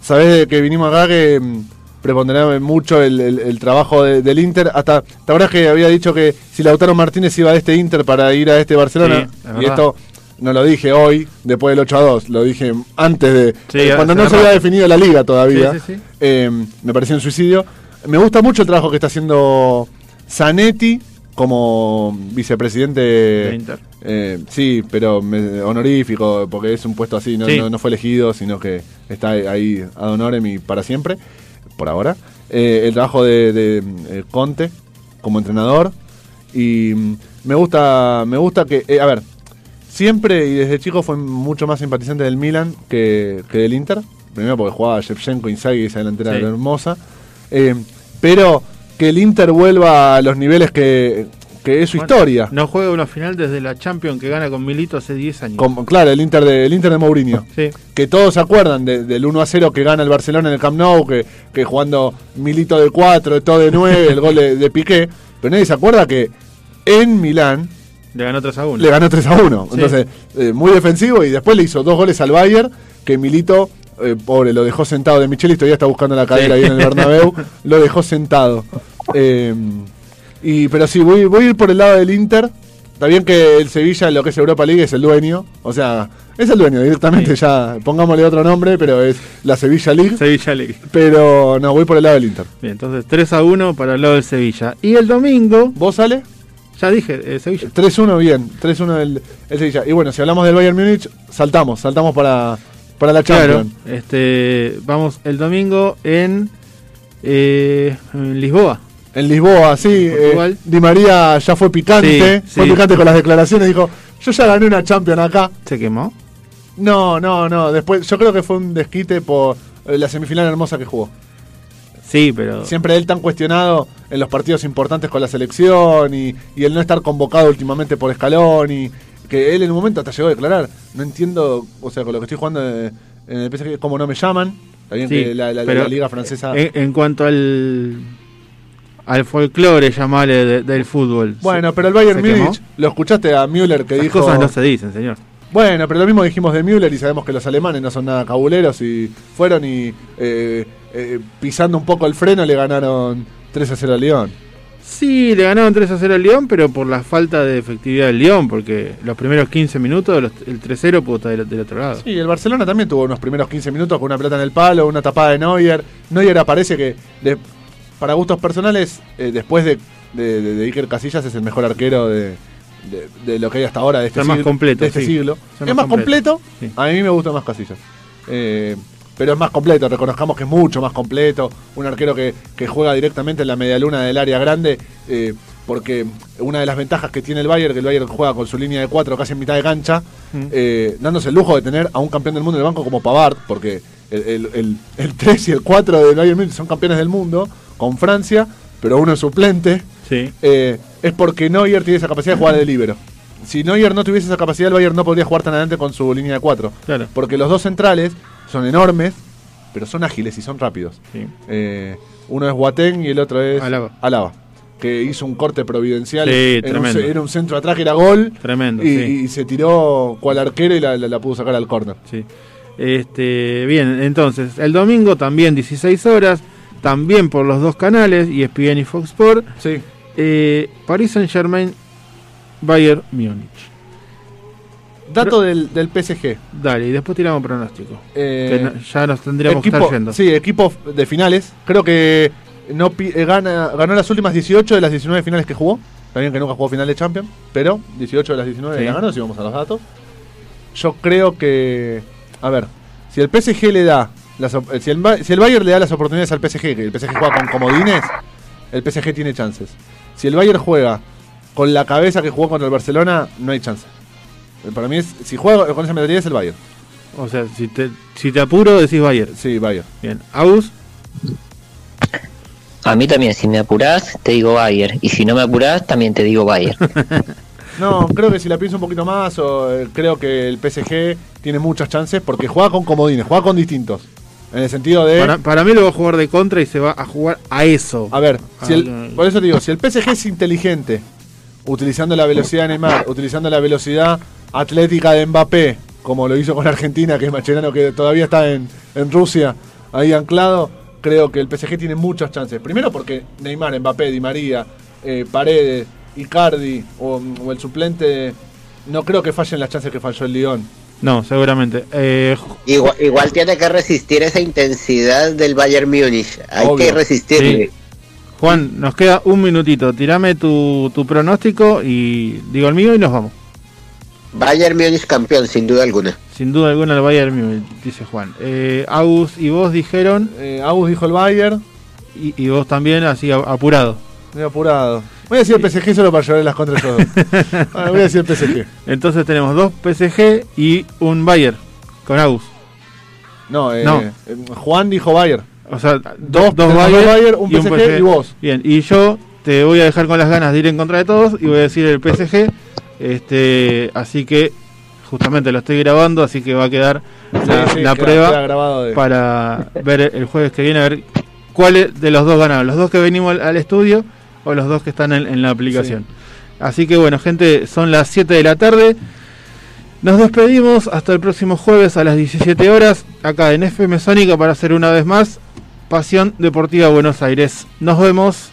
sabés que vinimos acá que mm, preponderaba mucho el, el- el trabajo de- del Inter. Hasta, ¿te acuerdas que había dicho que si Lautaro Martínez iba a este Inter para ir a este Barcelona? Sí, es y esto no lo dije hoy, después del 8 a 2, lo dije antes de. Sí, eh, cuando no se había definido la liga todavía. Sí, sí, sí. Eh, me pareció un suicidio. Me gusta mucho el trabajo que está haciendo Zanetti como vicepresidente. De Inter. Eh, sí, pero me- honorífico, porque es un puesto así, no, Sí. no- no fue elegido, sino que está ahí ad honorem y para siempre, por ahora. Eh, el trabajo de, de, eh, Conte como entrenador. Y mm, me gusta, me gusta que, eh, a ver, siempre y desde chico fue mucho más simpatizante del Milan que, que del Inter. Primero porque jugaba Shevchenko, Inzaghi, esa delantera Sí. hermosa. Pero que el Inter vuelva a los niveles que, que es su Bueno, historia. No juega una final desde la Champions que gana con Milito hace 10 años. Claro, el Inter de, el Inter de Mourinho. Sí. Que todos se acuerdan de- del 1 a 0 que gana el Barcelona en el Camp Nou, que, que jugando Milito de 4, todo de 9, el gol de, de Piqué. Pero nadie se acuerda que en Milán Le ganó 3 a 1. le ganó 3 a 1. Sí. Entonces, eh, muy defensivo y después le hizo dos goles al Bayern, que Milito, eh, pobre, lo dejó sentado de Michelis, todavía está buscando la cadera Sí. ahí en el Bernabéu, [laughs] lo dejó sentado. Eh, y, pero sí, voy, voy a ir por el lado del Inter. Está bien que el Sevilla, lo que es Europa League, es el dueño. O sea, es el dueño directamente, Sí. ya pongámosle otro nombre, pero es la Sevilla League. Sevilla League. Pero no, voy por el lado del Inter. Bien, entonces 3 a 1 para el lado del Sevilla. Y el domingo, ¿Vos sale? ya dije, eh, Sevilla. 3-1, bien. 3-1 el, el Sevilla. Y bueno, si hablamos del Bayern Múnich, saltamos, saltamos para, para la Claro, Champions. este, vamos el domingo en, eh, en Lisboa. En Lisboa, sí. eh. Di María ya fue picante. Sí, fue sí. picante con las declaraciones. Dijo, yo ya gané una Champions acá. Se quemó. No, no, no. Después, yo creo que fue un desquite por eh, la semifinal hermosa que jugó. Sí, pero Siempre él tan cuestionado en los partidos importantes con la selección y, y el no estar convocado últimamente por Escalón y que él en un momento hasta llegó a declarar, no entiendo, o sea, con lo que estoy jugando eh, en el PSG, cómo no me llaman. Está bien Sí, que la, la- pero, la liga francesa... en, en cuanto al al folclore, llamale, de- del fútbol. bueno, pero el Bayern. Múnich, lo escuchaste a Müller que Las dijo... cosas no se dicen, señor. Bueno, pero lo mismo dijimos de Müller y sabemos que los alemanes no son nada cabuleros y fueron y eh, eh, pisando un poco el freno le ganaron 3 a 0 al León. Sí, le ganaron 3 a 0 al León, pero por la falta de efectividad del León, porque los primeros 15 minutos los- el 3-0 pudo estar del, del otro lado. Sí, el Barcelona también tuvo unos primeros 15 minutos con una pelota en el palo, una tapada de Neuer. Neuer aparece que, de- para gustos personales, eh, después de, de, Iker Casillas, es el mejor arquero de, lo que hay hasta ahora de este, Es más siglo, completo, de este sí. siglo. Es más completo. Sí. A mí me gusta más Casillas. Eh, pero es más completo, reconozcamos que es mucho más completo. Un arquero que, que juega directamente en la medialuna del área grande. eh, porque una de las ventajas que tiene el Bayern, que el Bayern juega con su línea de cuatro casi en mitad de cancha, Mm. eh, dándose el lujo de tener a un campeón del mundo en el banco como Pavard, porque el, el, el- el 3 y el 4 del Bayern Múnich son campeones del mundo con Francia, pero uno es suplente, Sí. eh, es porque Neuer tiene esa capacidad de jugar de libero. Si Neuer no tuviese esa capacidad, el Bayern no podría jugar tan adelante con su línea de 4. Claro. Porque los dos centrales son enormes, pero son ágiles y son rápidos. Sí. Eh, uno es Boateng y el otro es Alaba. Alaba, que hizo un corte providencial. Sí, era, un, tremendo. ce- era un centro atrás que era gol. Tremendo, Y, sí. y se tiró cual arquero y la, la- la pudo sacar al córner. Sí. Este, bien, entonces, el domingo también 16 horas, también por los dos canales, ESPN y Fox Sport, Sí. eh, Paris Saint Germain, Bayern Múnich. Dato del, del PSG. Dale, y después tiramos pronóstico. Eh, que no- ya nos tendríamos que estar yendo. Sí, equipo de finales. Creo que no eh, gana, ganó las últimas 18 de las 19 finales que jugó. También que nunca jugó final de Champions, pero 18 de las 19 Sí. la ganó, si vamos a los datos. Yo creo que. A ver, si el PSG le da. Las, si, el, si el Bayern le da las oportunidades al PSG, que el PSG juega con comodines, el PSG tiene chances. Si el Bayern juega con la cabeza que jugó contra el Barcelona, no hay chance. Eh, Para mí, es, si juega con esa mentalidad, es el Bayern. O sea, si te, si te apuro, decís Bayern. Sí, Bayern. Bien, Aus, A mí también, si me apurás, te digo Bayern. Y si no me apurás, también te digo Bayern. [laughs] No, creo que si la pienso un poquito más, o, eh, creo que el PSG tiene muchas chances porque juega con comodines, juega con distintos. En el sentido de. para, para mí lo va a jugar de contra y se va a jugar a eso. A ver, si el- Al- por eso te digo, si el PSG es inteligente, utilizando la velocidad de Neymar, utilizando la velocidad atlética de Mbappé, como lo hizo con Argentina, que es Macherano que todavía está en, en Rusia, ahí anclado, creo que el PSG tiene muchas chances. Primero porque Neymar, Mbappé, Di María, eh, Paredes, Icardi o, o el suplente no creo que fallen las chances que falló el Lyon. No, seguramente. Eh, Igual, igual tiene que resistir esa intensidad del Bayern Múnich. Hay Obvio. que resistirle. Sí. Juan, nos queda un minutito. Tirame tu, tu pronóstico y digo el mío y nos vamos. Bayern Múnich campeón, sin duda alguna. Sin duda alguna el Bayern Múnich, dice Juan. Eh, Agus y vos dijeron, Eh, Agus dijo el Bayern. y, y vos también, así apurado. Muy apurado. Voy a decir el PSG solo para llevar las contra esos dos. [laughs] Ah, voy a decir el PSG. Entonces tenemos dos PSG y un Bayern con Agus. No, eh, No. eh, Juan dijo Bayern. O sea, Dos- dos, Bayern, dos Bayern, un PSG y vos. Bien, y yo te voy a dejar con las ganas de ir en contra de todos y voy a decir el PSG. Este, así que justamente lo estoy grabando, así que va a quedar la, Sí, sí, la queda- prueba queda grabado de- para ver el jueves que viene, a ver cuáles de los dos ganaron, los dos que venimos al, al estudio o los dos que están en, en la aplicación. Así que bueno, gente, son las 7 de la tarde. Nos despedimos hasta el próximo jueves a las 17 horas, acá en FM Sónica para hacer una vez más Pasión Deportiva Buenos Aires. Nos vemos.